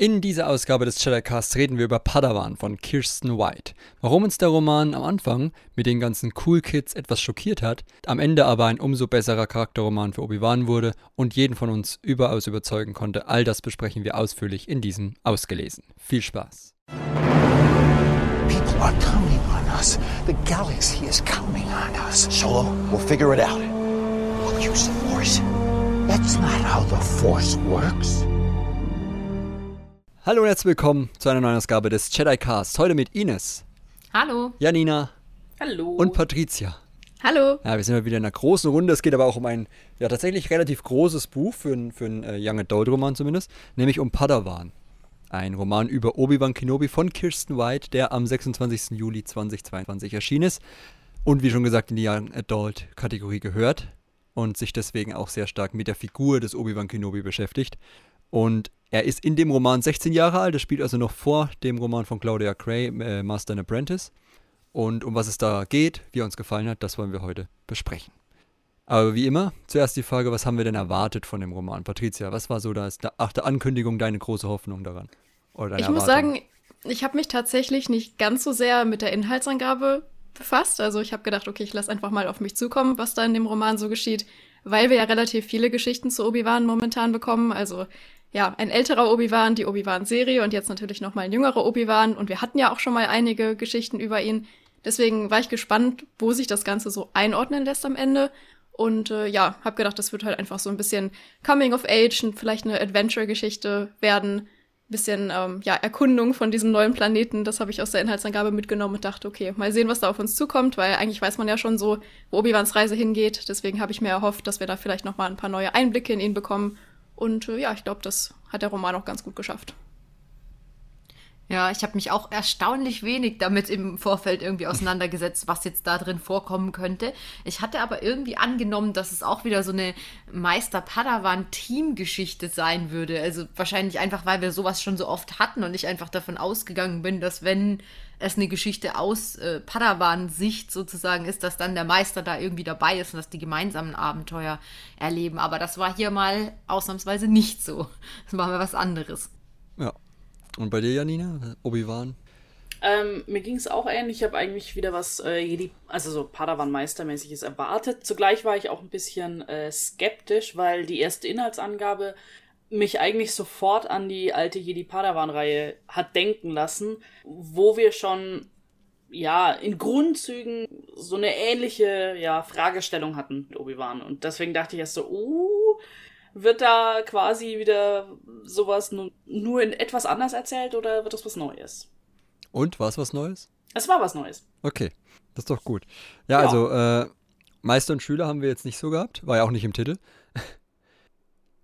In dieser Ausgabe des Cast reden wir über Padawan von Kirsten White. Warum uns der Roman am Anfang mit den ganzen Cool Kids etwas schockiert hat, am Ende aber ein umso besserer Charakterroman für Obi-Wan wurde und jeden von uns überaus überzeugen konnte, all das besprechen wir ausführlich in diesem Ausgelesen. Viel Spaß! People are counting on us. The galaxy is counting on us. Solo, we'll figure it out. We'll use the Force. That's not how the Force works. Hallo und herzlich willkommen zu einer neuen Ausgabe des Jedi Cast. Heute mit Ines. Hallo. Janina. Hallo. Und Patricia. Hallo. Ja, wir sind mal wieder in einer großen Runde. Es geht aber auch um ein ja, tatsächlich relativ großes Buch für, ein, für einen äh, Young Adult Roman zumindest, nämlich um Padawan. Ein Roman über Obi-Wan Kenobi von Kirsten White, der am 26. Juli 2022 erschienen ist und wie schon gesagt in die Young Adult Kategorie gehört und sich deswegen auch sehr stark mit der Figur des Obi-Wan Kenobi beschäftigt. Und er ist in dem Roman 16 Jahre alt, das spielt also noch vor dem Roman von Claudia Gray, äh, Master and Apprentice. Und um was es da geht, wie er uns gefallen hat, das wollen wir heute besprechen. Aber wie immer, zuerst die Frage, was haben wir denn erwartet von dem Roman? Patricia, was war so das, nach der Ankündigung deine große Hoffnung daran? ich Erwartung? muss sagen, ich habe mich tatsächlich nicht ganz so sehr mit der Inhaltsangabe befasst. Also ich habe gedacht, okay, ich lasse einfach mal auf mich zukommen, was da in dem Roman so geschieht, weil wir ja relativ viele Geschichten zu Obi-Wan momentan bekommen. Also ja, ein älterer Obi-Wan, die Obi-Wan-Serie und jetzt natürlich noch mal ein jüngerer Obi-Wan. Und wir hatten ja auch schon mal einige Geschichten über ihn. Deswegen war ich gespannt, wo sich das Ganze so einordnen lässt am Ende. Und äh, ja, hab gedacht, das wird halt einfach so ein bisschen Coming of Age und vielleicht eine Adventure-Geschichte werden. Bisschen ähm, ja, Erkundung von diesem neuen Planeten. Das habe ich aus der Inhaltsangabe mitgenommen und dachte, okay, mal sehen, was da auf uns zukommt, weil eigentlich weiß man ja schon so, wo Obi-Wans Reise hingeht. Deswegen habe ich mir erhofft, dass wir da vielleicht noch mal ein paar neue Einblicke in ihn bekommen und äh, ja, ich glaube, das hat der Roman auch ganz gut geschafft. Ja, ich habe mich auch erstaunlich wenig damit im Vorfeld irgendwie auseinandergesetzt, was jetzt da drin vorkommen könnte. Ich hatte aber irgendwie angenommen, dass es auch wieder so eine Meister-Padawan-Teamgeschichte sein würde. Also wahrscheinlich einfach, weil wir sowas schon so oft hatten und ich einfach davon ausgegangen bin, dass wenn es eine Geschichte aus äh, Padawan-Sicht sozusagen ist, dass dann der Meister da irgendwie dabei ist und dass die gemeinsamen Abenteuer erleben. Aber das war hier mal ausnahmsweise nicht so. Das war mal was anderes. Ja. Und bei dir, Janina? Obi-Wan? Ähm, mir ging es auch ähnlich. Ich habe eigentlich wieder was äh, Jedi, also so Padawan-Meistermäßiges erwartet. Zugleich war ich auch ein bisschen äh, skeptisch, weil die erste Inhaltsangabe mich eigentlich sofort an die alte Jedi-Padawan-Reihe hat denken lassen, wo wir schon ja in Grundzügen so eine ähnliche ja Fragestellung hatten mit Obi-Wan und deswegen dachte ich erst so, uh, wird da quasi wieder sowas nur, nur in etwas anders erzählt oder wird das was Neues? Und war es was Neues? Es war was Neues. Okay, das ist doch gut. Ja, ja. also äh, Meister und Schüler haben wir jetzt nicht so gehabt, war ja auch nicht im Titel.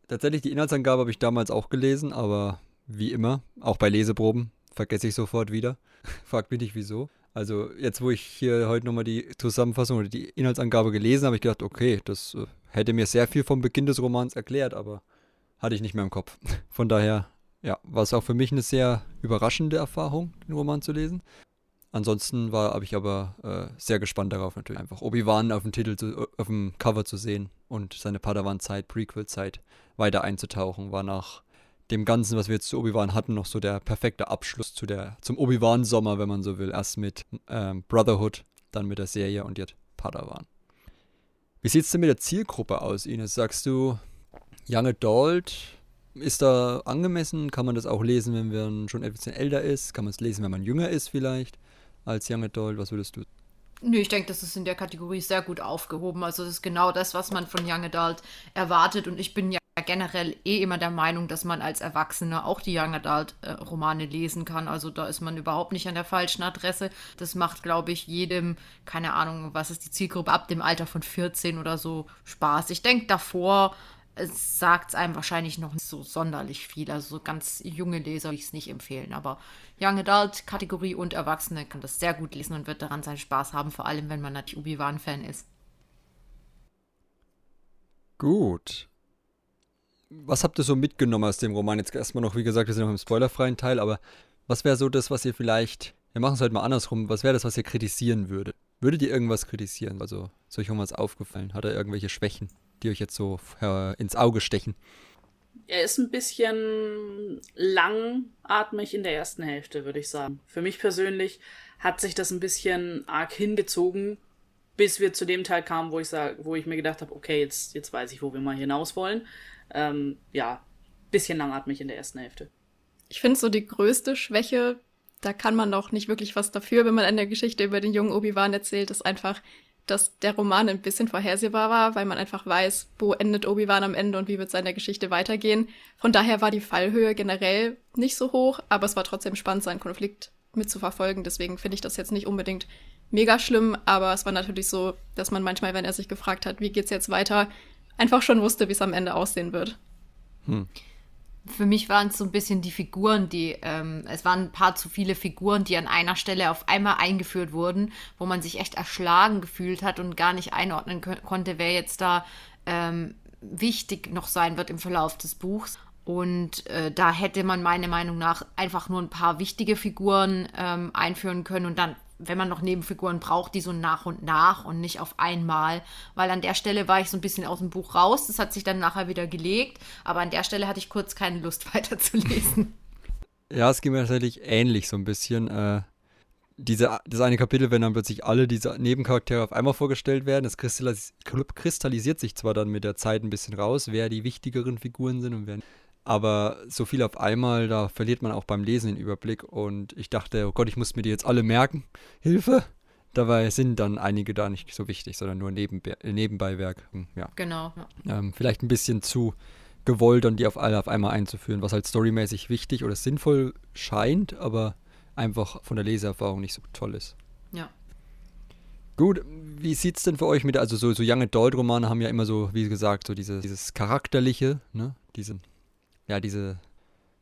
Tatsächlich, die Inhaltsangabe habe ich damals auch gelesen, aber wie immer, auch bei Leseproben, vergesse ich sofort wieder. Fragt mich nicht wieso. Also jetzt, wo ich hier heute nochmal die Zusammenfassung oder die Inhaltsangabe gelesen habe, habe ich gedacht, okay, das äh, hätte mir sehr viel vom Beginn des Romans erklärt, aber hatte ich nicht mehr im Kopf. Von daher, ja, war es auch für mich eine sehr überraschende Erfahrung, den Roman zu lesen. Ansonsten war, habe ich aber äh, sehr gespannt darauf, natürlich einfach Obi-Wan auf dem Titel, zu, auf dem Cover zu sehen und seine Padawan-Zeit, Prequel-Zeit weiter einzutauchen, war nach dem Ganzen, was wir jetzt zu Obi-Wan hatten, noch so der perfekte Abschluss zu der, zum Obi-Wan-Sommer, wenn man so will. Erst mit ähm, Brotherhood, dann mit der Serie und jetzt Padawan. Wie sieht es denn mit der Zielgruppe aus, Ines? Sagst du, Young Adult ist da angemessen? Kann man das auch lesen, wenn man schon etwas älter ist? Kann man es lesen, wenn man jünger ist vielleicht? Als Young Adult? Was würdest du? Nö, ich denke, das ist in der Kategorie sehr gut aufgehoben. Also das ist genau das, was man von Young Adult erwartet. Und ich bin ja generell eh immer der Meinung, dass man als Erwachsener auch die Young Adult äh, Romane lesen kann. Also da ist man überhaupt nicht an der falschen Adresse. Das macht, glaube ich, jedem, keine Ahnung, was ist die Zielgruppe, ab dem Alter von 14 oder so Spaß. Ich denke, davor es sagt einem wahrscheinlich noch nicht so sonderlich viel. Also so ganz junge Leser würde ich es nicht empfehlen. Aber Young Adult Kategorie und Erwachsene kann das sehr gut lesen und wird daran seinen Spaß haben, vor allem wenn man natürlich Obi-Wan-Fan ist. Gut. Was habt ihr so mitgenommen aus dem Roman? Jetzt erstmal noch, wie gesagt, wir sind noch im spoilerfreien Teil, aber was wäre so das, was ihr vielleicht, wir machen es heute mal andersrum, was wäre das, was ihr kritisieren würdet? Würdet ihr irgendwas kritisieren? Also, ist euch irgendwas aufgefallen? Hat er irgendwelche Schwächen? Die euch jetzt so äh, ins Auge stechen? er ist ein bisschen langatmig in der ersten Hälfte, würde ich sagen. Für mich persönlich hat sich das ein bisschen arg hingezogen, bis wir zu dem Teil kamen, wo ich sag, wo ich mir gedacht habe, okay, jetzt, jetzt weiß ich, wo wir mal hinaus wollen. Ähm, ja, bisschen langatmig in der ersten Hälfte. Ich finde so die größte Schwäche, da kann man auch nicht wirklich was dafür, wenn man eine Geschichte über den jungen Obi-Wan erzählt, ist einfach, dass der Roman ein bisschen vorhersehbar war, weil man einfach weiß, wo endet Obi-Wan am Ende und wie wird seine Geschichte weitergehen. Von daher war die Fallhöhe generell nicht so hoch, aber es war trotzdem spannend, seinen Konflikt mitzuverfolgen. Deswegen finde ich das jetzt nicht unbedingt mega schlimm, aber es war natürlich so, dass man manchmal, wenn er sich gefragt hat, wie geht's jetzt weiter, einfach schon wusste, wie es am Ende aussehen wird. Hm. Für mich waren es so ein bisschen die Figuren, die, ähm, es waren ein paar zu viele Figuren, die an einer Stelle auf einmal eingeführt wurden, wo man sich echt erschlagen gefühlt hat und gar nicht einordnen konnte, wer jetzt da ähm, wichtig noch sein wird im Verlauf des Buchs. Und äh, da hätte man meiner Meinung nach einfach nur ein paar wichtige Figuren ähm, einführen können und dann wenn man noch Nebenfiguren braucht, die so nach und nach und nicht auf einmal. Weil an der Stelle war ich so ein bisschen aus dem Buch raus. Das hat sich dann nachher wieder gelegt. Aber an der Stelle hatte ich kurz keine Lust weiterzulesen. Ja, es ging mir tatsächlich ähnlich so ein bisschen. Äh, diese, das eine Kapitel, wenn dann plötzlich alle diese Nebencharaktere auf einmal vorgestellt werden, das kristallis kristallisiert sich zwar dann mit der Zeit ein bisschen raus, wer die wichtigeren Figuren sind und wer aber so viel auf einmal, da verliert man auch beim Lesen den Überblick. Und ich dachte, oh Gott, ich muss mir die jetzt alle merken. Hilfe! Dabei sind dann einige da nicht so wichtig, sondern nur Nebenbe Nebenbeiwerk. Ja. Genau. Ähm, vielleicht ein bisschen zu gewollt, und die auf alle auf einmal einzuführen, was halt storymäßig wichtig oder sinnvoll scheint, aber einfach von der Leseerfahrung nicht so toll ist. Ja. Gut, wie sieht es denn für euch mit, also so, so Young Adult Romane haben ja immer so, wie gesagt, so diese, dieses Charakterliche, ne, diesen ja, diese,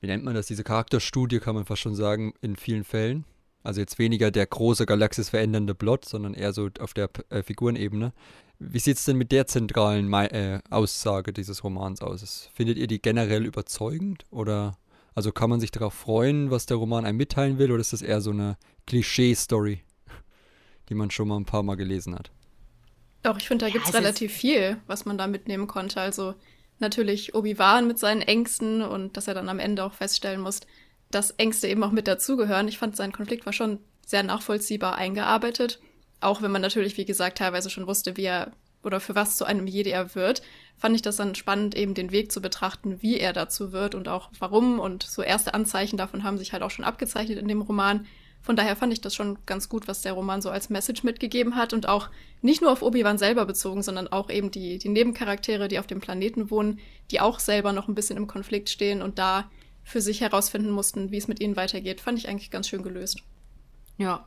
wie nennt man das, diese Charakterstudie kann man fast schon sagen, in vielen Fällen. Also jetzt weniger der große Galaxis verändernde Plot, sondern eher so auf der äh, Figurenebene. Wie sieht es denn mit der zentralen Me äh, Aussage dieses Romans aus? Findet ihr die generell überzeugend? Oder also kann man sich darauf freuen, was der Roman einem mitteilen will, oder ist das eher so eine Klischee-Story, die man schon mal ein paar Mal gelesen hat? Doch, ich finde, da gibt es relativ viel, was man da mitnehmen konnte. Also natürlich Obi-Wan mit seinen Ängsten und dass er dann am Ende auch feststellen muss, dass Ängste eben auch mit dazugehören. Ich fand, sein Konflikt war schon sehr nachvollziehbar eingearbeitet. Auch wenn man natürlich, wie gesagt, teilweise schon wusste, wie er oder für was zu einem Jedi er wird, fand ich das dann spannend, eben den Weg zu betrachten, wie er dazu wird und auch warum. Und so erste Anzeichen davon haben sich halt auch schon abgezeichnet in dem Roman. Von daher fand ich das schon ganz gut, was der Roman so als Message mitgegeben hat und auch nicht nur auf Obi-Wan selber bezogen, sondern auch eben die, die Nebencharaktere, die auf dem Planeten wohnen, die auch selber noch ein bisschen im Konflikt stehen und da für sich herausfinden mussten, wie es mit ihnen weitergeht, fand ich eigentlich ganz schön gelöst. Ja,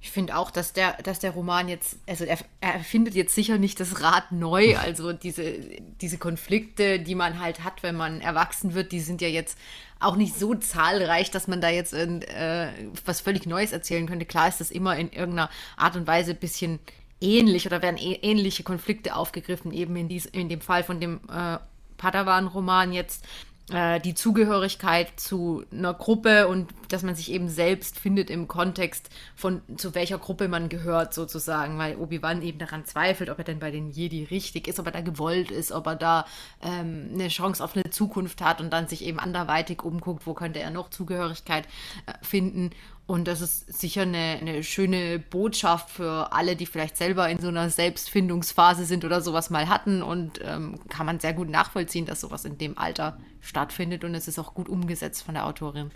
ich finde auch, dass der, dass der Roman jetzt, also er, er findet jetzt sicher nicht das Rad neu. Also diese, diese Konflikte, die man halt hat, wenn man erwachsen wird, die sind ja jetzt auch nicht so zahlreich, dass man da jetzt äh, was völlig Neues erzählen könnte. Klar ist das immer in irgendeiner Art und Weise ein bisschen ähnlich oder werden ähnliche Konflikte aufgegriffen, eben in, dies, in dem Fall von dem äh, Padawan-Roman jetzt äh, die Zugehörigkeit zu einer Gruppe und dass man sich eben selbst findet im Kontext von zu welcher Gruppe man gehört sozusagen, weil Obi-Wan eben daran zweifelt, ob er denn bei den Jedi richtig ist, ob er da gewollt ist, ob er da ähm, eine Chance auf eine Zukunft hat und dann sich eben anderweitig umguckt, wo könnte er noch Zugehörigkeit äh, finden und das ist sicher eine, eine schöne Botschaft für alle, die vielleicht selber in so einer Selbstfindungsphase sind oder sowas mal hatten. Und ähm, kann man sehr gut nachvollziehen, dass sowas in dem Alter stattfindet. Und es ist auch gut umgesetzt von der Autorin.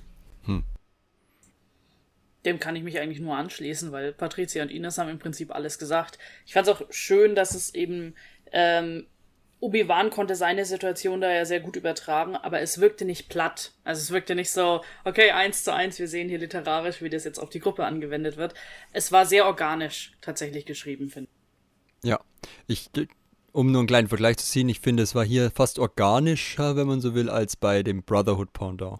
Hm. Dem kann ich mich eigentlich nur anschließen, weil Patricia und Ines haben im Prinzip alles gesagt. Ich fand es auch schön, dass es eben ähm, Obi-Wan konnte seine Situation da ja sehr gut übertragen, aber es wirkte nicht platt. Also es wirkte nicht so, okay, eins zu eins, wir sehen hier literarisch, wie das jetzt auf die Gruppe angewendet wird. Es war sehr organisch tatsächlich geschrieben, finde ich. Ja, ich, um nur einen kleinen Vergleich zu ziehen, ich finde, es war hier fast organischer, wenn man so will, als bei dem Brotherhood Pendant.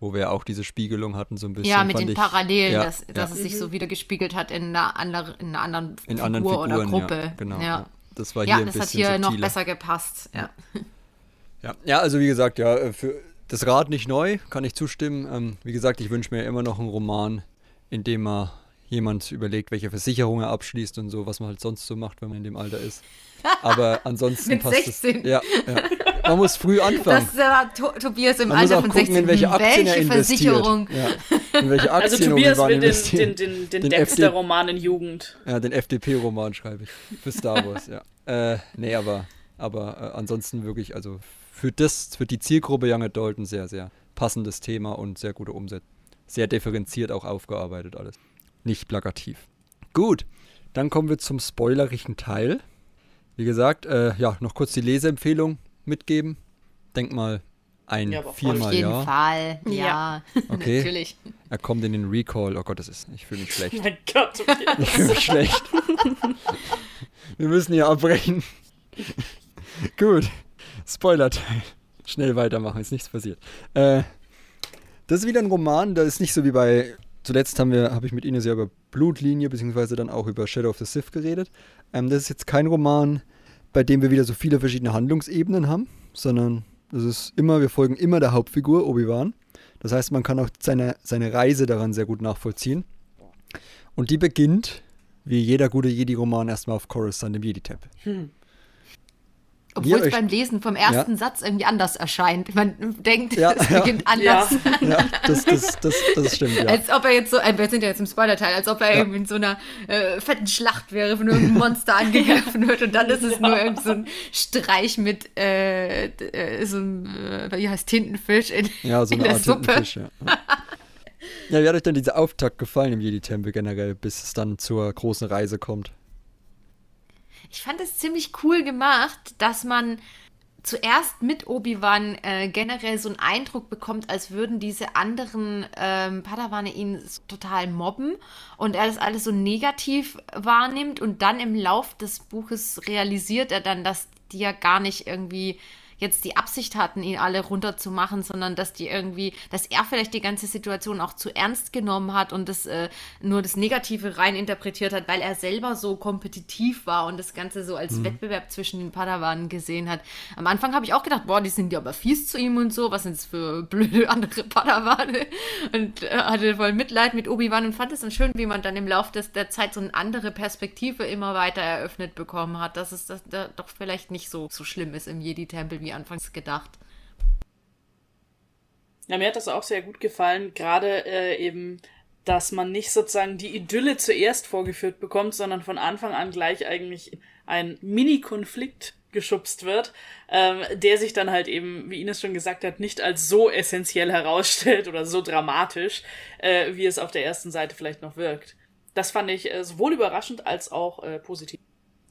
Wo wir auch diese Spiegelung hatten, so ein bisschen. Ja, mit den ich. Parallelen, ja, dass, ja. dass es sich so wieder gespiegelt hat in einer, andere, in einer anderen in Figur anderen Figuren, oder Gruppe. Ja, genau. Ja. Das war hier ja, ein das hat hier subtiler. noch besser gepasst. Ja. ja. Also wie gesagt, ja, äh, für das Rad nicht neu, kann ich zustimmen. Ähm, wie gesagt, ich wünsche mir immer noch einen Roman, in dem mal jemand überlegt, welche Versicherung er abschließt und so, was man halt sonst so macht, wenn man in dem Alter ist. Aber ansonsten Mit passt 16. es. Ja, ja. Man muss früh anfangen. Das war to Tobias im man Alter muss auch von gucken, 16. in welche Aktien welche er investiert. Versicherung? Ja. In welche Also Aktien Tobias Obi-Wan will den, den, den, den, Den Dexter-Roman in Jugend. Ja, den FDP-Roman schreibe ich. Für Star Wars, ja. Äh, nee, aber, aber äh, ansonsten wirklich, also für das, für die Zielgruppe Young Adult ein sehr, sehr passendes Thema und sehr gute Umsetzung. Sehr differenziert auch aufgearbeitet alles. Nicht plakativ. Gut, dann kommen wir zum spoilerischen Teil. Wie gesagt, äh, ja, noch kurz die Leseempfehlung mitgeben. Denk mal ein Ja, aber voll. Auf viermal jeden ja. Fall. Ja, Ja. Okay. natürlich. Er kommt in den Recall. Oh Gott, das ist. Ich fühle mich schlecht. Mein Gott, Tobias. Ich fühle mich schlecht. Wir müssen hier abbrechen. Gut. Spoiler-Teil. Schnell weitermachen, ist nichts passiert. Äh, das ist wieder ein Roman, da ist nicht so wie bei. Zuletzt haben wir, habe ich mit Ines ja über Blutlinie, beziehungsweise dann auch über Shadow of the Sith geredet. Ähm, das ist jetzt kein Roman, bei dem wir wieder so viele verschiedene Handlungsebenen haben, sondern das ist immer, wir folgen immer der Hauptfigur, Obi-Wan. Das heißt, man kann auch seine, seine Reise daran sehr gut nachvollziehen. Und die beginnt, wie jeder gute Jedi-Roman, erstmal auf Coruscant im Jedi-Tempel. Obwohl es beim Lesen vom ersten Satz irgendwie anders erscheint. Man denkt, Ja, es ja. beginnt anders. Ja, das, das, das, das stimmt, ja. Als ob er jetzt so, äh, wir sind ja jetzt im Spoiler-Teil, als ob er Ja. irgendwie in so einer äh, fetten Schlacht wäre, von irgendeinem Monster angegriffen wird und dann ist es nur irgend so ein Streich mit äh, äh, so einem, äh, wie heißt Tintenfisch in, Ja, so in eine der Art Suppe. Tintenfisch, ja. ja. Ja, wie hat euch denn dieser Auftakt gefallen im Jedi-Tempel generell, bis es dann zur großen Reise kommt? Ich fand es ziemlich cool gemacht, dass man zuerst mit Obi-Wan äh, generell so einen Eindruck bekommt, als würden diese anderen ähm, Padawane ihn so total mobben und er das alles so negativ wahrnimmt und dann im Lauf des Buches realisiert er dann, dass die ja gar nicht irgendwie jetzt die Absicht hatten, ihn alle runterzumachen, sondern dass die irgendwie, dass er vielleicht die ganze Situation auch zu ernst genommen hat und das äh, nur das Negative rein interpretiert hat, weil er selber so kompetitiv war und das Ganze so als Wettbewerb zwischen den Padawanen gesehen hat. Am Anfang habe ich auch gedacht, boah, die sind ja aber fies zu ihm und so, was sind das für blöde andere Padawane? Und äh, hatte voll Mitleid mit Obi-Wan und fand es dann schön, wie man dann im Laufe des, der Zeit so eine andere Perspektive immer weiter eröffnet bekommen hat, dass es das, da doch vielleicht nicht so, so schlimm ist im Jedi-Tempel, wie anfangs gedacht. Ja, mir hat das auch sehr gut gefallen, gerade äh, eben, dass man nicht sozusagen die Idylle zuerst vorgeführt bekommt, sondern von Anfang an gleich eigentlich ein Mini-Konflikt geschubst wird, ähm, der sich dann halt eben, wie Ines schon gesagt hat, nicht als so essentiell herausstellt oder so dramatisch, äh, wie es auf der ersten Seite vielleicht noch wirkt. Das fand ich äh, sowohl überraschend als auch äh, positiv.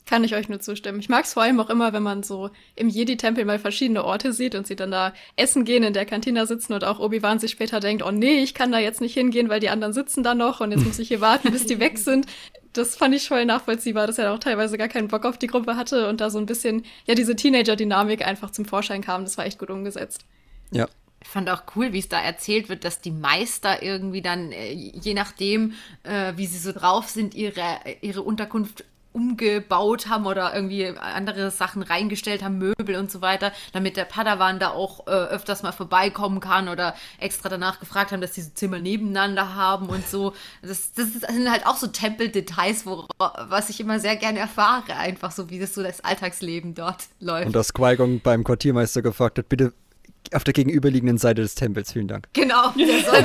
Kann ich euch nur zustimmen. Ich mag es vor allem auch immer, wenn man so im Jedi-Tempel mal verschiedene Orte sieht und sie dann da essen gehen, in der Kantina sitzen und auch Obi-Wan sich später denkt, oh nee, ich kann da jetzt nicht hingehen, weil die anderen sitzen da noch und jetzt muss ich hier warten, bis die weg sind. Das fand ich voll nachvollziehbar, dass er auch teilweise gar keinen Bock auf die Gruppe hatte und da so ein bisschen, ja, diese Teenager-Dynamik einfach zum Vorschein kam. Das war echt gut umgesetzt. Ja. Ich fand auch cool, wie es da erzählt wird, dass die Meister irgendwie dann, äh, je nachdem, äh, wie sie so drauf sind, ihre, ihre Unterkunft umgebaut haben oder irgendwie andere Sachen reingestellt haben, Möbel und so weiter, damit der Padawan da auch äh, öfters mal vorbeikommen kann oder extra danach gefragt haben, dass diese Zimmer nebeneinander haben und so. Das, das sind halt auch so Tempeldetails, was ich immer sehr gerne erfahre, einfach so, wie das so das Alltagsleben dort läuft. Und dass Qui-Gon beim Quartiermeister gefragt hat, bitte auf der gegenüberliegenden Seite des Tempels, vielen Dank. Genau, der soll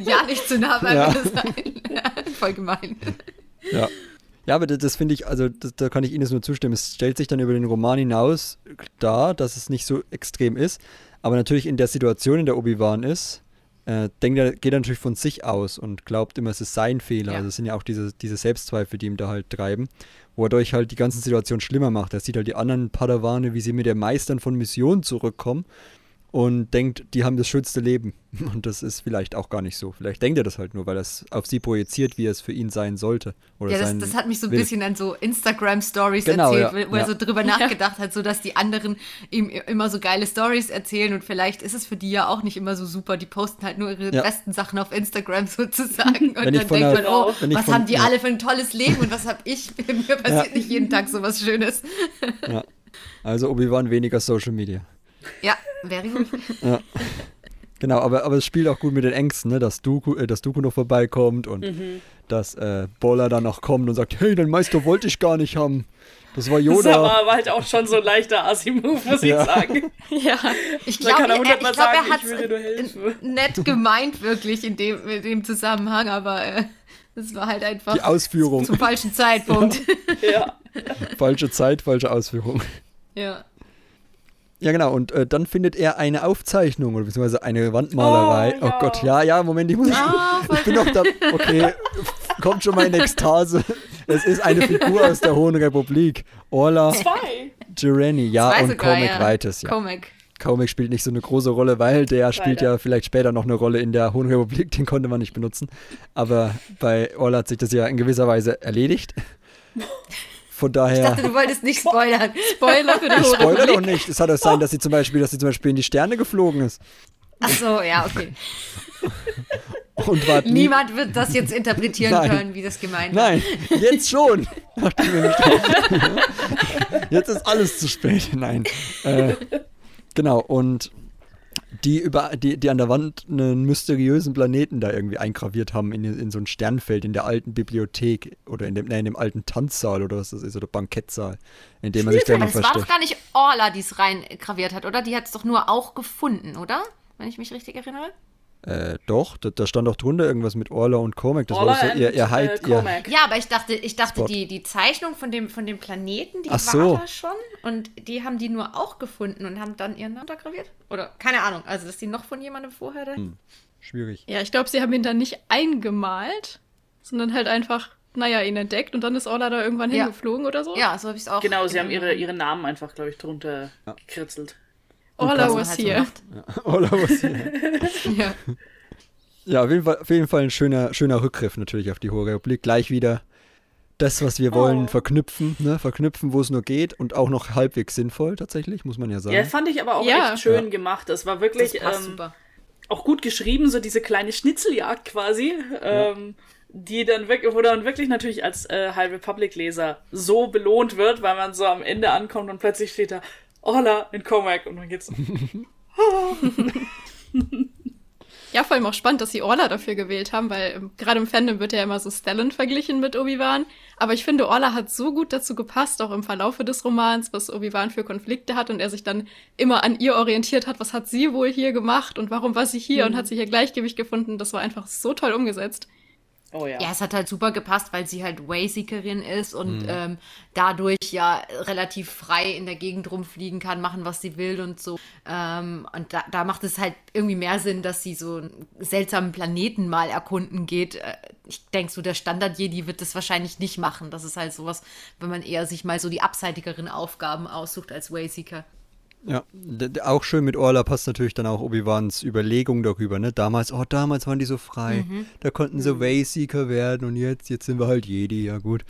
ja nicht zu nah bei Ja. mir sein. Voll gemein. Ja. Ja, aber das, das finde ich, also das, da kann ich Ines nur zustimmen. Es stellt sich dann über den Roman hinaus dar, dass es nicht so extrem ist. Aber natürlich in der Situation, in der Obi-Wan ist, äh, denkt er, geht er natürlich von sich aus und glaubt immer, es ist sein Fehler. Ja. Also es sind ja auch diese, diese Selbstzweifel, die ihm da halt treiben, wo er dadurch halt die ganze Situation schlimmer macht. Er sieht halt die anderen Padawane, wie sie mit der Meistern von Missionen zurückkommen und denkt, die haben das schönste Leben. Und das ist vielleicht auch gar nicht so. Vielleicht denkt er das halt nur, weil er es auf sie projiziert, wie es für ihn sein sollte. Oder Ja, das, das hat mich so ein will. bisschen an so Instagram-Stories Genau, erzählt, ja, wo er ja. so drüber nachgedacht hat, so dass die anderen ihm immer so geile Stories erzählen und vielleicht ist es für die ja auch nicht immer so super. Die posten halt nur ihre besten Sachen auf Instagram sozusagen. Und dann denkt einer- man, oh, was von- haben die alle für ein tolles Leben und was habe ich? Mir passiert nicht jeden Tag so was Schönes. Ja. Also Obi-Wan weniger Social Media. Ja, very good. Genau, aber, aber es spielt auch gut mit den Ängsten, ne? dass, Dooku, äh, dass Dooku noch vorbeikommt und Mhm. dass äh, Boller dann noch kommt und sagt, hey, den Meister wollte ich gar nicht haben. Das war Yoda. Das war, war halt auch schon so ein leichter Asi-Move, muss ja. ich sagen. Ja, ich glaube, er, er, glaub, er hat es nett gemeint, wirklich, in dem, in dem Zusammenhang, aber äh, das war halt einfach. Die Ausführung. Zum falschen Zeitpunkt. ja. Falsche Zeit, falsche Ausführung. Ja. Ja, genau. Und äh, dann findet er eine Aufzeichnung oder beziehungsweise eine Wandmalerei. Oh, ja. oh Gott, ja, ja, Moment, ich muss. Ah, ich bin noch da. Okay, kommt schon mal in Ekstase. Es ist eine Figur aus der Hohen Republik. Orla Gireni, ja, und sogar, Comic ja. Weites, ja. Comic. Comic spielt nicht so eine große Rolle, weil der Leider. spielt ja vielleicht später noch eine Rolle in der Hohen Republik, den konnte man nicht benutzen. Aber bei Orla hat sich das ja in gewisser Weise erledigt. Von daher. Ich dachte, du wolltest nicht spoilern. Spoiler für die Ich spoiler doch nicht. Es hat auch sein, dass sie zum Beispiel, dass sie zum Beispiel in die Sterne geflogen ist. Ach so, ja, okay. Und war Niemand wird das jetzt interpretieren Nein. können, wie das gemeint war. Nein, jetzt schon. jetzt ist alles zu spät. Nein. Äh, genau, und die, über, die, die an der Wand einen mysteriösen Planeten da irgendwie eingraviert haben in, in so ein Sternfeld in der alten Bibliothek oder in dem, nein, in dem alten Tanzsaal oder was das ist, oder Bankettsaal, in dem man sich da noch versteckt. Das war doch gar nicht Orla, die es reingraviert hat, oder? Die hat es doch nur auch gefunden, oder? Wenn ich mich richtig erinnere. Äh, doch, da, da, stand doch drunter irgendwas mit Orla und Cormac. Das Orla war so ihr, ihr Hype. Äh, ihr ja, aber ich dachte, ich dachte die, die Zeichnung von dem, von dem Planeten, die Ach war da schon. Und die haben die nur auch gefunden und haben dann ihren Namen da graviert. Oder keine Ahnung, also dass die noch von jemandem vorher. Hm. Schwierig. Ja, ich glaube, sie haben ihn dann nicht eingemalt, sondern halt einfach, naja, ihn entdeckt und dann ist Orla da irgendwann ja. hingeflogen oder so. Ja, so habe ich es auch. Genau, sie haben ihre, ihre Namen einfach, glaube ich, drunter ja. gekritzelt. Orla was here. Ja, Orla was here. ja. Ja, auf jeden Fall, auf jeden Fall ein schöner, schöner Rückgriff natürlich auf die Hohe Republik. Gleich wieder das, was wir wollen, oh. verknüpfen, ne? verknüpfen, wo es nur geht und auch noch halbwegs sinnvoll tatsächlich, muss man ja sagen. Ja, fand ich aber auch ja. echt schön ja. gemacht. Das war wirklich das ähm, auch gut geschrieben, so diese kleine Schnitzeljagd quasi. Ähm, die dann wirklich, wo dann wirklich natürlich als äh, High Republic-Leser so belohnt wird, weil man so am Ende ankommt und plötzlich steht da Orla in Comac und dann geht's. Ja, vor allem auch spannend, dass sie Orla dafür gewählt haben, weil ähm, gerade im Fandom wird ja immer so Stellan verglichen mit Obi-Wan. Aber ich finde, Orla hat so gut dazu gepasst, auch im Verlaufe des Romans, was Obi-Wan für Konflikte hat und er sich dann immer an ihr orientiert hat, was hat sie wohl hier gemacht und warum war sie hier mhm. und hat sich ihr Gleichgewicht gefunden. Das war einfach so toll umgesetzt. Oh ja. Ja, es hat halt super gepasst, weil sie halt Wayseekerin ist und mhm. ähm, dadurch ja relativ frei in der Gegend rumfliegen kann, machen, was sie will und so. Ähm, und da, da macht es halt irgendwie mehr Sinn, dass sie so einen seltsamen Planeten mal erkunden geht. Äh, ich denke, so der Standard-Jedi wird das wahrscheinlich nicht machen. Das ist halt sowas, wenn man eher sich mal so die abseitigeren Aufgaben aussucht als Wayseeker. Ja, auch schön mit Orla passt natürlich dann auch Obi-Wans Überlegung darüber, ne? Damals, oh, damals waren die so frei, mhm. da konnten sie mhm. Wayseeker werden und jetzt, jetzt sind wir halt Jedi, ja gut.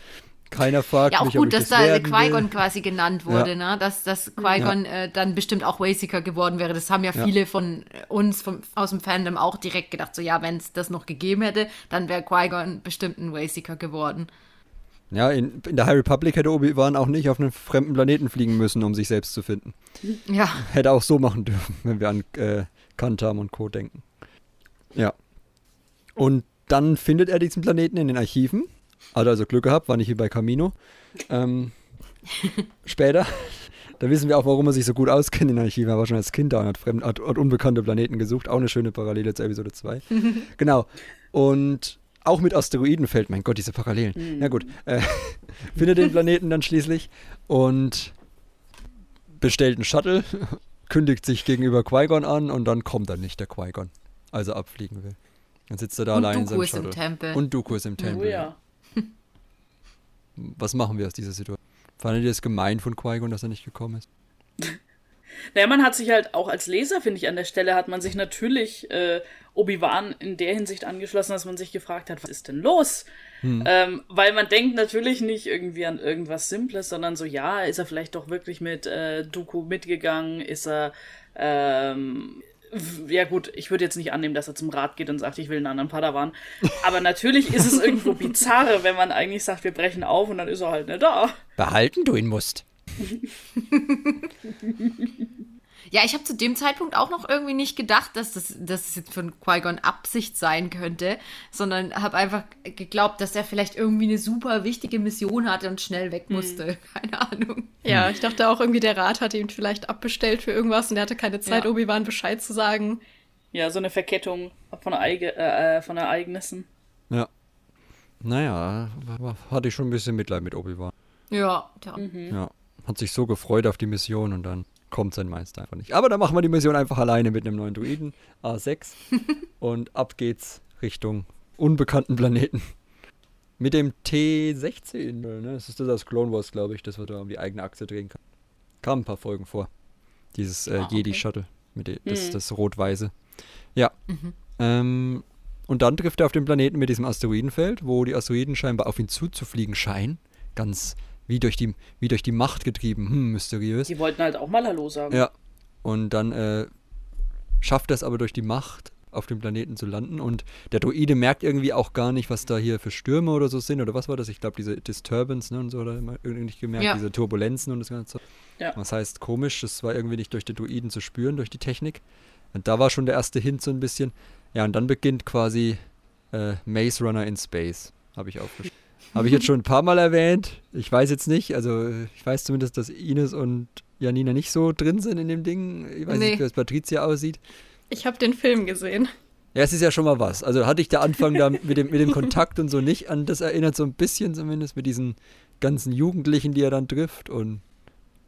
Keiner fragt ja, auch mich, gut, dass das da Qui-Gon quasi genannt wurde, ja. ne? Dass, dass Qui-Gon ja. äh, dann bestimmt auch Wayseeker geworden wäre. Das haben ja, ja. viele von uns vom, aus dem Fandom auch direkt gedacht, so ja, wenn es das noch gegeben hätte, dann wäre Qui-Gon bestimmt ein Wayseeker geworden. Ja, in, in der High Republic hätte Obi-Wan auch nicht auf einen fremden Planeten fliegen müssen, um sich selbst zu finden. Ja. Hätte auch so machen dürfen, wenn wir an äh, Kantam und Co. denken. Ja. Und dann findet er diesen Planeten in den Archiven. Hat also Glück gehabt, war nicht wie bei Camino. Ähm, später, da wissen wir auch, warum er sich so gut auskennt in den Archiven. Er war schon als Kind da und hat, fremd, hat, hat unbekannte Planeten gesucht. Auch eine schöne Parallele zu Episode 2. genau. Und auch mit Asteroidenfeld, mein Gott, diese Parallelen. Mhm. Na gut, äh, findet den Planeten dann schließlich und bestellt einen Shuttle, kündigt sich gegenüber Qui-Gon an und dann kommt dann nicht der Qui-Gon, also abfliegen will. Dann sitzt er da und allein Dooku in seinem Shuttle. Im Tempel. Und Dooku ist im Tempel. Oh ja. Was machen wir aus dieser Situation? Fandet ihr es gemein von Qui-Gon, dass er nicht gekommen ist? Naja, man hat sich halt auch als Leser, finde ich, an der Stelle hat man sich natürlich äh, Obi-Wan in der Hinsicht angeschlossen, dass man sich gefragt hat, was ist denn los? Hm. Ähm, weil man denkt natürlich nicht irgendwie an irgendwas Simples, sondern so, ja, ist er vielleicht doch wirklich mit äh, Dooku mitgegangen? Ist er, ähm, ja gut, ich würde jetzt nicht annehmen, dass er zum Rat geht und sagt, ich will einen anderen Padawan. Aber natürlich ist es irgendwo bizarre, wenn man eigentlich sagt, wir brechen auf und dann ist er halt nicht da. Behalten du ihn musst. Ja, ich habe zu dem Zeitpunkt auch noch irgendwie nicht gedacht, dass das, dass das jetzt von Qui-Gon Absicht sein könnte, sondern habe einfach geglaubt, dass er vielleicht irgendwie eine super wichtige Mission hatte und schnell weg hm. musste. Hm. Keine Ahnung. Ja, ich dachte auch irgendwie, der Rat hat ihn vielleicht abbestellt für irgendwas und er hatte keine Zeit, ja. Obi-Wan Bescheid zu sagen. Ja, so eine Verkettung von, Eige, äh, äh, von Ereignissen. Ja. Naja, hatte ich schon ein bisschen Mitleid mit Obi-Wan. Ja, ja. Mhm. ja. Hat sich so gefreut auf die Mission und dann kommt sein Meister einfach nicht. Aber dann machen wir die Mission einfach alleine mit einem neuen Druiden, A6. und ab geht's Richtung unbekannten Planeten. Mit dem T16, ne? Das ist das aus Clone Wars, glaube ich, das wir da um die eigene Achse drehen kann. Kam ein paar Folgen vor. Dieses äh, ah, okay. Jedi-Shuttle. Mit das, mhm. das Rot-Weiße. Ja. Mhm. Ähm, und dann trifft er auf den Planeten mit diesem Asteroidenfeld, wo die Asteroiden scheinbar auf ihn zuzufliegen scheinen. Ganz wie durch die, wie durch die Macht getrieben. Hm, mysteriös. Die wollten halt auch mal Hallo sagen. Ja. Und dann äh, schafft er es aber durch die Macht, auf dem Planeten zu landen. Und der Droide merkt irgendwie auch gar nicht, was da hier für Stürme oder so sind. Oder was war das? Ich glaube, diese Disturbance ne, und so, oder irgendwie nicht gemerkt, ja. diese Turbulenzen und das Ganze. Ja. Das heißt, komisch, das war irgendwie nicht durch den Droiden zu spüren, durch die Technik. Und da war schon der erste Hint so ein bisschen. Ja, und dann beginnt quasi äh, Maze Runner in Space, habe ich aufgeschrieben. Habe ich jetzt schon ein paar Mal erwähnt. Ich weiß jetzt nicht. Also ich weiß zumindest, dass Ines und Janina nicht so drin sind in dem Ding. Ich weiß nee. nicht, wie das Patricia aussieht. Ich habe den Film gesehen. Ja, es ist ja schon mal was. Also hatte ich der Anfang da mit dem, mit dem Kontakt und so nicht an das erinnert, so ein bisschen zumindest mit diesen ganzen Jugendlichen, die er dann trifft und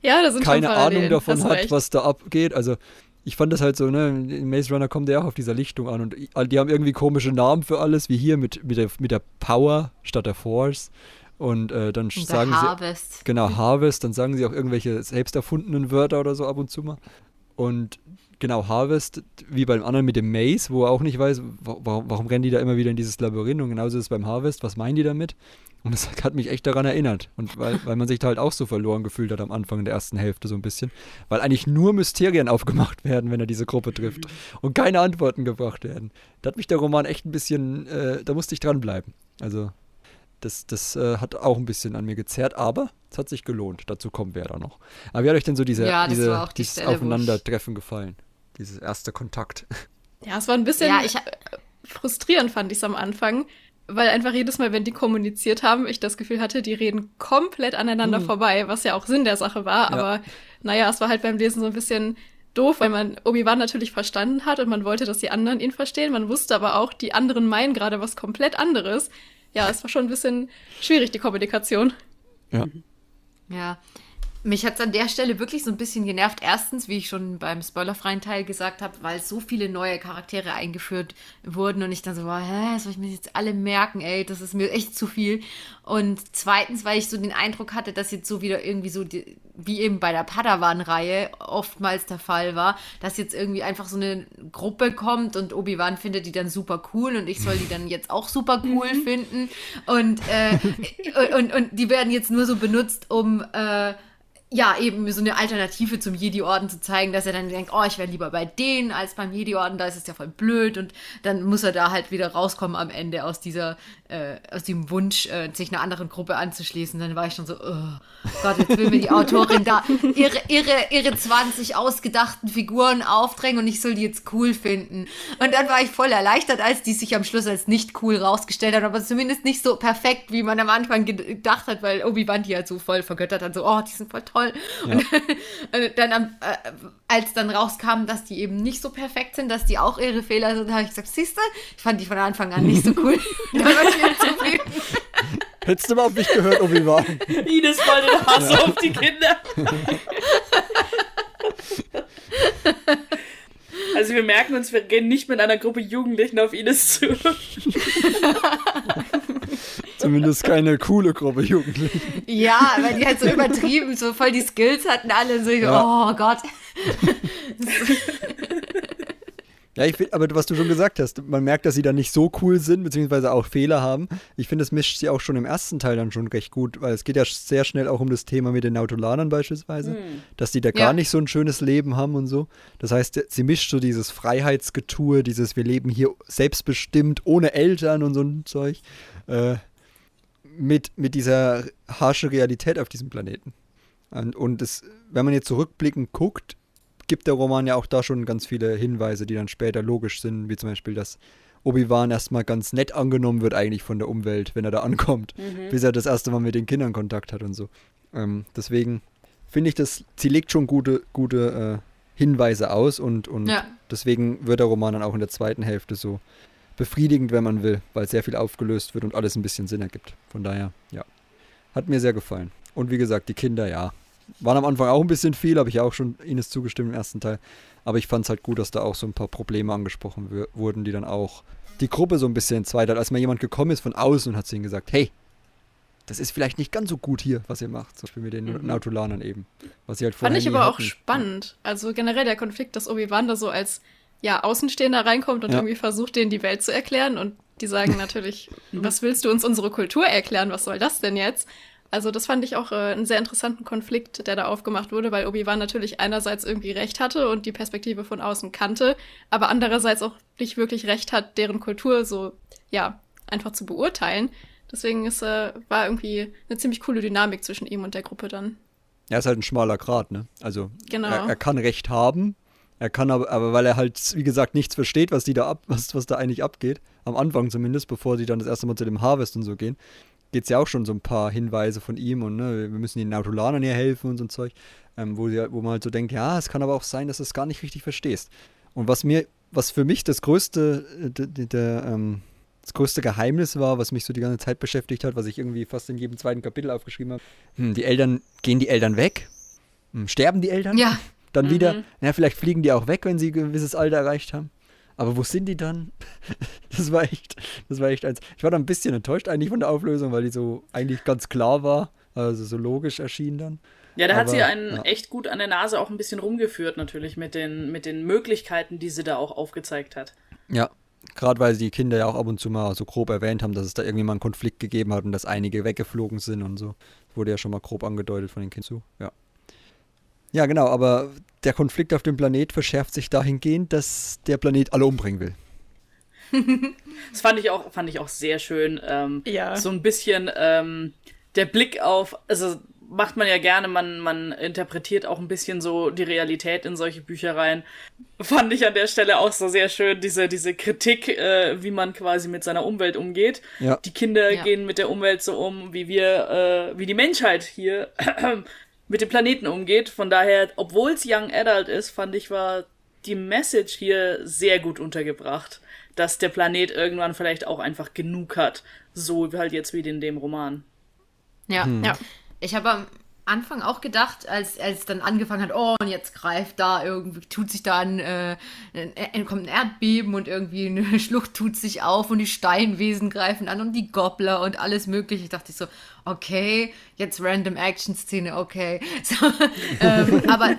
ja, keine Ahnung davon hat, was da abgeht. Also ich fand das halt so, ne, in Maze Runner kommt der auch auf dieser Lichtung an und die haben irgendwie komische Namen für alles, wie hier mit, mit, der, mit der Power statt der Force. Und äh, dann und sagen sie. Harvest. Genau, Harvest, dann sagen sie auch irgendwelche selbst erfundenen Wörter oder so ab und zu mal. Und genau, Harvest, wie beim anderen mit dem Maze, wo er auch nicht weiß, warum, warum rennen die da immer wieder in dieses Labyrinth und genauso ist es beim Harvest, was meinen die damit? Und das hat mich echt daran erinnert. Und weil, weil man sich da halt auch so verloren gefühlt hat am Anfang der ersten Hälfte so ein bisschen. Weil eigentlich nur Mysterien aufgemacht werden, wenn er diese Gruppe trifft. Und keine Antworten gebracht werden. Da hat mich der Roman echt ein bisschen, äh, da musste ich dranbleiben. Also, das, das äh, hat auch ein bisschen an mir gezerrt, aber es hat sich gelohnt. Dazu kommen wir ja dann noch. Aber wie hat euch denn so diese, ja, diese, die dieses Stelle, Aufeinandertreffen gefallen? Dieses erste Kontakt. Ja, es war ein bisschen ja, ich, frustrierend, fand ich es am Anfang weil einfach jedes Mal, wenn die kommuniziert haben, ich das Gefühl hatte, die reden komplett aneinander mhm. vorbei, was ja auch Sinn der Sache war. Ja. Aber naja, es war halt beim Lesen so ein bisschen doof, weil man Obi-Wan natürlich verstanden hat und man wollte, dass die anderen ihn verstehen. Man wusste aber auch, die anderen meinen gerade was komplett anderes. Ja, es war schon ein bisschen schwierig, die Kommunikation. Ja. Ja, mich hat es an der Stelle wirklich so ein bisschen genervt. Erstens, wie ich schon beim spoilerfreien Teil gesagt habe, weil so viele neue Charaktere eingeführt wurden und ich dann so, boah, hä, soll ich mir jetzt alle merken, ey, das ist mir echt zu viel. Und zweitens, weil ich so den Eindruck hatte, dass jetzt so wieder irgendwie so, die, wie eben bei der Padawan-Reihe oftmals der Fall war, dass jetzt irgendwie einfach so eine Gruppe kommt und Obi-Wan findet die dann super cool und ich soll die dann jetzt auch super cool mhm. finden. Und, äh, und, und, und die werden jetzt nur so benutzt, um äh, ja, eben so eine Alternative zum Jedi-Orden zu zeigen, dass er dann denkt, oh, ich wäre lieber bei denen als beim Jedi-Orden, da ist es ja voll blöd und dann muss er da halt wieder rauskommen am Ende aus dieser, äh, aus dem Wunsch, äh, sich einer anderen Gruppe anzuschließen. Dann war ich schon so, oh Gott, jetzt will mir die Autorin da ihre, ihre, ihre 20 ausgedachten Figuren aufdrängen und ich soll die jetzt cool finden. Und dann war ich voll erleichtert, als die sich am Schluss als nicht cool rausgestellt hat, aber zumindest nicht so perfekt, wie man am Anfang gedacht hat, weil Obi-Wan die halt so voll vergöttert hat, so, oh, die sind voll toll. Ja. Und dann, äh, als dann rauskam, dass die eben nicht so perfekt sind, dass die auch ihre Fehler sind, habe ich gesagt, siehst du, ich fand die von Anfang an nicht so cool. da war ich mir zufrieden. Hättest du mal auf mich gehört, Obi-Wan. Ines wollte den Hass ja. auf die Kinder. Also wir merken uns, wir gehen nicht mit einer Gruppe Jugendlichen auf Ines zu. Zumindest keine coole Gruppe Jugendliche. Ja, weil die halt so übertrieben, so voll die Skills hatten alle so, ja. oh Gott. Ja, ich find, aber was du schon gesagt hast, man merkt, dass sie da nicht so cool sind, beziehungsweise auch Fehler haben. Ich finde, das mischt sie auch schon im ersten Teil dann schon recht gut, weil es geht ja sehr schnell auch um das Thema mit den Nautolanern beispielsweise, mhm. dass die da ja. gar nicht so ein schönes Leben haben und so. Das heißt, sie mischt so dieses Freiheitsgetue, dieses wir leben hier selbstbestimmt, ohne Eltern und so ein Zeug, äh, mit, mit dieser harschen Realität auf diesem Planeten. Und, und das, wenn man jetzt zurückblickend guckt, gibt der Roman ja auch da schon ganz viele Hinweise, die dann später logisch sind, wie zum Beispiel, dass Obi-Wan erstmal ganz nett angenommen wird eigentlich von der Umwelt, wenn er da ankommt, mhm. bis er das erste Mal mit den Kindern Kontakt hat und so. Ähm, deswegen finde ich, das, sie legt schon gute, gute äh, Hinweise aus und, und ja. deswegen wird der Roman dann auch in der zweiten Hälfte so befriedigend, wenn man will, weil sehr viel aufgelöst wird und alles ein bisschen Sinn ergibt. Von daher, ja. Hat mir sehr gefallen. Und wie gesagt, die Kinder, ja. Waren am Anfang auch ein bisschen viel, habe ich auch schon Ines zugestimmt im ersten Teil. Aber ich fand es halt gut, dass da auch so ein paar Probleme angesprochen wurden, die dann auch die Gruppe so ein bisschen zweiteilt. Als mal jemand gekommen ist von außen und hat zu ihnen gesagt, hey, das ist vielleicht nicht ganz so gut hier, was ihr macht, zum Beispiel mit den mhm. Nautolanern eben. Was sie halt Fand ich aber hatten. auch spannend. Also generell der Konflikt, dass Obi-Wan da so als ja, Außenstehender reinkommt und ja. irgendwie versucht, denen die Welt zu erklären. Und die sagen natürlich, was willst du uns unsere Kultur erklären? Was soll das denn jetzt? Also das fand ich auch äh, einen sehr interessanten Konflikt, der da aufgemacht wurde, weil Obi-Wan natürlich einerseits irgendwie recht hatte und die Perspektive von außen kannte, aber andererseits auch nicht wirklich recht hat, deren Kultur so, ja, einfach zu beurteilen. Deswegen ist, äh, war irgendwie eine ziemlich coole Dynamik zwischen ihm und der Gruppe dann. Er ist halt ein schmaler Grat, ne? Also genau. er, er kann Recht haben, er kann aber, aber weil er halt, wie gesagt, nichts versteht, was die da ab, was, was da eigentlich abgeht, am Anfang zumindest, bevor sie dann das erste Mal zu dem Harvest und so gehen, geht es ja auch schon so ein paar Hinweise von ihm und ne, wir müssen den Nautolanern hier helfen und so ein Zeug, ähm, wo, sie, wo man halt so denkt, ja, es kann aber auch sein, dass du es gar nicht richtig verstehst. Und was mir, was für mich das größte, äh, der, der ähm, das größte Geheimnis war, was mich so die ganze Zeit beschäftigt hat, was ich irgendwie fast in jedem zweiten Kapitel aufgeschrieben habe. Hm, die Eltern, gehen die Eltern weg? Hm, sterben die Eltern? Ja. Dann mhm. wieder, ja, vielleicht fliegen die auch weg, wenn sie ein gewisses Alter erreicht haben. Aber wo sind die dann? Das war echt, das war echt eins. Ich war da ein bisschen enttäuscht eigentlich von der Auflösung, weil die so eigentlich ganz klar war, also so logisch erschien dann. Ja, da hat sie einen ja. echt gut an der Nase auch ein bisschen rumgeführt, natürlich, mit den, mit den Möglichkeiten, die sie da auch aufgezeigt hat. Ja, gerade weil die Kinder ja auch ab und zu mal so grob erwähnt haben, dass es da irgendwie mal einen Konflikt gegeben hat und dass einige weggeflogen sind und so. Wurde ja schon mal grob angedeutet von den Kindern zu. Ja. Ja, genau, aber der Konflikt auf dem Planet verschärft sich dahingehend, dass der Planet alle umbringen will. das fand ich auch, fand ich auch sehr schön. Ähm, ja. So ein bisschen ähm, der Blick auf, also macht man ja gerne, man, man interpretiert auch ein bisschen so die Realität in solche Büchereien. Fand ich an der Stelle auch so sehr schön, diese, diese Kritik, äh, wie man quasi mit seiner Umwelt umgeht. Ja. Die Kinder ja. gehen mit der Umwelt so um, wie wir, äh, wie die Menschheit hier mit dem Planeten umgeht. Von daher, obwohl es Young Adult ist, fand ich, war die Message hier sehr gut untergebracht, dass der Planet irgendwann vielleicht auch einfach genug hat. So halt jetzt wie in dem Roman. Ja, hm. ja. Ich habe am Anfang auch gedacht, als, es dann angefangen hat, oh, und jetzt greift da irgendwie, tut sich da ein, äh, ein, kommt ein Erdbeben und irgendwie eine Schlucht tut sich auf und die Steinwesen greifen an und die Gobbler und alles mögliche. Ich dachte so, okay, jetzt random Action-Szene, okay. So, ähm, aber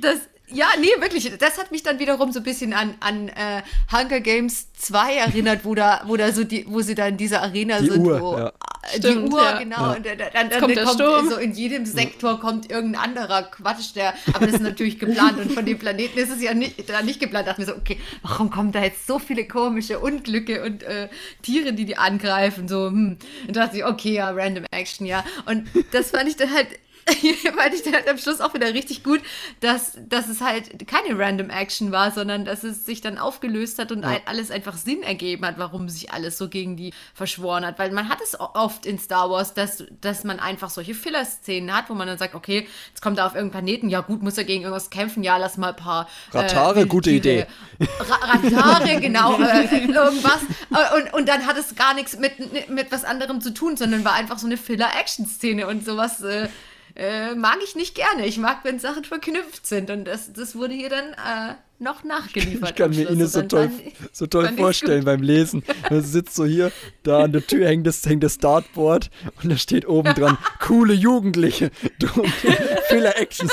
das, ja, nee, wirklich. Das hat mich dann wiederum so ein bisschen an, an äh, Hunger Games 2 erinnert, wo da, wo da so die, wo sie da in dieser Arena die sind, Uhr, wo ja. die Stimmt, Uhr, ja. genau, ja. und dann, dann, dann kommt, kommt so in jedem Sektor kommt irgendein anderer Quatsch, der, aber das ist natürlich geplant und von dem Planeten ist es ja nicht, da nicht geplant. Da dachte mir so, okay, warum kommen da jetzt so viele komische Unglücke und äh, Tiere, die die angreifen, so, hm. Und da dachte ich, okay, ja, random Action, ja. Und das fand ich dann halt fand ich dann halt am Schluss auch wieder richtig gut, dass, dass es halt keine Random Action war, sondern dass es sich dann aufgelöst hat und ja. alles einfach Sinn ergeben hat, warum sich alles so gegen die verschworen hat. Weil man hat es oft in Star Wars, dass, dass man einfach solche Filler-Szenen hat, wo man dann sagt, okay, jetzt kommt er auf irgendeinen Planeten, ja gut, muss er gegen irgendwas kämpfen, ja, lass mal ein paar. Äh, Ratare, äh, gute Idee. Ra Ratare, genau, äh, irgendwas. Äh, und, und dann hat es gar nichts mit, mit was anderem zu tun, sondern war einfach so eine Filler-Action-Szene und sowas. Äh, äh, mag ich nicht gerne. Ich mag, wenn Sachen verknüpft sind. Und das, das wurde hier dann äh, noch nachgeliefert. Ich kann mir Ines so toll, so toll vorstellen beim Lesen. Man sitzt so hier, da an der Tür hängt das, hängt das Dartboard und da steht oben dran, coole Jugendliche. Fehler Action.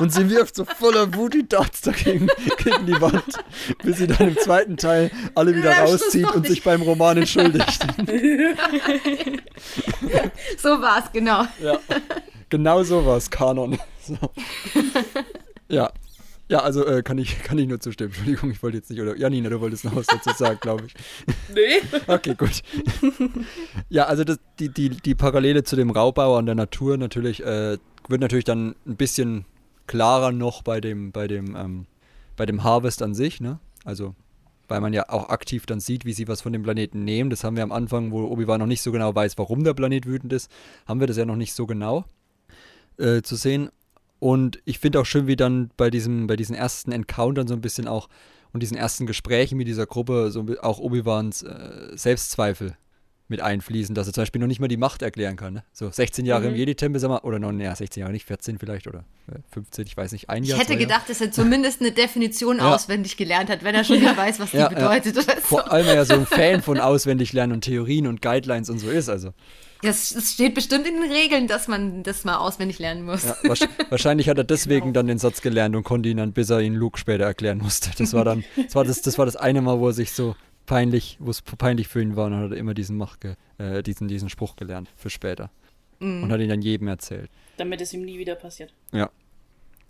Und sie wirft so voller Wut die Darts dagegen gegen die Wand, bis sie dann im zweiten Teil alle wieder ja, rauszieht und sich beim Roman entschuldigt. so war es, genau. Ja. Genau so war es, Kanon. So. Ja. Ja, also äh, kann, ich, kann ich nur zustimmen. Entschuldigung, ich wollte jetzt nicht, oder Janina, du wolltest noch was dazu sagen, glaube ich. Nee. Okay, gut. ja, also das, die, die, die Parallele zu dem Raubbau an der Natur natürlich, äh, wird natürlich dann ein bisschen klarer noch bei dem, bei dem, ähm, bei dem Harvest an sich, ne? Also, weil man ja auch aktiv dann sieht, wie sie was von dem Planeten nehmen. Das haben wir am Anfang, wo Obi-Wan noch nicht so genau weiß, warum der Planet wütend ist, haben wir das ja noch nicht so genau äh, zu sehen. Und ich finde auch schön, wie dann bei diesem, bei diesen ersten Encountern so ein bisschen auch und diesen ersten Gesprächen mit dieser Gruppe so auch Obi-Wans äh, Selbstzweifel mit einfließen, dass er zum Beispiel noch nicht mal die Macht erklären kann. Ne? So 16 Jahre mhm. im Jedi-Tempel, sag mal, oder noch, naja, 16 Jahre nicht, 14 vielleicht oder 15, äh, ich weiß nicht, ein ich Jahr. Ich hätte gedacht, dass er zumindest eine Definition ja. auswendig gelernt hat, wenn er schon nicht weiß, was die ja, bedeutet. Ja. So. Vor allem er ja so ein Fan von auswendig lernen und Theorien und Guidelines und so ist, also. Es steht bestimmt in den Regeln, dass man das mal auswendig lernen muss. Ja, wahrscheinlich hat er deswegen genau. dann den Satz gelernt und konnte ihn dann, bis er ihn Luke später erklären musste. Das war dann, das war das, das war das eine Mal, wo er sich so peinlich, wo es peinlich für ihn war, und dann hat er immer diesen Mach, äh, diesen, diesen Spruch gelernt für später. Mhm. Und hat ihn dann jedem erzählt. Damit es ihm nie wieder passiert. Ja.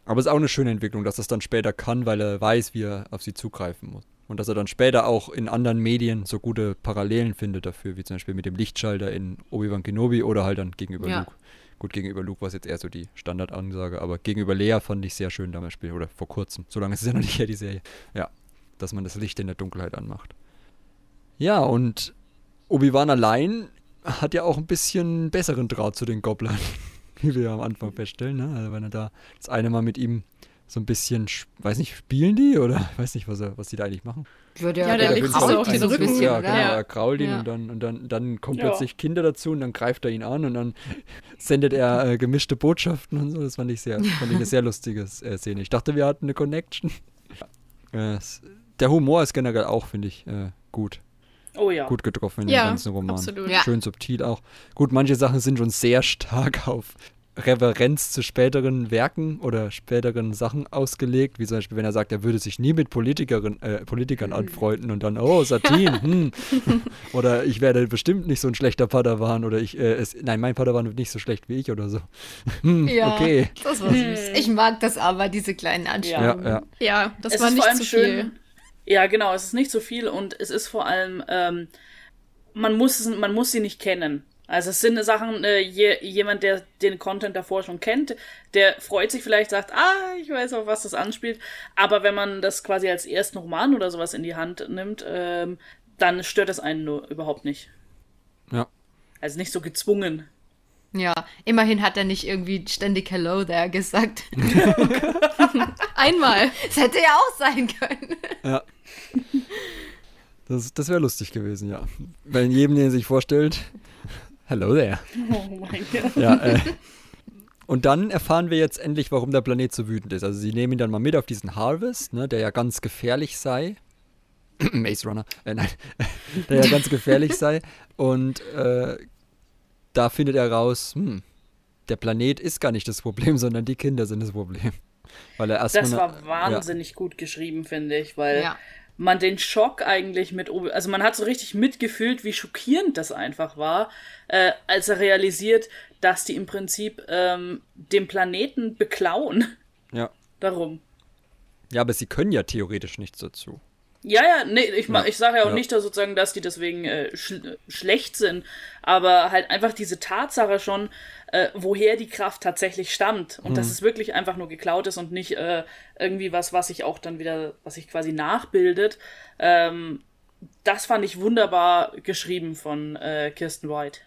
Aber es ist auch eine schöne Entwicklung, dass er es dann später kann, weil er weiß, wie er auf sie zugreifen muss. Und dass er dann später auch in anderen Medien so gute Parallelen findet dafür, wie zum Beispiel mit dem Lichtschalter in Obi-Wan Kenobi oder halt dann gegenüber ja. Luke. Gut, gegenüber Luke war es jetzt eher so die Standardansage, aber gegenüber Lea fand ich sehr schön damals spielen, oder vor kurzem. So lange ist es ja noch nicht her, die Serie. Ja, dass man das Licht in der Dunkelheit anmacht. Ja, und Obi-Wan allein hat ja auch ein bisschen besseren Draht zu den Gobblern, wie wir ja am Anfang feststellen. Ne? Also wenn er da das eine Mal mit ihm so ein bisschen, weiß nicht, spielen die oder weiß nicht, was, er, was die da eigentlich machen. Ja, der, ja, der, der so auf den Rücken. Ja, genau, ja. er krault ihn ja. und, dann, und dann, dann kommen ja. plötzlich Kinder dazu und dann greift er ihn an und dann sendet er äh, gemischte Botschaften und so. Das fand ich sehr, fand ich eine sehr lustige äh, Szene. Ich dachte, wir hatten eine Connection. Äh, der Humor ist generell auch, finde ich, äh, gut. Oh ja. Gut getroffen in ja, dem ganzen Roman. Absolut. Schön subtil auch. Gut, manche Sachen sind schon sehr stark auf Reverenz zu späteren Werken oder späteren Sachen ausgelegt, wie zum Beispiel, wenn er sagt, er würde sich nie mit Politikerin, äh, Politikern mhm. anfreunden und dann, oh, Satin, hm. oder ich werde bestimmt nicht so ein schlechter Padawan oder ich, äh, es, nein, mein Padawan wird nicht so schlecht wie ich oder so. hm, ja, okay. das war süß. Ich mag das aber, diese kleinen Anspielungen. Ja, ja. ja das es war nicht zu viel. Schön, ja, genau, es ist nicht so viel und es ist vor allem, ähm, man muss, man muss sie nicht kennen. Also es sind Sachen, äh, je, jemand, der den Content davor schon kennt, der freut sich vielleicht, sagt, ah, ich weiß auf was das anspielt. Aber wenn man das quasi als ersten Roman oder sowas in die Hand nimmt, ähm, dann stört es einen nur überhaupt nicht. Ja. Also nicht so gezwungen. Ja, immerhin hat er nicht irgendwie ständig Hello there gesagt. Einmal. Das hätte ja auch sein können. Ja. Das, das wäre lustig gewesen, ja. Wenn jedem, den sich vorstellt, Hello there. Oh mein Gott. Ja, äh, und dann erfahren wir jetzt endlich, warum der Planet so wütend ist. Also sie nehmen ihn dann mal mit auf diesen Harvest, ne, der ja ganz gefährlich sei. Maze Runner, äh, nein, der ja ganz gefährlich sei. Und äh, da findet er raus, hm, der Planet ist gar nicht das Problem, sondern die Kinder sind das Problem. Weil er das war wahnsinnig ja. gut geschrieben, finde ich, weil ja man den Schock eigentlich mit, also man hat so richtig mitgefühlt, wie schockierend das einfach war, äh, als er realisiert, dass die im Prinzip ähm, den Planeten beklauen. Ja. Darum. Ja, aber sie können ja theoretisch nichts dazu. Ja, ja, nee, ich, ja. ich sage ja auch ja. nicht, dass sozusagen, dass die deswegen äh, sch schlecht sind, aber halt einfach diese Tatsache schon, äh, woher die Kraft tatsächlich stammt und mhm. dass es wirklich einfach nur geklaut ist und nicht äh, irgendwie was, was sich auch dann wieder, was sich quasi nachbildet. Ähm, das fand ich wunderbar geschrieben von äh, Kirsten White.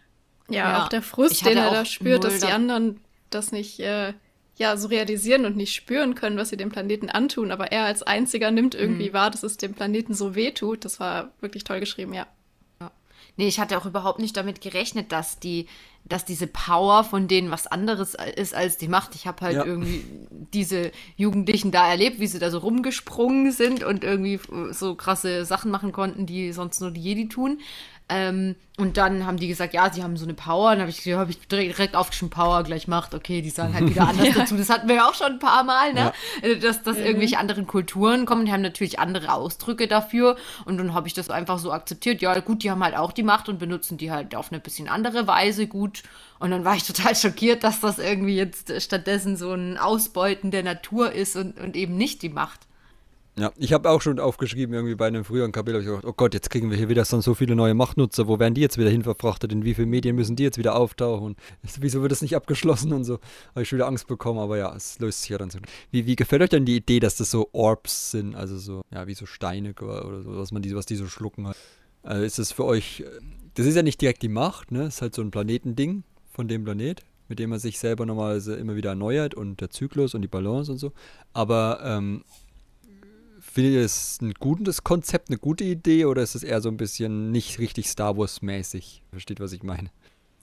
Ja, ja, auch der Frust, den er da spürt, dass die anderen das nicht äh, ja so realisieren und nicht spüren können, was sie dem Planeten antun, aber er als einziger nimmt irgendwie mhm. wahr, dass es dem Planeten so weh tut. Das war wirklich toll geschrieben, ja. Nee, ich hatte auch überhaupt nicht damit gerechnet, dass die, dass diese Power von denen was anderes ist als die Macht. Ich habe halt ja. irgendwie diese Jugendlichen da erlebt, wie sie da so rumgesprungen sind und irgendwie so krasse Sachen machen konnten, die sonst nur die Jedi tun. Ähm, und dann haben die gesagt, ja, sie haben so eine Power. Und dann habe ich, hab ich direkt aufgeschrieben, Power gleich macht. Okay, die sagen halt wieder anders dazu. Das hatten wir ja auch schon ein paar Mal, ne? Ja. Äh, dass, dass mhm. irgendwelche anderen Kulturen kommen. Die haben natürlich andere Ausdrücke dafür. Und dann habe ich das einfach so akzeptiert. Ja, gut, die haben halt auch die Macht und benutzen die halt auf eine bisschen andere Weise gut. Und dann war ich total schockiert, dass das irgendwie jetzt stattdessen so ein Ausbeuten der Natur ist und, und eben nicht die Macht. Ja, ich habe auch schon aufgeschrieben, irgendwie bei einem früheren Kapitel, habe ich gedacht, oh Gott, jetzt kriegen wir hier wieder so viele neue Machtnutzer, wo werden die jetzt wieder hinverfrachtet, in wie vielen Medien müssen die jetzt wieder auftauchen, wieso wird das nicht abgeschlossen und so, habe ich schon wieder Angst bekommen, aber ja, es löst sich ja dann so. Wie, wie gefällt euch denn die Idee, dass das so Orbs sind, also so, ja, wie so Steine oder so, was man die, was die so schlucken hat? Also ist das für euch, das ist ja nicht direkt die Macht, ne, das ist halt so ein Planetending von dem Planet, mit dem man sich selber normalerweise immer wieder erneuert und der Zyklus und die Balance und so, aber, ähm, Findet ihr es ein gutes Konzept, eine gute Idee oder ist es eher so ein bisschen nicht richtig Star Wars-mäßig? Versteht, was ich meine?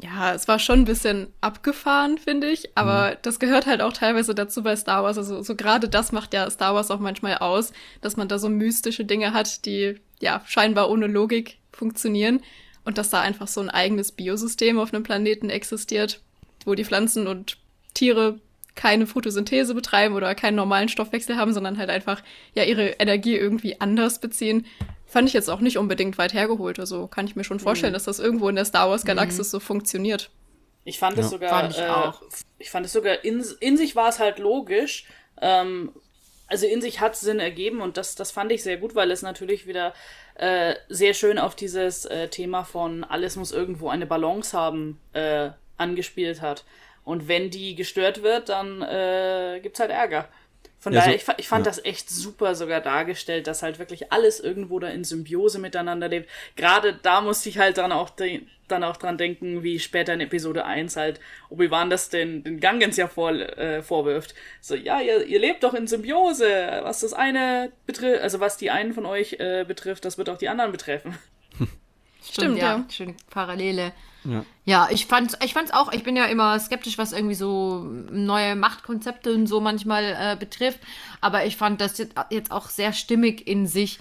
Ja, es war schon ein bisschen abgefahren, finde ich, aber mhm. das gehört halt auch teilweise dazu bei Star Wars. Also so gerade das macht ja Star Wars auch manchmal aus, dass man da so mystische Dinge hat, die ja scheinbar ohne Logik funktionieren und dass da einfach so ein eigenes Biosystem auf einem Planeten existiert, wo die Pflanzen und Tiere keine Photosynthese betreiben oder keinen normalen Stoffwechsel haben, sondern halt einfach ja ihre Energie irgendwie anders beziehen. Fand ich jetzt auch nicht unbedingt weit hergeholt. Also kann ich mir schon vorstellen, mhm. dass das irgendwo in der Star Wars Galaxis mhm. so funktioniert. Ich fand es ja. sogar, fand ich, äh, auch. ich fand es sogar in, in sich war es halt logisch. Ähm, also in sich hat es Sinn ergeben und das, das fand ich sehr gut, weil es natürlich wieder äh, sehr schön auf dieses äh, Thema von alles muss irgendwo eine Balance haben äh, angespielt hat. Und wenn die gestört wird, dann äh, gibt's halt Ärger. Von ja, daher, so, ich, ich fand ja. das echt super sogar dargestellt, dass halt wirklich alles irgendwo da in Symbiose miteinander lebt. Gerade da musste ich halt dann auch, dann auch dran denken, wie später in Episode 1 halt Obi-Wan das den, den Gangens ja vor, äh, vorwirft. So, ja, ihr, ihr lebt doch in Symbiose. Was das eine betrifft, also was die einen von euch äh, betrifft, das wird auch die anderen betreffen. Stimmt, ja. ja. Schöne Parallele. Ja. ja, ich fand ich fand's auch, ich bin ja immer skeptisch, was irgendwie so neue Machtkonzepte und so manchmal äh, betrifft, aber ich fand das jetzt auch sehr stimmig in sich,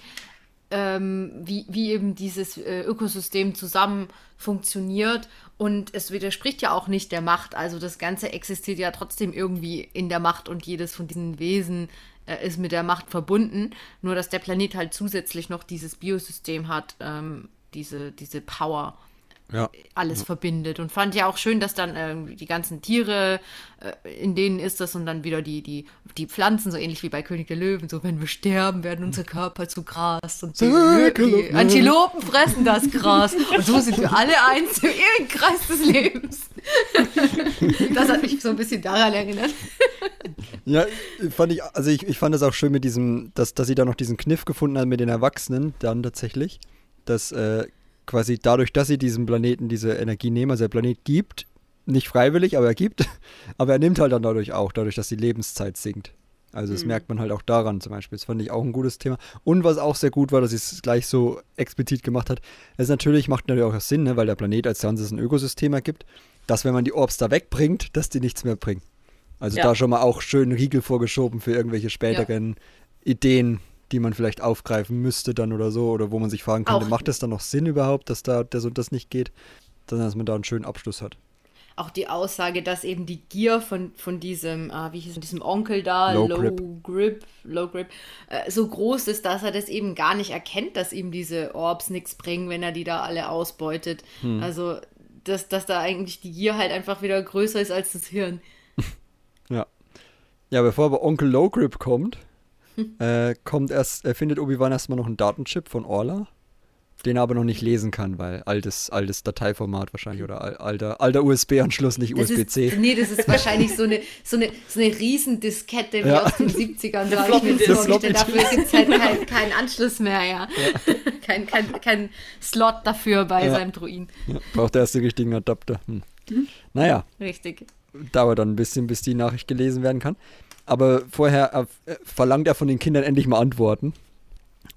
ähm, wie, wie eben dieses äh, Ökosystem zusammen funktioniert. Und es widerspricht ja auch nicht der Macht, also das Ganze existiert ja trotzdem irgendwie in der Macht und jedes von diesen Wesen äh, ist mit der Macht verbunden, nur dass der Planet halt zusätzlich noch dieses Biosystem hat, ähm, diese, diese Power ja. alles verbindet. Und fand ja auch schön, dass dann äh, die ganzen Tiere, äh, in denen ist das und dann wieder die, die, die Pflanzen, so ähnlich wie bei König der Löwen, so wenn wir sterben, werden unsere Körper zu Gras und die, die Antilopen fressen das Gras. Und so sind wir alle eins im ewigen Kreis des Lebens. das hat mich so ein bisschen daran erinnert. Ja, fand ich, also ich, ich fand es auch schön mit diesem, dass, dass sie da noch diesen Kniff gefunden haben mit den Erwachsenen, dann tatsächlich. Dass äh, quasi dadurch, dass sie diesem Planeten diese Energie nehmen, also der Planet gibt, nicht freiwillig, aber er gibt, aber er nimmt halt dann dadurch auch, dadurch, dass die Lebenszeit sinkt. Also das mhm. merkt man halt auch daran zum Beispiel. Das fand ich auch ein gutes Thema. Und was auch sehr gut war, dass es gleich so explizit gemacht hat, es natürlich macht natürlich auch Sinn, ne, weil der Planet als Ganzes ein Ökosystem ergibt, dass wenn man die Orbs da wegbringt, dass die nichts mehr bringen. Also ja. da schon mal auch schön Riegel vorgeschoben für irgendwelche späteren ja. Ideen, die man vielleicht aufgreifen müsste dann oder so, oder wo man sich fragen könnte, auch, macht es dann noch Sinn überhaupt, dass da das und das nicht geht, dann dass man da einen schönen Abschluss hat. Auch die Aussage, dass eben die Gier von, von diesem, äh, wie hieß es, diesem Onkel da, Low, Low Grip, Grip Low Grip, äh, so groß ist, dass er das eben gar nicht erkennt, dass ihm diese Orbs nichts bringen, wenn er die da alle ausbeutet. Hm. Also, dass, dass da eigentlich die Gier halt einfach wieder größer ist als das Hirn. ja. Ja, bevor aber Onkel Low Grip kommt, äh, kommt erst, er findet Obi-Wan erstmal noch einen Datenchip von Orla, den er aber noch nicht lesen kann, weil altes, altes Dateiformat wahrscheinlich oder alter, alter USB-Anschluss, nicht USB-C. Nee, das ist wahrscheinlich so eine, so eine, so eine Riesendiskette wie ja. aus den 70ern, sag ich mir so. Dafür gibt es halt keinen kein Anschluss mehr, ja. ja. kein, kein, kein Slot dafür bei ja. seinem Druiden. Ja. Braucht er erst den richtigen Adapter. Hm. Mhm. Naja. Richtig. Dauert dann ein bisschen, bis die Nachricht gelesen werden kann. Aber vorher äh, verlangt er von den Kindern endlich mal Antworten.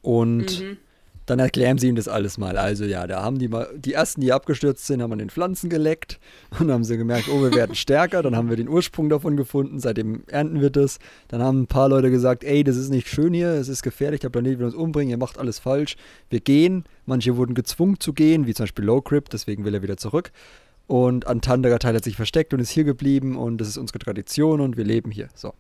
Und mhm. dann erklären sie ihm das alles mal. Also ja, da haben die mal, die ersten, die abgestürzt sind, haben an den Pflanzen geleckt und haben sie gemerkt, oh, wir werden stärker. Dann haben wir den Ursprung davon gefunden, seitdem ernten wir das. Dann haben ein paar Leute gesagt, ey, das ist nicht schön hier, es ist gefährlich, der Planet will uns umbringen, ihr macht alles falsch. Wir gehen. Manche wurden gezwungen zu gehen, wie zum Beispiel Low Crip, deswegen will er wieder zurück. Und ein anderer Teil hat sich versteckt und ist hier geblieben und das ist unsere Tradition und wir leben hier. So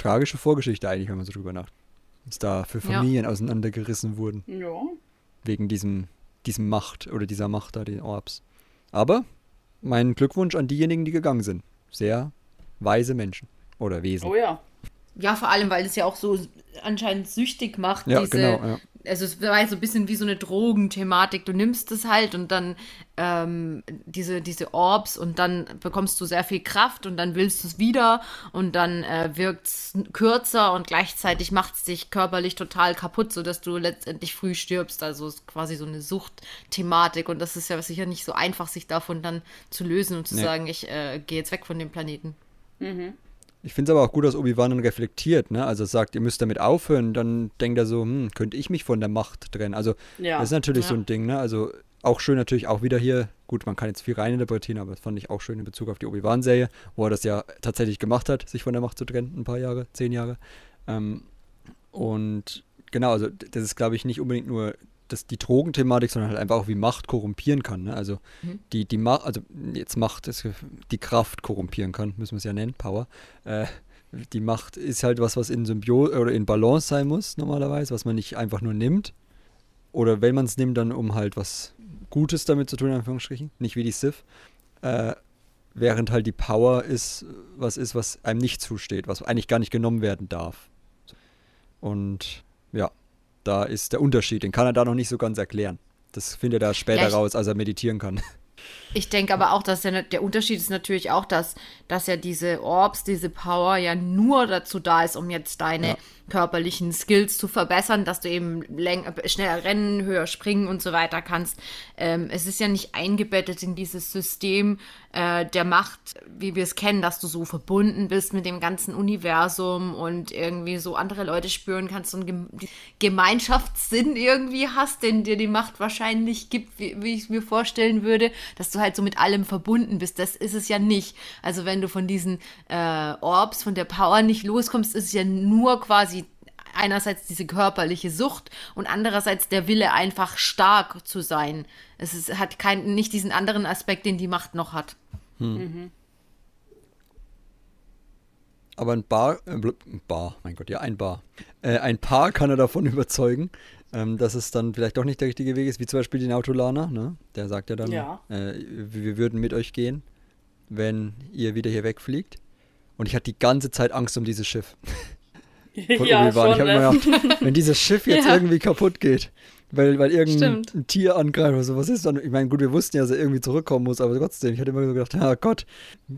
tragische Vorgeschichte eigentlich, wenn man so drüber nachdenkt. Dass da für Familien ja. auseinandergerissen wurden. Ja. Wegen diesem, diesem Macht oder dieser Macht da, den Orbs. Aber mein Glückwunsch an diejenigen, die gegangen sind. Sehr weise Menschen oder Wesen. Oh ja. Ja, vor allem, weil es ja auch so anscheinend süchtig macht, Ja, diese, genau, ja. Also es war so ein bisschen wie so eine Drogenthematik. Du nimmst es halt und dann ähm, diese, diese Orbs und dann bekommst du sehr viel Kraft und dann willst du es wieder und dann äh, wirkt es kürzer und gleichzeitig macht es dich körperlich total kaputt, sodass du letztendlich früh stirbst. Also es ist quasi so eine Suchtthematik und das ist ja sicher nicht so einfach, sich davon dann zu lösen und zu Nee. sagen, ich äh, gehe jetzt weg von dem Planeten. Ich finde es aber auch gut, dass Obi-Wan dann reflektiert, ne? Also sagt, ihr müsst damit aufhören, dann denkt er so, hm, könnte ich mich von der Macht trennen? Also Ja. das ist natürlich so Ja. ein Ding, ne? Also auch schön natürlich auch wieder hier, gut, man kann jetzt viel reininterpretieren, aber das fand ich auch schön in Bezug auf die Obi-Wan-Serie, wo er das ja tatsächlich gemacht hat, sich von der Macht zu trennen, ein paar Jahre, zehn Jahre. Ähm, und genau, also das ist, glaube ich, nicht unbedingt nur das, die Drogenthematik, sondern halt einfach auch, wie Macht korrumpieren kann. Ne? Also die, die Macht, also jetzt Macht, ist, die Kraft korrumpieren kann, müssen wir es ja nennen, Power. Äh, die Macht ist halt was, was in Symbiose oder in Balance sein muss, normalerweise, was man nicht einfach nur nimmt. Oder wenn man es nimmt, dann um halt was Gutes damit zu tun, in Anführungsstrichen. Nicht wie die Sith. Äh, während halt die Power ist, was ist, was einem nicht zusteht, was eigentlich gar nicht genommen werden darf. Und ja, da ist der Unterschied. Den kann er da noch nicht so ganz erklären. Das findet er später ich- raus, als er meditieren kann. Ich denke aber auch, dass der, der Unterschied ist natürlich auch, dass, dass ja diese Orbs, diese Power ja nur dazu da ist, um jetzt deine Ja. körperlichen Skills zu verbessern, dass du eben schneller rennen, höher springen und so weiter kannst. Ähm, es ist ja nicht eingebettet in dieses System äh, der Macht, wie wir es kennen, dass du so verbunden bist mit dem ganzen Universum und irgendwie so andere Leute spüren kannst und Gem Gemeinschaftssinn irgendwie hast, den dir die Macht wahrscheinlich gibt, wie, wie ich es mir vorstellen würde, dass du halt so mit allem verbunden bist. Das ist es ja nicht. Also wenn du von diesen äh, Orbs, von der Power nicht loskommst, ist es ja nur quasi einerseits diese körperliche Sucht und andererseits der Wille einfach stark zu sein. Es ist, hat kein, nicht diesen anderen Aspekt, den die Macht noch hat. Aber ein Bar, äh, Bar, mein Gott, ja, ein Bar. Äh, ein Paar kann er davon überzeugen, ähm, dass es dann vielleicht doch nicht der richtige Weg ist, wie zum Beispiel den Autolaner, ne? Der sagt ja dann, Ja. Äh, wir würden mit euch gehen, wenn ihr wieder hier wegfliegt. Und ich hatte die ganze Zeit Angst um dieses Schiff. Von ja, schon, ich habe ne? immer gedacht, wenn dieses Schiff jetzt Ja. irgendwie kaputt geht, weil, weil irgendein Stimmt. Tier angreift oder so, was ist dann? Ich meine, gut, wir wussten ja, dass er irgendwie zurückkommen muss, aber trotzdem, ich hatte immer so gedacht, ja Gott,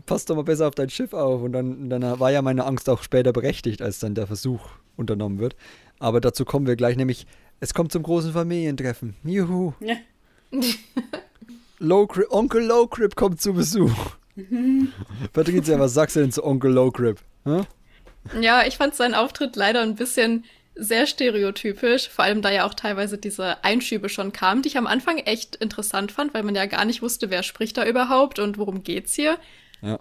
pass doch mal besser auf dein Schiff auf. Und dann, dann war ja meine Angst auch später berechtigt, als dann der Versuch unternommen wird. Aber dazu kommen wir gleich, nämlich, es kommt zum großen Familientreffen. Juhu. Ja. Low Onkel Lowcrip kommt zu Besuch. Patricia, was sagst du denn zu Onkel Lowcrip? Hä? Ja, ich fand seinen Auftritt leider ein bisschen sehr stereotypisch, vor allem da ja auch teilweise diese Einschübe schon kamen, die ich am Anfang echt interessant fand, weil man ja gar nicht wusste, wer spricht da überhaupt und worum geht's hier.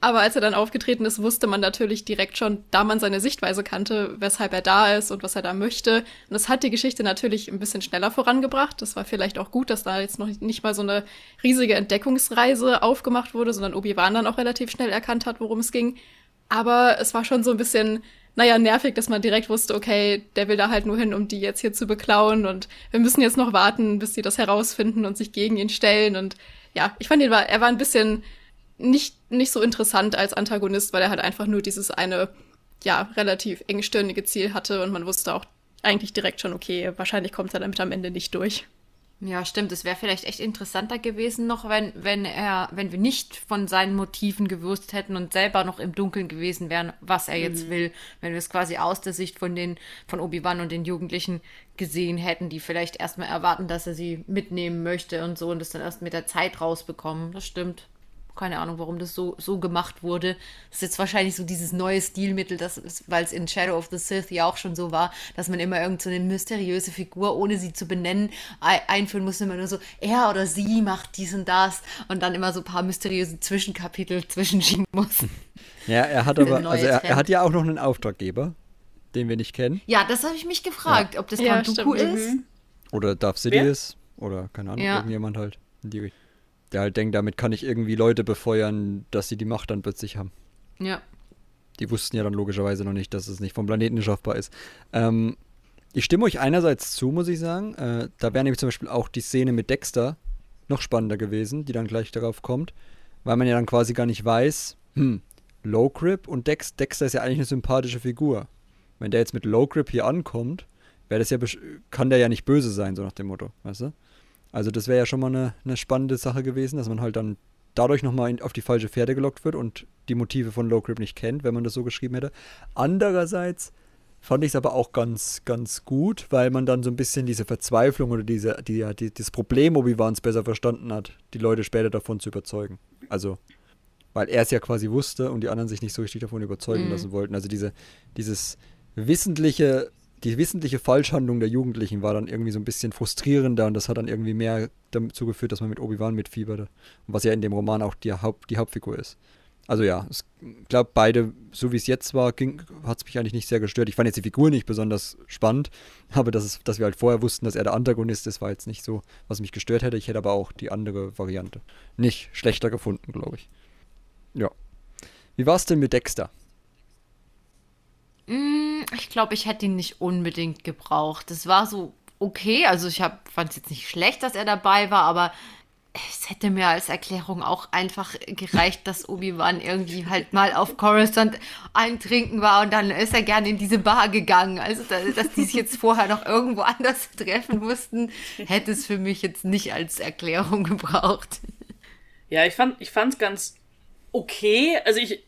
Aber als er dann aufgetreten ist, wusste man natürlich direkt schon, da man seine Sichtweise kannte, weshalb er da ist und was er da möchte. Und das hat die Geschichte natürlich ein bisschen schneller vorangebracht. Das war vielleicht auch gut, dass da jetzt noch nicht mal so eine riesige Entdeckungsreise aufgemacht wurde, sondern Obi-Wan dann auch relativ schnell erkannt hat, worum es ging. Aber es war schon so ein bisschen, naja, nervig, dass man direkt wusste, okay, der will da halt nur hin, um die jetzt hier zu beklauen und wir müssen jetzt noch warten, bis sie das herausfinden und sich gegen ihn stellen. Und ja, ich fand ihn war, er war ein bisschen nicht, nicht so interessant als Antagonist, weil er halt einfach nur dieses eine, ja, relativ engstirnige Ziel hatte und man wusste auch eigentlich direkt schon, okay, wahrscheinlich kommt er damit am Ende nicht durch. Ja, stimmt. Es wäre vielleicht echt interessanter gewesen noch, wenn, wenn er, wenn wir nicht von seinen Motiven gewusst hätten und selber noch im Dunkeln gewesen wären, was er jetzt will. Wenn wir es quasi aus der Sicht von den, von Obi-Wan und den Jugendlichen gesehen hätten, die vielleicht erstmal erwarten, dass er sie mitnehmen möchte und so und das dann erst mit der Zeit rausbekommen. Das stimmt. Keine Ahnung, warum das so, so gemacht wurde. Das ist jetzt wahrscheinlich so dieses neue Stilmittel, weil es in Shadow of the Sith ja auch schon so war, dass man immer irgend so eine mysteriöse Figur, ohne sie zu benennen, ei- einführen muss. Immer nur so, er oder sie macht dies und das und dann immer so ein paar mysteriöse Zwischenkapitel zwischenschieben muss. Ja, er hat aber, also er, er hat ja auch noch einen Auftraggeber, den wir nicht kennen. Ja, das habe ich mich gefragt, ob das Ja, Count Dooku ist. Oder Darth Sidious. Oder keine Ahnung, Ja. irgendjemand halt. In die Richtung. Der halt denkt, damit kann ich irgendwie Leute befeuern, dass sie die Macht dann plötzlich haben. Ja. Die wussten ja dann logischerweise noch nicht, dass es nicht vom Planeten schaffbar ist. Ähm, ich stimme euch einerseits zu, muss ich sagen. Äh, da wäre nämlich zum Beispiel auch die Szene mit Dexter noch spannender gewesen, die dann gleich darauf kommt. Weil man ja dann quasi gar nicht weiß, hm, Low Grip und Dex, Dexter ist ja eigentlich eine sympathische Figur. Wenn der jetzt mit Low Grip hier ankommt, wäre das ja kann der ja nicht böse sein, so nach dem Motto, weißt du? Also das wäre ja schon mal eine, eine spannende Sache gewesen, dass man halt dann dadurch nochmal auf die falsche Pferde gelockt wird und die Motive von Low Grip nicht kennt, wenn man das so geschrieben hätte. Andererseits fand ich es aber auch ganz, ganz gut, weil man dann so ein bisschen diese Verzweiflung oder diese, die, die, das Problem Obi-Wans besser verstanden hat, die Leute später davon zu überzeugen. Also, weil er es ja quasi wusste und die anderen sich nicht so richtig davon überzeugen mhm. lassen wollten. Also diese, dieses wissentliche die wissentliche Falschhandlung der Jugendlichen war dann irgendwie so ein bisschen frustrierender und das hat dann irgendwie mehr dazu geführt, dass man mit Obi-Wan mitfieberte. Was ja in dem Roman auch die, Haupt, die Hauptfigur ist. Also ja, ich glaube, beide, so wie es jetzt war, hat es mich eigentlich nicht sehr gestört. Ich fand jetzt die Figur nicht besonders spannend, aber dass, es, dass wir halt vorher wussten, dass er der Antagonist ist, war jetzt nicht so, was mich gestört hätte. Ich hätte aber auch die andere Variante nicht schlechter gefunden, glaube ich. Ja. Wie war es denn mit Dexter? Mm, ich glaube, ich hätte ihn nicht unbedingt gebraucht. Es war so okay. Also ich fand es jetzt nicht schlecht, dass er dabei war, aber es hätte mir als Erklärung auch einfach gereicht, dass Obi-Wan irgendwie halt mal auf Coruscant eintrinken war und dann ist er gerne in diese Bar gegangen. Also, dass die sich jetzt vorher noch irgendwo anders treffen mussten, hätte es für mich jetzt nicht als Erklärung gebraucht. Ja, ich fand ich ganz okay. Also ich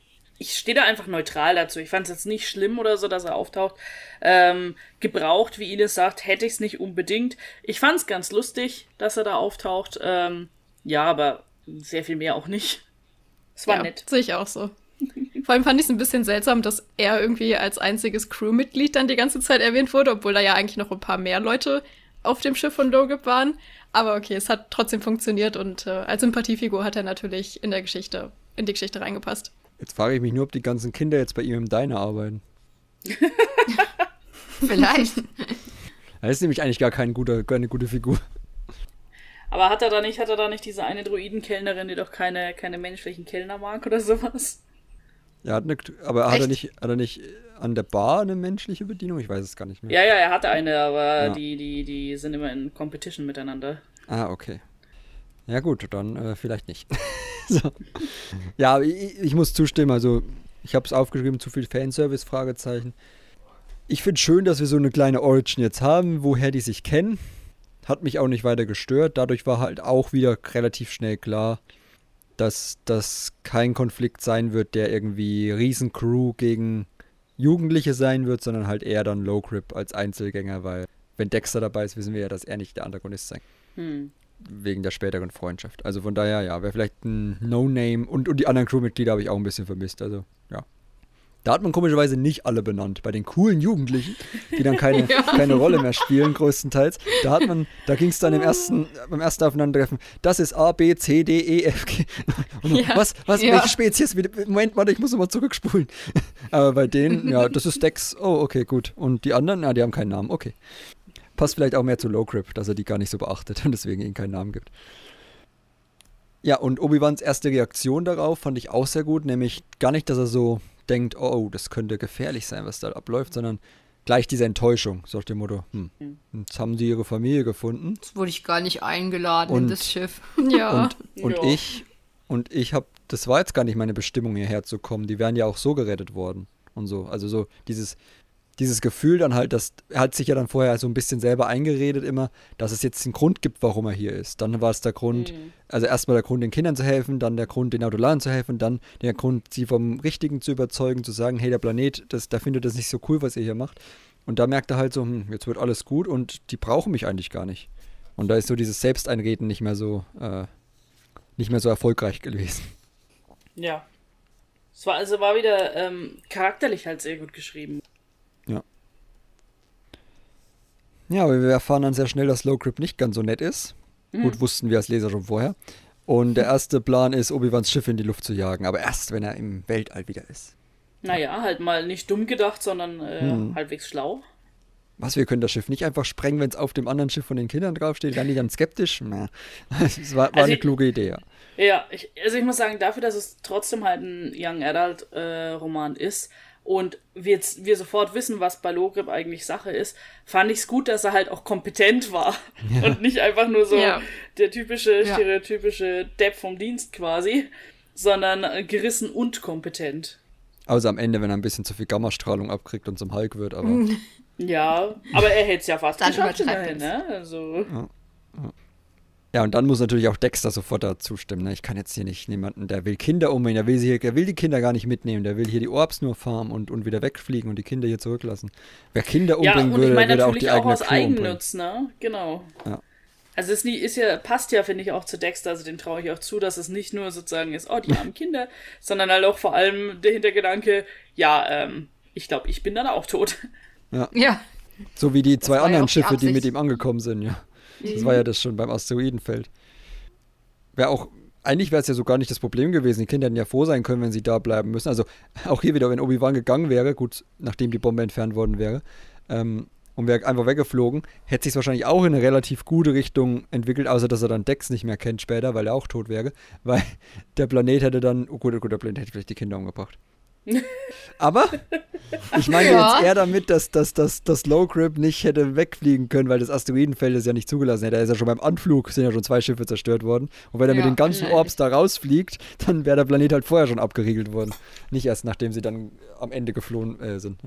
ich stehe da einfach neutral dazu. Ich fand es jetzt nicht schlimm oder so, dass er auftaucht. Ähm, gebraucht, wie Ines sagt, hätte ich es nicht unbedingt. Ich fand es ganz lustig, dass er da auftaucht. Ähm, ja, aber sehr viel mehr auch nicht. Es war ja, nett. Sehe ich auch so. Vor allem fand ich es ein bisschen seltsam, dass er irgendwie als einziges Crewmitglied dann die ganze Zeit erwähnt wurde, obwohl da ja eigentlich noch ein paar mehr Leute auf dem Schiff von Logip waren. Aber okay, es hat trotzdem funktioniert und äh, als Sympathiefigur hat er natürlich in der Geschichte, in die Geschichte reingepasst. Jetzt frage ich mich nur, ob die ganzen Kinder jetzt bei ihm im Diner arbeiten. Vielleicht. Er ist nämlich eigentlich gar kein guter, keine gute Figur. Aber hat er da nicht, hat er da nicht diese eine Druidenkellnerin, die doch keine, keine menschlichen Kellner mag oder sowas? Ja, eine, aber hat er, nicht, hat er nicht an der Bar eine menschliche Bedienung? Ich weiß es gar nicht mehr. Ja, ja, er hatte eine, aber ja. die, die, die sind immer in Competition miteinander. Ah, okay. Ja gut, dann äh, vielleicht nicht. so. Ja, ich, ich, muss zustimmen. Also ich habe es aufgeschrieben, zu viel Fanservice, Fragezeichen. Ich finde schön, dass wir so eine kleine Origin jetzt haben, woher die sich kennen. Hat mich auch nicht weiter gestört. Dadurch war halt auch wieder relativ schnell klar, dass das kein Konflikt sein wird, der irgendwie Riesencrew gegen Jugendliche sein wird, sondern halt eher dann Low Grip als Einzelgänger, weil wenn Dexter dabei ist, wissen wir ja, dass er nicht der Antagonist sein kann. Hm wegen der späteren Freundschaft. Also von daher, ja, wäre vielleicht ein No-Name und, und die anderen Crewmitglieder habe ich auch ein bisschen vermisst. Also, ja. Da hat man komischerweise nicht alle benannt. Bei den coolen Jugendlichen, die dann keine, ja. keine Rolle mehr spielen, größtenteils. Da hat man, da ging es dann im ersten, beim ersten Aufeinandertreffen, das ist A, B, C, D, E, F, G. Und ja. Was, was, ja. welche Spezies? Moment, warte, ich muss nochmal zurückspulen. Aber bei denen, ja, das ist Dex. Oh, okay, gut. Und die anderen, ja, die haben keinen Namen. Okay. Passt vielleicht auch mehr zu Low Grip, dass er die gar nicht so beachtet und deswegen ihnen keinen Namen gibt. Ja, und Obi-Wans erste Reaktion darauf fand ich auch sehr gut, nämlich gar nicht, dass er so denkt, oh, das könnte gefährlich sein, was da abläuft, sondern gleich diese Enttäuschung, so nach dem Motto, hm, jetzt haben sie ihre Familie gefunden. Jetzt wurde ich gar nicht eingeladen und, in das Schiff. ja. Und, und ja. ich, und ich habe, das war jetzt gar nicht meine Bestimmung, hierher zu kommen. Die wären ja auch so gerettet worden und so. Also so dieses, dieses Gefühl dann halt, dass er hat sich ja dann vorher so ein bisschen selber eingeredet immer, dass es jetzt einen Grund gibt, warum er hier ist. Dann war es der Grund, mhm. also erstmal der Grund, den Kindern zu helfen, dann der Grund, den Autolaren zu helfen, dann der Grund, sie vom Richtigen zu überzeugen, zu sagen, hey, der Planet, das, der findet das nicht so cool, was ihr hier macht. Und da merkt er halt so, hm, jetzt wird alles gut und die brauchen mich eigentlich gar nicht. Und da ist so dieses Selbsteinreden nicht mehr so, äh, nicht mehr so erfolgreich gewesen. Ja. Es war also war wieder ähm, charakterlich halt sehr gut geschrieben. Ja, aber wir erfahren dann sehr schnell, dass Low Grip nicht ganz so nett ist. Mhm. Gut, wussten wir als Leser schon vorher. Und der erste Plan ist, Obi-Wans Schiff in die Luft zu jagen, aber erst, wenn er im Weltall wieder ist. Naja, halt mal nicht dumm gedacht, sondern äh, hm. halbwegs schlau. Was, wir können das Schiff nicht einfach sprengen, wenn es auf dem anderen Schiff von den Kindern draufsteht? Werden die dann skeptisch? Na, das war, war also eine ich, kluge Idee, ja. Ja, ich, also ich muss sagen, dafür, dass es trotzdem halt ein Young Adult äh, Roman ist, und wir, wir sofort wissen, was bei Logrip eigentlich Sache ist, fand ich es gut, dass er halt auch kompetent war ja. und nicht einfach nur so ja. der typische, ja. stereotypische Depp vom Dienst quasi, sondern gerissen und kompetent. Außer am Ende, wenn er ein bisschen zu viel Gammastrahlung abkriegt und zum Hulk wird, aber. Ja, aber er hätte es ja fast Dann geschafft immerhin, ne? Also. Ja, und dann muss natürlich auch Dexter sofort dazu stimmen. Ne? Ich kann jetzt hier nicht jemanden, der will Kinder umbringen, der will, sie hier, der will die Kinder gar nicht mitnehmen, der will hier die Orbs nur farmen und, und wieder wegfliegen und die Kinder hier zurücklassen. Wer Kinder Ja, umbringen und würde, ich meine würde auch natürlich die auch, eigene aus Crew umbringen. Eigennutz, ne? Genau. Ja. Also es nie- ist ja, passt ja, finde ich, auch zu Dexter, also dem traue ich auch zu, dass es nicht nur sozusagen ist, oh, die armen Kinder, sondern halt auch vor allem der Hintergedanke, ja, ähm, ich glaube, ich bin dann auch tot. Ja. So wie die zwei ja anderen auch die Schiffe, die mit Absicht. ihm angekommen sind, ja. Das war ja das schon beim Asteroidenfeld. Wäre auch, eigentlich wäre es ja so gar nicht das Problem gewesen. Die Kinder hätten ja froh sein können, wenn sie da bleiben müssen. Also auch hier wieder, wenn Obi-Wan gegangen wäre, gut, nachdem die Bombe entfernt worden wäre, ähm, und wäre einfach weggeflogen, hätte sich wahrscheinlich auch in eine relativ gute Richtung entwickelt, außer dass er dann Dex nicht mehr kennt später, weil er auch tot wäre. Weil der Planet hätte dann, oh gut, oh gut, der Planet hätte vielleicht die Kinder umgebracht. Aber ich meine Ja. jetzt eher damit, dass, dass, dass das Low Grip nicht hätte wegfliegen können, weil das Asteroidenfeld es ja nicht zugelassen hätte. Da ist ja schon beim Anflug, sind ja schon zwei Schiffe zerstört worden. Und wenn er mit Ja. den ganzen Orbs da rausfliegt, dann wäre der Planet halt vorher schon abgeriegelt worden. Nicht erst nachdem sie dann am Ende geflohen äh, sind.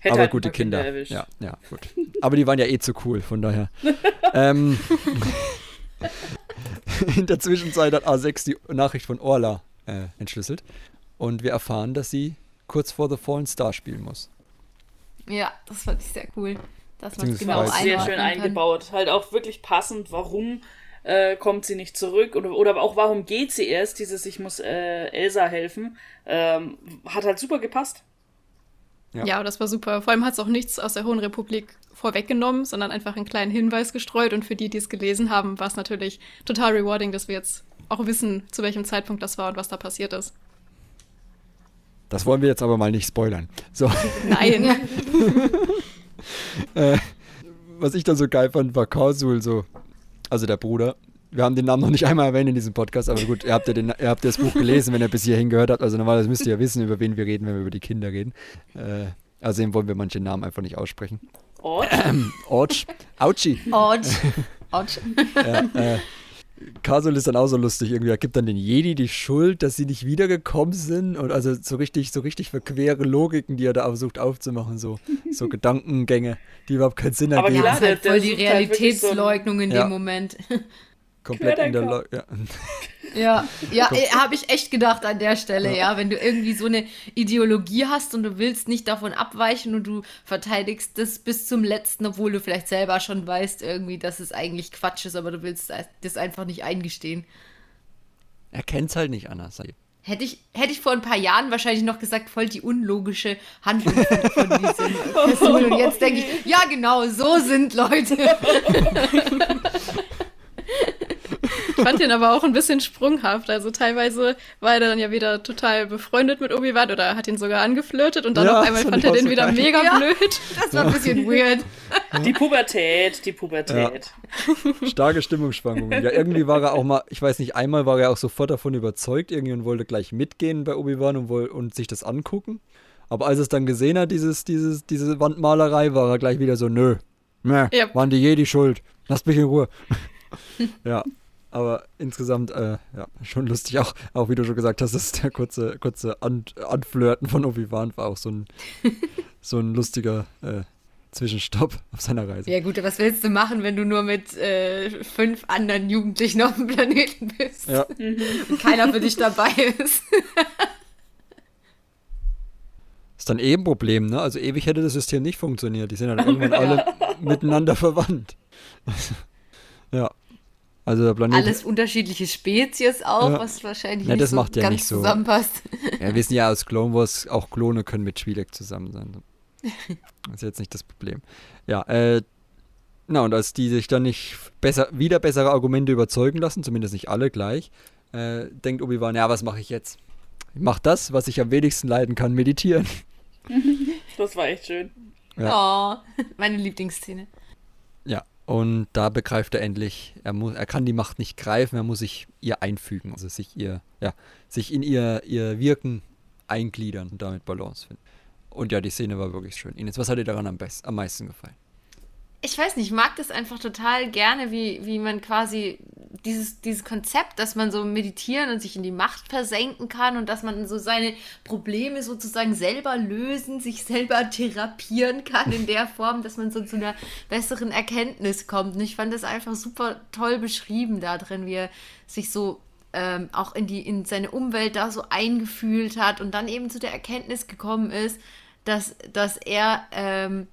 Hätte Aber halt ein gut, die paar Kinder Kinder. ja, ja, gut. Aber die waren ja eh zu cool, von daher. ähm, in der Zwischenzeit hat A6 die Nachricht von Orla äh, entschlüsselt. Und wir erfahren, dass sie kurz vor The Fallen Star spielen muss. Ja, das fand ich sehr cool. Es Beziehungsweise- genau Auch sehr schön kann. eingebaut. Halt auch wirklich passend, warum äh, kommt sie nicht zurück oder, oder auch warum geht sie erst, dieses ich muss äh, Elsa helfen, ähm, hat halt super gepasst. Ja. Ja, das war super. Vor allem hat es auch nichts aus der Hohen Republik vorweggenommen, sondern einfach einen kleinen Hinweis gestreut. Und für die, die es gelesen haben, war es natürlich total rewarding, dass wir jetzt auch wissen, zu welchem Zeitpunkt das war und was da passiert ist. Das wollen wir jetzt aber mal nicht spoilern. So, Nein. äh, was ich dann so geil fand, war Korsul so, also der Bruder. Wir haben den Namen noch nicht einmal erwähnt in diesem Podcast, aber gut, ihr habt ja, den, ihr habt ja das Buch gelesen, wenn ihr bis hierhin gehört habt. Also normalerweise müsst ihr ja wissen, über wen wir reden, wenn wir über die Kinder reden. Äh, außerdem wollen wir manche Namen einfach nicht aussprechen. Ort. Orch, Auchi. Autsch. Autsch. Ja, äh, Kasul ist dann auch so lustig irgendwie. Er gibt dann den Jedi die Schuld, dass sie nicht wiedergekommen sind. Und also so richtig, so richtig verquere Logiken, die er da versucht aufzumachen. So, so Gedankengänge, die überhaupt keinen Sinn Aber ergeben. Ja, klar, ist halt voll die halt wirklich so ein- Realitätsleugnung in Ja. dem Moment. Komplett in der. Lo ja. Ja, ja, habe ich echt gedacht an der Stelle, ja. Wenn du irgendwie so eine Ideologie hast und du willst nicht davon abweichen und du verteidigst das bis zum letzten, obwohl du vielleicht selber schon weißt, irgendwie, dass es eigentlich Quatsch ist, aber du willst das einfach nicht eingestehen. Er kennt es halt nicht anders. Hätte ich, hätte ich vor ein paar Jahren wahrscheinlich noch gesagt, voll die unlogische Handlung von, von diesem Person. Und jetzt denke ich, ja genau, so sind Leute. Ich fand ihn aber auch ein bisschen sprunghaft. Also teilweise war er dann ja wieder total befreundet mit Obi-Wan oder hat ihn sogar angeflirtet und dann Ja, auf einmal fand er den auch wieder so geil. mega Ja. blöd. Das war ein bisschen weird. Die Pubertät, die Pubertät. Starke Stimmungsschwankungen. Ja, irgendwie war er auch mal, ich weiß nicht, einmal war er auch sofort davon überzeugt irgendwie und wollte gleich mitgehen bei Obi-Wan und, und sich das angucken. Aber als er es dann gesehen hat, dieses, dieses, diese Wandmalerei, war er gleich wieder so, nö, nö, Ja. waren die Jedi schuld. Lasst mich in Ruhe. ja, aber insgesamt, äh, ja, schon lustig. Auch, auch wie du schon gesagt hast, das der kurze, kurze An Anflirten von Obi-Wan war auch so ein, so ein lustiger äh, Zwischenstopp auf seiner Reise. Ja gut, was willst du machen, wenn du nur mit äh, fünf anderen Jugendlichen auf dem Planeten bist Ja. und keiner für dich dabei ist? Ist dann eh ein Problem, ne? Also ewig hätte das System nicht funktioniert. Die sind dann irgendwann alle miteinander verwandt. ja. Also der Planet. Alles unterschiedliche Spezies auch, Ja. was wahrscheinlich Ja, nicht das so macht ja ganz nicht so. zusammenpasst. Ja, wir wissen ja aus Clone Wars, auch Klone können mit Twi'lek zusammen sein. Das ist jetzt nicht das Problem. Ja, äh, na, und als die sich dann nicht besser, wieder bessere Argumente überzeugen lassen, zumindest nicht alle gleich, äh, denkt Obi-Wan, ja, was mache ich jetzt? Ich mach das, was ich am wenigsten leiden kann, meditieren. Das war echt schön. Oh, meine Lieblingsszene. Ja, und da begreift er endlich, er, muss, er kann die Macht nicht greifen, er muss sich ihr einfügen, also sich ihr, ja, sich in ihr, ihr Wirken eingliedern und damit Balance finden. Und ja, die Szene war wirklich schön. Ines, was hat dir daran am, best, am meisten gefallen? Ich weiß nicht, ich mag das einfach total gerne, wie, wie man quasi dieses, dieses Konzept, dass man so meditieren und sich in die Macht versenken kann und dass man so seine Probleme sozusagen selber lösen, sich selber therapieren kann in der Form, dass man so zu einer besseren Erkenntnis kommt. Und ich fand das einfach super toll beschrieben da drin, wie er sich so ähm, auch in, die, in seine Umwelt da so eingefühlt hat und dann eben zu der Erkenntnis gekommen ist, dass, dass er ähm,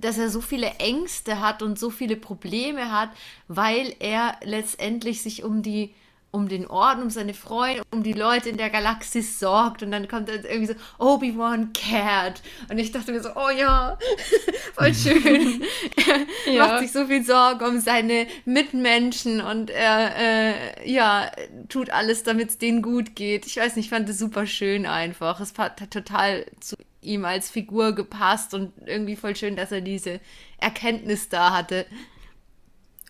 dass er so viele Ängste hat und so viele Probleme hat, weil er letztendlich sich um die um den Orden, um seine Freunde, um die Leute in der Galaxis sorgt und dann kommt er irgendwie so Obi-Wan cared und ich dachte mir so, oh ja, voll schön. er ja. macht sich so viel Sorge um seine Mitmenschen und er äh, ja, tut alles, damit es denen gut geht. Ich weiß nicht, ich fand es super schön einfach. Es hat total zu ihm als Figur gepasst und irgendwie voll schön, dass er diese Erkenntnis da hatte.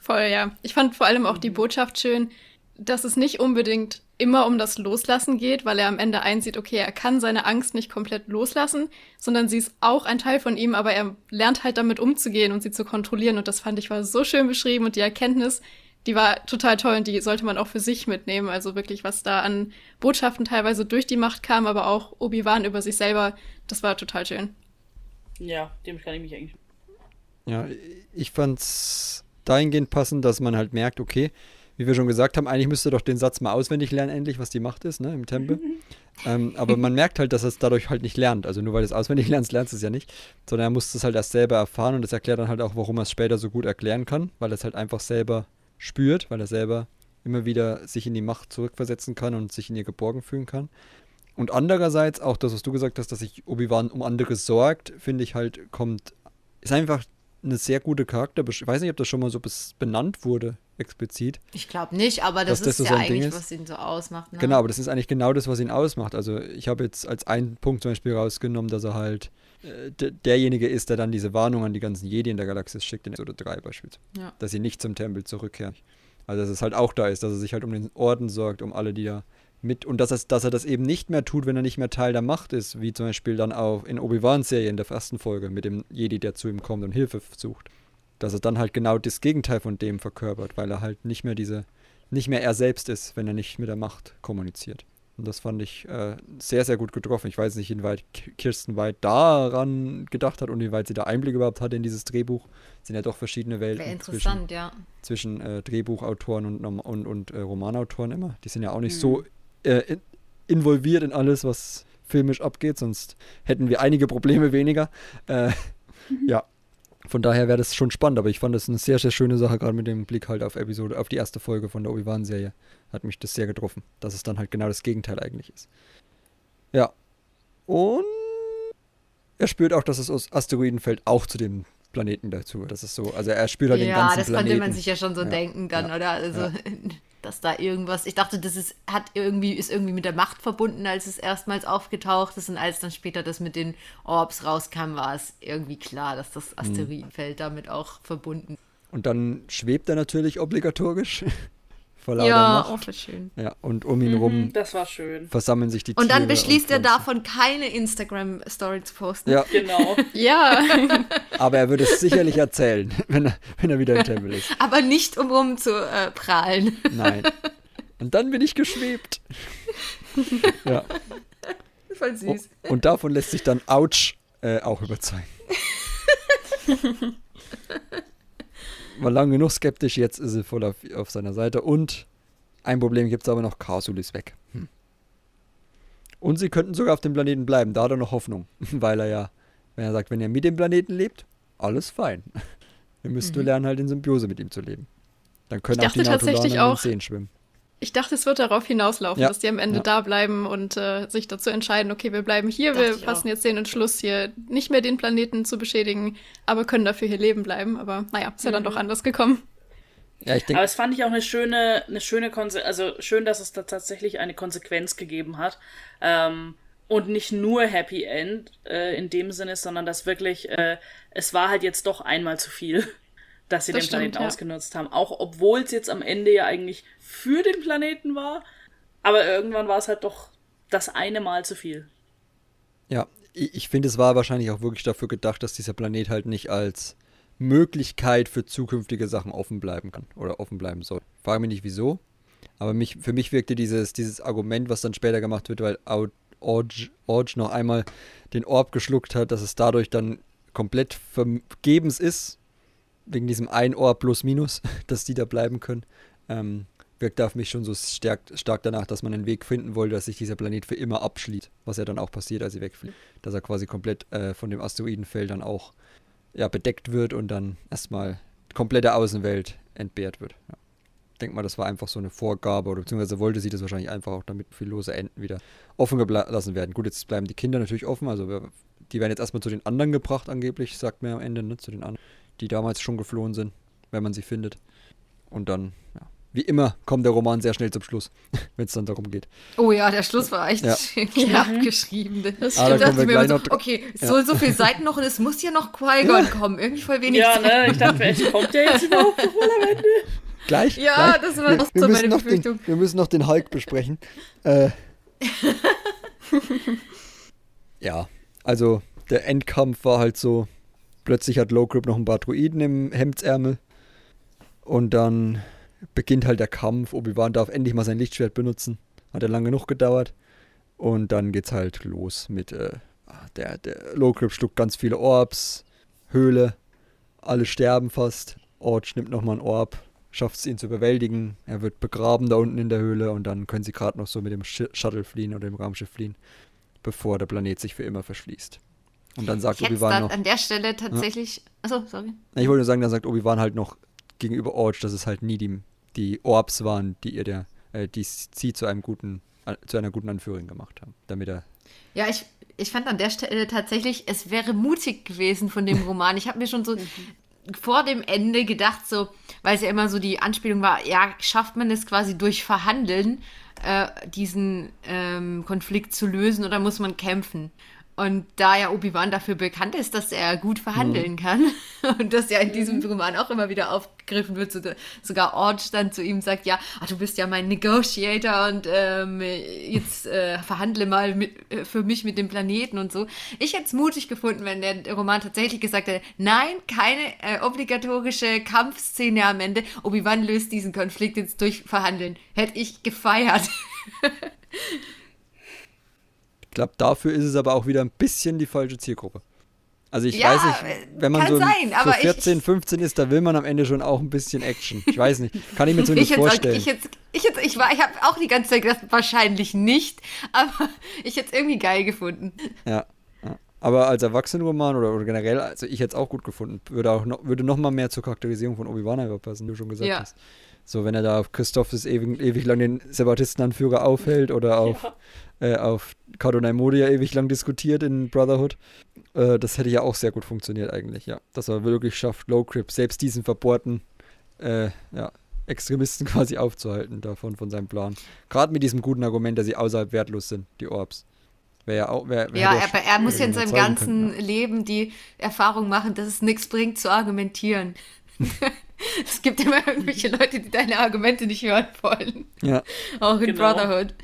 Voll, ja. Ich fand vor allem auch die Botschaft schön, dass es nicht unbedingt immer um das Loslassen geht, weil er am Ende einsieht, okay, er kann seine Angst nicht komplett loslassen, sondern sie ist auch ein Teil von ihm, aber er lernt halt damit umzugehen und sie zu kontrollieren. Und das fand ich war so schön beschrieben und die Erkenntnis, die war total toll und die sollte man auch für sich mitnehmen. Also wirklich, was da an Botschaften teilweise durch die Macht kam, aber auch Obi-Wan über sich selber, das war total schön. Ja, dem kann ich mich eigentlich. Ja, ich fand's dahingehend passend, dass man halt merkt, okay, wie wir schon gesagt haben, eigentlich müsste doch den Satz mal auswendig lernen, endlich, was die Macht ist, ne, im Tempel. ähm, aber man merkt halt, dass er es dadurch halt nicht lernt. Also nur weil du es auswendig lernst, lernst du es ja nicht. Sondern er muss es halt erst selber erfahren und das erklärt dann halt auch, warum er es später so gut erklären kann, weil er es halt einfach selber spürt, weil er selber immer wieder sich in die Macht zurückversetzen kann und sich in ihr geborgen fühlen kann. Und andererseits auch das, was du gesagt hast, dass sich Obi-Wan um andere sorgt, finde ich halt, kommt, ist einfach eine sehr gute Charakter. Ich weiß nicht, ob das schon mal so benannt wurde, explizit. Ich glaube nicht, aber das ist das ja so eigentlich, ist. was ihn so ausmacht. Ne? Genau, aber das ist eigentlich genau das, was ihn ausmacht. Also ich habe jetzt als einen Punkt zum Beispiel rausgenommen, dass er halt derjenige ist, der dann diese Warnung an die ganzen Jedi in der Galaxis schickt, in Episode 3 beispielsweise. Ja. Dass sie nicht zum Tempel zurückkehren. Also dass es halt auch da ist, dass er sich halt um den Orden sorgt, um alle, die da mit und dass, es, dass er das eben nicht mehr tut, wenn er nicht mehr Teil der Macht ist, wie zum Beispiel dann auch in Obi-Wan-Serie in der ersten Folge mit dem Jedi, der zu ihm kommt und Hilfe sucht. Dass er dann halt genau das Gegenteil von dem verkörpert, weil er halt nicht mehr diese, nicht mehr er selbst ist, wenn er nicht mit der Macht kommuniziert. Und das fand ich äh, sehr, sehr gut getroffen. Ich weiß nicht, inwieweit Kirsten White daran gedacht hat und inwieweit sie da Einblick überhaupt hatte in dieses Drehbuch. Es sind ja doch verschiedene Welten. Wäre interessant, zwischen, ja. Zwischen äh, Drehbuchautoren und, und, und äh, Romanautoren immer. Die sind ja auch nicht mhm. so äh, involviert in alles, was filmisch abgeht, sonst hätten wir einige Probleme weniger. Äh, ja, von daher wäre das schon spannend, aber ich fand das eine sehr, sehr schöne Sache, gerade mit dem Blick halt auf Episode, auf die erste Folge von der Obi-Wan-Serie. Hat mich das sehr getroffen, dass es dann halt genau das Gegenteil eigentlich ist. Ja. Und er spürt auch, dass das Asteroidenfeld auch zu dem Planeten dazu. Das ist so, also er spürt halt ja, den ganzen Planeten. Ja, das konnte man sich ja schon so ja, denken dann, ja, oder? Also. dass da irgendwas, ich dachte, das ist, hat irgendwie, ist irgendwie mit der Macht verbunden, als es erstmals aufgetaucht ist und als dann später das mit den Orbs rauskam, war es irgendwie klar, dass das mhm. Asteroidenfeld damit auch verbunden Und dann schwebt er natürlich obligatorisch vor lauter ja, Macht. auch schön. Ja, und um ihn mhm, rum das war schön. versammeln sich die Tiere. Und dann beschließt und er davon, keine Instagram-Story zu posten. Ja, genau. ja. Aber er würde es sicherlich erzählen, wenn er, wenn er wieder im Tempel ist. Aber nicht, um rum zu äh, prahlen. Nein. Und dann bin ich geschwebt. ja. Voll süß. Und, und davon lässt sich dann Ouch äh, auch überzeugen. War lange genug skeptisch, jetzt ist er voll auf, auf seiner Seite. Und ein Problem gibt es aber noch, Karsul ist weg. Hm. Und sie könnten sogar auf dem Planeten bleiben, da hat er noch Hoffnung. Weil er ja, wenn er sagt, wenn er mit dem Planeten lebt, alles fein. Dann müsst mhm. lernen, halt in Symbiose mit ihm zu leben. Dann können ich auch die in den Seen schwimmen. Ich dachte, es wird darauf hinauslaufen, ja. dass die am Ende ja. da bleiben und äh, sich dazu entscheiden, okay, wir bleiben hier, dachte wir fassen auch. jetzt den Entschluss, hier nicht mehr den Planeten zu beschädigen, aber können dafür hier leben bleiben. Aber naja, ist ja dann mhm. doch anders gekommen. Ja, ich denke. Aber es fand ich auch eine schöne, eine schöne Konse also schön, dass es da tatsächlich eine Konsequenz gegeben hat. Ähm, und nicht nur Happy End äh, in dem Sinne, sondern dass wirklich, äh, es war halt jetzt doch einmal zu viel dass sie das den stimmt, Planeten ja. ausgenutzt haben. Auch obwohl es jetzt am Ende ja eigentlich für den Planeten war. Aber irgendwann war es halt doch das eine Mal zu viel. Ja, ich, ich finde, es war wahrscheinlich auch wirklich dafür gedacht, dass dieser Planet halt nicht als Möglichkeit für zukünftige Sachen offen bleiben kann oder offen bleiben soll. Ich frage mich nicht wieso, aber mich, für mich wirkte dieses, dieses Argument, was dann später gemacht wird, weil Orge, Orge noch einmal den Orb geschluckt hat, dass es dadurch dann komplett vergebens ist, wegen diesem ein Orb plus minus, dass die da bleiben können. Ähm, wirkt auf mich schon so stark, stark danach, dass man einen Weg finden wollte, dass sich dieser Planet für immer abschließt, was ja dann auch passiert, als sie wegfliegen. Dass er quasi komplett äh, von dem Asteroidenfeld dann auch ja, bedeckt wird und dann erstmal komplette Außenwelt entbehrt wird. Ja. Ich denke mal, das war einfach so eine Vorgabe oder beziehungsweise wollte sie das wahrscheinlich einfach auch, damit viel lose Enden wieder offen gelassen werden. Gut, jetzt bleiben die Kinder natürlich offen, also wir, die werden jetzt erstmal zu den anderen gebracht, angeblich, sagt mir am Ende, ne, zu den anderen, die damals schon geflohen sind, wenn man sie findet. Und dann, ja, wie immer kommt der Roman sehr schnell zum Schluss, wenn es dann darum geht. Oh ja, der Schluss war echt ja. knapp ja. geschrieben. Das ah, da so, okay, ja. so so viele Seiten noch und es muss ja noch Qui-Gon kommen. Irgendwie voll wenig Ja, ne, ich dachte, vielleicht kommt der jetzt überhaupt noch mal am Ende. Gleich? Ja, gleich. das war auch so meine Befürchtung. Den, wir müssen noch den Hulk besprechen. Äh, ja, also der Endkampf war halt so, plötzlich hat Low Grip noch ein paar Druiden im Hemdsärmel und dann beginnt halt der Kampf. Obi-Wan darf endlich mal sein Lichtschwert benutzen. Hat ja lange genug gedauert. Und dann geht's halt los mit äh, der, der Low Grip schluckt ganz viele Orbs, Höhle, alle sterben fast. Orch nimmt nochmal einen Orb, schafft es ihn zu überwältigen. Er wird begraben da unten in der Höhle und dann können sie gerade noch so mit dem Shuttle fliehen oder dem Raumschiff fliehen, bevor der Planet sich für immer verschließt. Und dann sagt Obi-Wan noch. an der Stelle tatsächlich. Ja. Achso, sorry. Ich wollte nur sagen, dann sagt Obi-Wan halt noch gegenüber Orch, dass es halt nie die die Orbs waren, die ihr der, äh, die sie zu einem guten, äh, zu einer guten Anführerin gemacht haben, damit er. Ja, ich, ich fand an der Stelle tatsächlich, es wäre mutig gewesen von dem Roman. Ich habe mir schon so vor dem Ende gedacht, so, weil es ja immer so die Anspielung war, ja, schafft man es quasi durch Verhandeln, äh, diesen ähm, Konflikt zu lösen oder muss man kämpfen? Und da ja Obi-Wan dafür bekannt ist, dass er gut verhandeln mhm. kann und das ja in diesem mhm. Roman auch immer wieder aufgegriffen wird, sogar Orge dann zu ihm sagt, ja, ach, du bist ja mein Negotiator und ähm, jetzt äh, verhandle mal mit, äh, für mich mit dem Planeten und so. Ich hätte es mutig gefunden, wenn der Roman tatsächlich gesagt hätte, nein, keine äh, obligatorische Kampfszene am Ende. Obi-Wan löst diesen Konflikt jetzt durch Verhandeln. Hätte ich gefeiert. Ich glaube, dafür ist es aber auch wieder ein bisschen die falsche Zielgruppe. Also ich ja, weiß nicht, wenn man so, sein, so 14, ich, 15 ist, da will man am Ende schon auch ein bisschen Action. Ich weiß nicht, kann ich mir so nicht vorstellen. ich jetzt, ich jetzt, ich war, ich habe auch die ganze Zeit gedacht, wahrscheinlich nicht, aber ich hätte es irgendwie geil gefunden. Ja, ja. aber als Erwachsenenroman oder, oder generell, also ich hätte es auch gut gefunden, würde auch noch, würde noch mal mehr zur Charakterisierung von Obi-Wan passen, wie du schon gesagt ja. hast. So, wenn er da auf Christophs ewig, ewig lang den Separatistenanführer aufhält oder auf, ja. äh, auf Cardonai Modia ewig lang diskutiert in Brotherhood. Äh, das hätte ja auch sehr gut funktioniert eigentlich, ja. Dass er wirklich schafft, Low Crip, selbst diesen verbohrten äh, ja, Extremisten quasi aufzuhalten davon, von seinem Plan. Gerade mit diesem guten Argument, dass sie außerhalb wertlos sind, die Orbs. Wär ja, auch, wär, ja, aber er muss ja in seinem ganzen können, ja. Leben die Erfahrung machen, dass es nichts bringt zu argumentieren. es gibt immer irgendwelche Leute, die deine Argumente nicht hören wollen. Ja. Auch in genau. Brotherhood.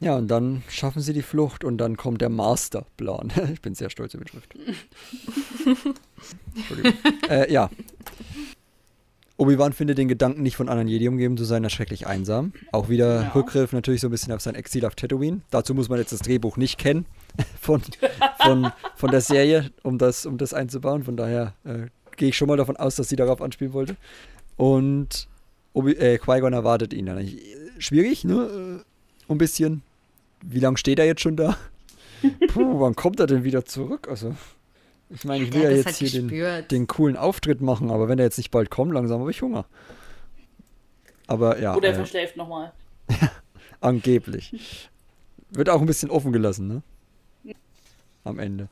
Ja, und dann schaffen sie die Flucht und dann kommt der Masterplan. ich bin sehr stolz über die Schrift. Entschuldigung. äh, ja. Obi-Wan findet den Gedanken, nicht von anderen Jedi umgeben zu sein, erschrecklich einsam. Auch wieder ja. Rückgriff natürlich so ein bisschen auf sein Exil auf Tatooine. Dazu muss man jetzt das Drehbuch nicht kennen von, von, von der Serie, um das, um das einzubauen. Von daher äh, gehe ich schon mal davon aus, dass sie darauf anspielen wollte. Und äh, Qui-Gon erwartet ihn dann. Schwierig, ne? Äh, ein bisschen. Wie lange steht er jetzt schon da? Puh, wann kommt er denn wieder zurück? Also, ich meine, ich will ja, ja jetzt hier den, den, coolen Auftritt machen, aber wenn er jetzt nicht bald kommt, langsam habe ich Hunger. Aber ja. Oder er äh, verschläft nochmal. angeblich. Wird auch ein bisschen offen gelassen, ne? Am Ende.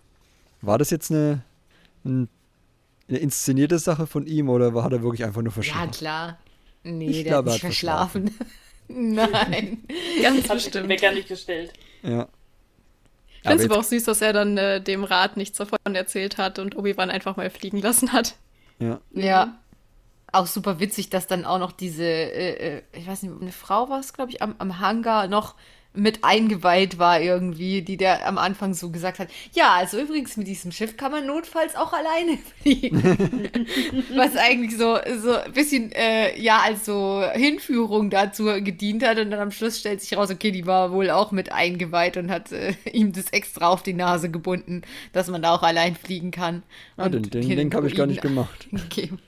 War das jetzt eine, ein eine inszenierte Sache von ihm oder war er wirklich einfach nur verschlafen? Ja, klar. Nee, ich der glaube, hat nicht verschlafen. verschlafen. Nein, ganz bestimmt. Wecker nicht gestellt. Ja. Ich finde es aber auch süß, dass er dann äh, dem Rat nichts davon erzählt hat und Obi-Wan einfach mal fliegen lassen hat. Ja. Ja. Auch super witzig, dass dann auch noch diese, äh, äh ich weiß nicht, eine Frau war es, glaube ich, am, am Hangar noch mit eingeweiht war irgendwie, die der am Anfang so gesagt hat, ja, also übrigens mit diesem Schiff kann man notfalls auch alleine fliegen. Was eigentlich so, so ein bisschen, äh, ja, als so Hinführung dazu gedient hat und dann am Schluss stellt sich raus, okay, die war wohl auch mit eingeweiht und hat äh, ihm das extra auf die Nase gebunden, dass man da auch allein fliegen kann. Ah, den den, den habe ich gar nicht gemacht. Gegeben.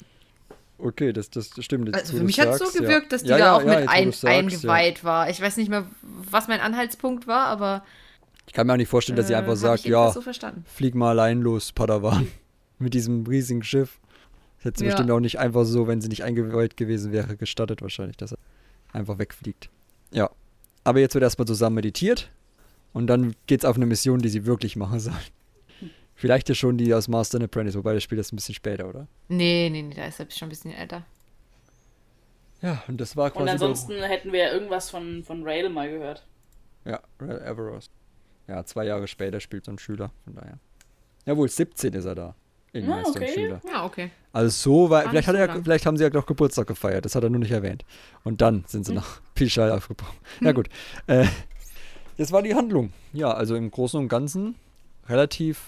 Okay, das, das stimmt. Also für mich hat es so gewirkt, ja. dass die ja, da ja, auch mit ein, sagst, eingeweiht war. Ich weiß nicht mehr, was mein Anhaltspunkt war, aber. Ich kann mir auch nicht vorstellen, dass sie äh, einfach sagt, ja, so flieg mal allein los, Padawan. mit diesem riesigen Schiff. Das hätte sie bestimmt auch nicht einfach so, wenn sie nicht eingeweiht gewesen wäre, gestattet wahrscheinlich, dass er einfach wegfliegt. Ja. Aber jetzt wird erstmal zusammen meditiert und dann geht's auf eine Mission, die sie wirklich machen soll. Vielleicht ja schon die aus Master and Apprentice, wobei das Spiel ist ein bisschen später, oder? Nee, nee, nee, da ist er schon ein bisschen älter. Ja, und das war quasi. Und ansonsten hätten wir irgendwas von, von Rail mal gehört. Ja, Rail Everos. Ja, zwei Jahre später spielt so ein Schüler, von daher. Jawohl, 17 ist er da. In ja, Meister okay. Schüler. Ja, okay. Also so war, vielleicht, hat er, vielleicht haben sie ja noch Geburtstag gefeiert, das hat er nur nicht erwähnt. Und dann sind sie hm. nach Pischal aufgebrochen. Ja, gut. Äh, das war die Handlung. Ja, also im Großen und Ganzen relativ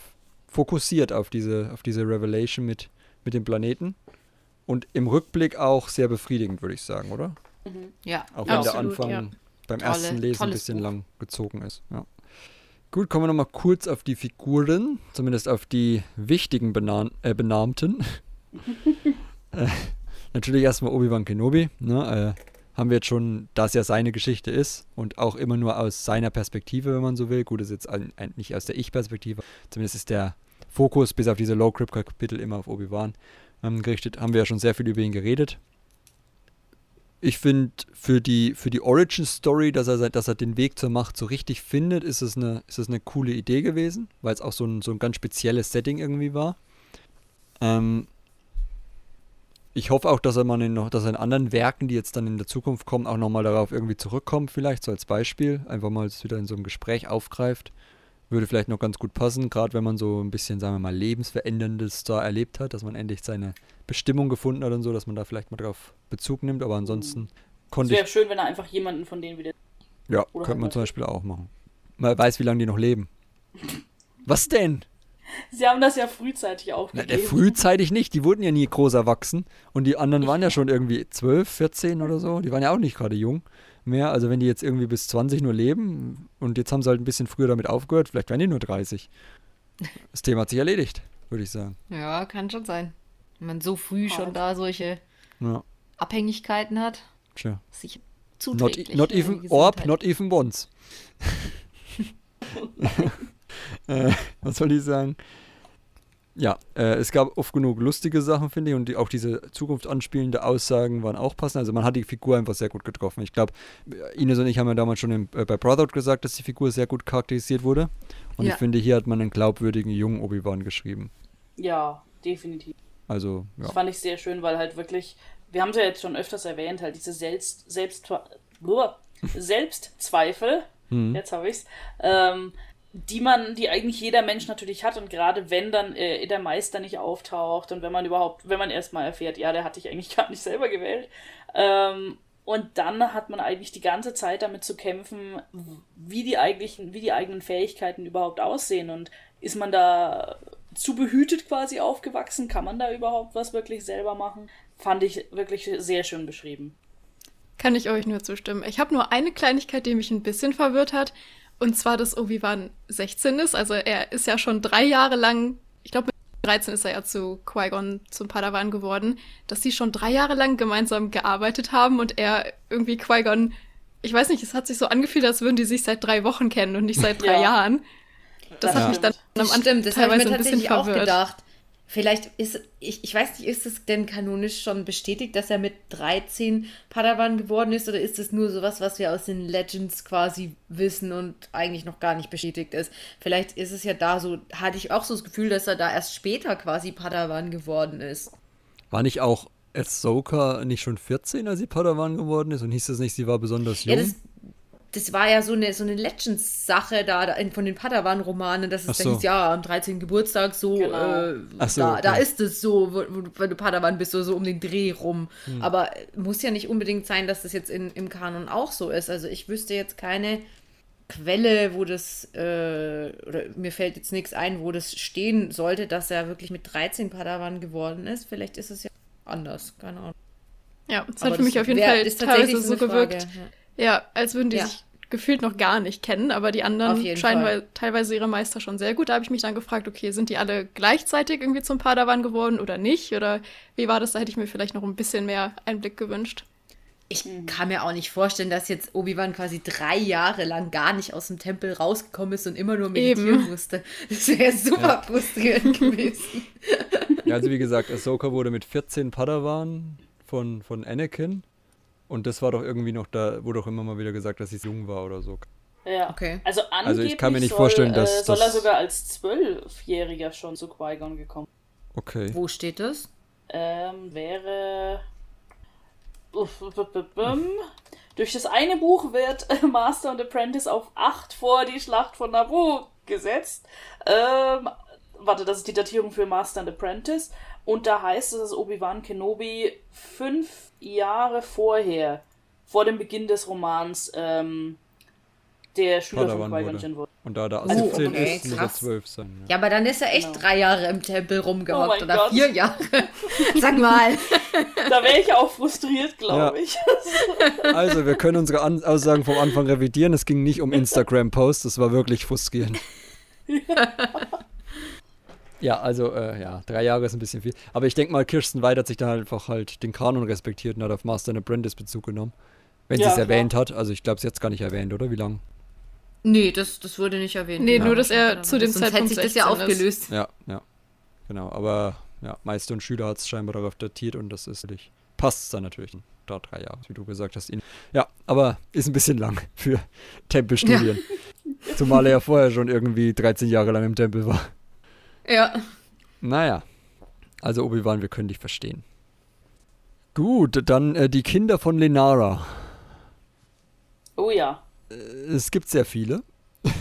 fokussiert auf diese, auf diese Revelation mit, mit dem Planeten. Und im Rückblick auch sehr befriedigend, würde ich sagen, oder? Mhm. Ja, Auch wenn der Anfang ja. beim Tolle, ersten Lesen ein bisschen Buch. lang gezogen ist. Ja. Gut, kommen wir nochmal kurz auf die Figuren, zumindest auf die wichtigen Benan äh, Benannten. äh, natürlich erstmal Obi-Wan Kenobi. Ne? Äh, haben wir jetzt schon, dass ja seine Geschichte ist und auch immer nur aus seiner Perspektive, wenn man so will. Gut, ist jetzt ein, ein, nicht aus der Ich-Perspektive. Zumindest ist der Fokus bis auf diese Low-Crypt-Kapitel immer auf Obi-Wan ähm, gerichtet. Haben wir ja schon sehr viel über ihn geredet. Ich finde, für die, für die Origin-Story, dass er, dass er den Weg zur Macht so richtig findet, ist es eine, ist es eine coole Idee gewesen, weil es auch so ein, so ein ganz spezielles Setting irgendwie war. Ähm, ich hoffe auch, dass er mal in, noch, dass er in anderen Werken, die jetzt dann in der Zukunft kommen, auch nochmal darauf irgendwie zurückkommt, vielleicht so als Beispiel. Einfach mal wieder in so einem Gespräch aufgreift würde vielleicht noch ganz gut passen, gerade wenn man so ein bisschen, sagen wir mal, lebensveränderndes da erlebt hat, dass man endlich seine Bestimmung gefunden hat und so, dass man da vielleicht mal drauf Bezug nimmt, aber ansonsten mhm. konnte ich. Es wäre schön, wenn er einfach jemanden von denen wieder. Ja, könnte man zum Beispiel auch machen. Man weiß, wie lange die noch leben. Was denn? Sie haben das ja frühzeitig aufgegeben. Na, frühzeitig nicht, die wurden ja nie groß erwachsen und die anderen waren ja schon irgendwie 12, 14 oder so, die waren ja auch nicht gerade jung mehr. Also wenn die jetzt irgendwie bis 20 nur leben und jetzt haben sie halt ein bisschen früher damit aufgehört, vielleicht werden die nur 30. Das Thema hat sich erledigt, würde ich sagen. Ja, kann schon sein. Wenn man so früh schon da solche ja. Abhängigkeiten hat. Tja. Sich zuträglich. Not, not even Orb, not even once. äh, was soll ich sagen? ja, äh, es gab oft genug lustige Sachen, finde ich, und die, auch diese zukunftsanspielende Aussagen waren auch passend. Also man hat die Figur einfach sehr gut getroffen. Ich glaube, Ines und ich haben ja damals schon im, äh, bei Brotherhood gesagt, dass die Figur sehr gut charakterisiert wurde. Und ja. ich finde, hier hat man einen glaubwürdigen jungen Obi-Wan geschrieben. Ja, definitiv. Also, ja. Das fand ich sehr schön, weil halt wirklich, wir haben es ja jetzt schon öfters erwähnt, halt diese Selbst, Selbst, Selbstzweifel, hm. jetzt habe ich's, ähm, die man, die eigentlich jeder Mensch natürlich hat und gerade wenn dann äh, der Meister nicht auftaucht und wenn man überhaupt, wenn man erstmal erfährt, ja, der hat dich eigentlich gar nicht selber gewählt, ähm, und dann hat man eigentlich die ganze Zeit damit zu kämpfen, wie die eigentlichen, wie die eigenen Fähigkeiten überhaupt aussehen und ist man da zu behütet quasi aufgewachsen? Kann man da überhaupt was wirklich selber machen? Fand ich wirklich sehr schön beschrieben. Kann ich euch nur zustimmen. Ich habe nur eine Kleinigkeit, die mich ein bisschen verwirrt hat. Und zwar, dass Obi-Wan 16 ist. Also er ist ja schon drei Jahre lang, ich glaube mit 13 ist er ja zu Qui-Gon, zum Padawan geworden, dass sie schon drei Jahre lang gemeinsam gearbeitet haben und er irgendwie Qui-Gon, ich weiß nicht, es hat sich so angefühlt, als würden die sich seit drei Wochen kennen und nicht seit drei ja. Jahren. Das ja. hat mich dann am Anfang teilweise ein bisschen verwirrt. Auch gedacht. Vielleicht ist, ich, ich weiß nicht, ist es denn kanonisch schon bestätigt, dass er mit 13 Padawan geworden ist oder ist es nur sowas, was wir aus den Legends quasi wissen und eigentlich noch gar nicht bestätigt ist? Vielleicht ist es ja da so, hatte ich auch so das Gefühl, dass er da erst später quasi Padawan geworden ist. War nicht auch Ahsoka nicht schon 14, als sie Padawan geworden ist und hieß das nicht, sie war besonders jung? Ja, das, das war ja so eine, so eine Legends-Sache da, da in, von den Padawan-Romanen, dass es so. da hieß, ja, am 13. Geburtstag so, genau. äh, so da, okay. da ist es so, wo, wo, wenn du Padawan bist, so, so um den Dreh rum. Hm. Aber muss ja nicht unbedingt sein, dass das jetzt in, im Kanon auch so ist. Also ich wüsste jetzt keine Quelle, wo das, äh, oder mir fällt jetzt nichts ein, wo das stehen sollte, dass er wirklich mit 13 Padawan geworden ist. Vielleicht ist es ja anders, keine Ahnung. Ja, es hat für mich auf jeden wär, Fall teilweise so gewirkt. Ja. ja. als würden die ja. sich gefühlt noch gar nicht kennen, aber die anderen scheinen Fall. teilweise ihre Meister schon sehr gut. Da habe ich mich dann gefragt, okay, sind die alle gleichzeitig irgendwie zum Padawan geworden oder nicht? Oder wie war das? Da hätte ich mir vielleicht noch ein bisschen mehr Einblick gewünscht. Ich kann mir auch nicht vorstellen, dass jetzt Obi-Wan quasi drei Jahre lang gar nicht aus dem Tempel rausgekommen ist und immer nur meditieren Eben. musste. Das wäre super ja. frustrierend gewesen. Ja, also wie gesagt, Ahsoka wurde mit 14 Padawan von, von Anakin und das war doch irgendwie noch, da wurde doch immer mal wieder gesagt, dass sie jung war oder so. Ja, okay. Also, also ich kann mir nicht soll, vorstellen, dass. Äh, soll er sogar als Zwölfjähriger schon zu Qui-Gon gekommen. Okay. Wo steht das? Ähm, wäre. Durch das eine Buch wird Master und Apprentice auf 8 vor die Schlacht von Naboo gesetzt. Ähm, warte, das ist die Datierung für Master und Apprentice. Und da heißt es, dass Obi-Wan Kenobi fünf Jahre vorher, vor dem Beginn des Romans, ähm, der Schüler Padawan von Qui-Gon Jinn wurde. Und da der 17 okay, ist, muss er 12 sein. Ja. ja. aber dann ist er echt genau. drei Jahre im Tempel rumgehockt oh oder Gott. vier Jahre. Sag mal. da wäre ich auch frustriert, glaube ja. ich. also, wir können unsere An Aussagen vom Anfang revidieren. Es ging nicht um Instagram-Posts, es war wirklich frustrierend. Ja. Ja, also, äh, ja, drei Jahre ist ein bisschen viel. Aber ich denke mal, Kirsten Weid hat sich dann einfach halt den Kanon respektiert und hat auf Master and Apprentice Bezug genommen. Wenn ja, sie es erwähnt hat. Also, ich glaube, sie hat es gar nicht erwähnt, oder? Wie lange? Nee, das, das wurde nicht erwähnt. Nee, nur, dass er zu dem Zeitpunkt hätte sich das ja aufgelöst. Ist. Ja, ja. Genau, aber ja, Meister und Schüler hat es scheinbar darauf datiert und das ist natürlich, passt dann natürlich da drei Jahre, wie du gesagt hast. Ja, aber ist ein bisschen lang für Tempelstudien. Ja. Zumal er ja vorher schon irgendwie 13 Jahre lang im Tempel war. Ja. Naja. Also Obi-Wan, wir können dich verstehen. Gut, dann äh, die Kinder von Lenara. Oh ja. Äh, es gibt sehr viele.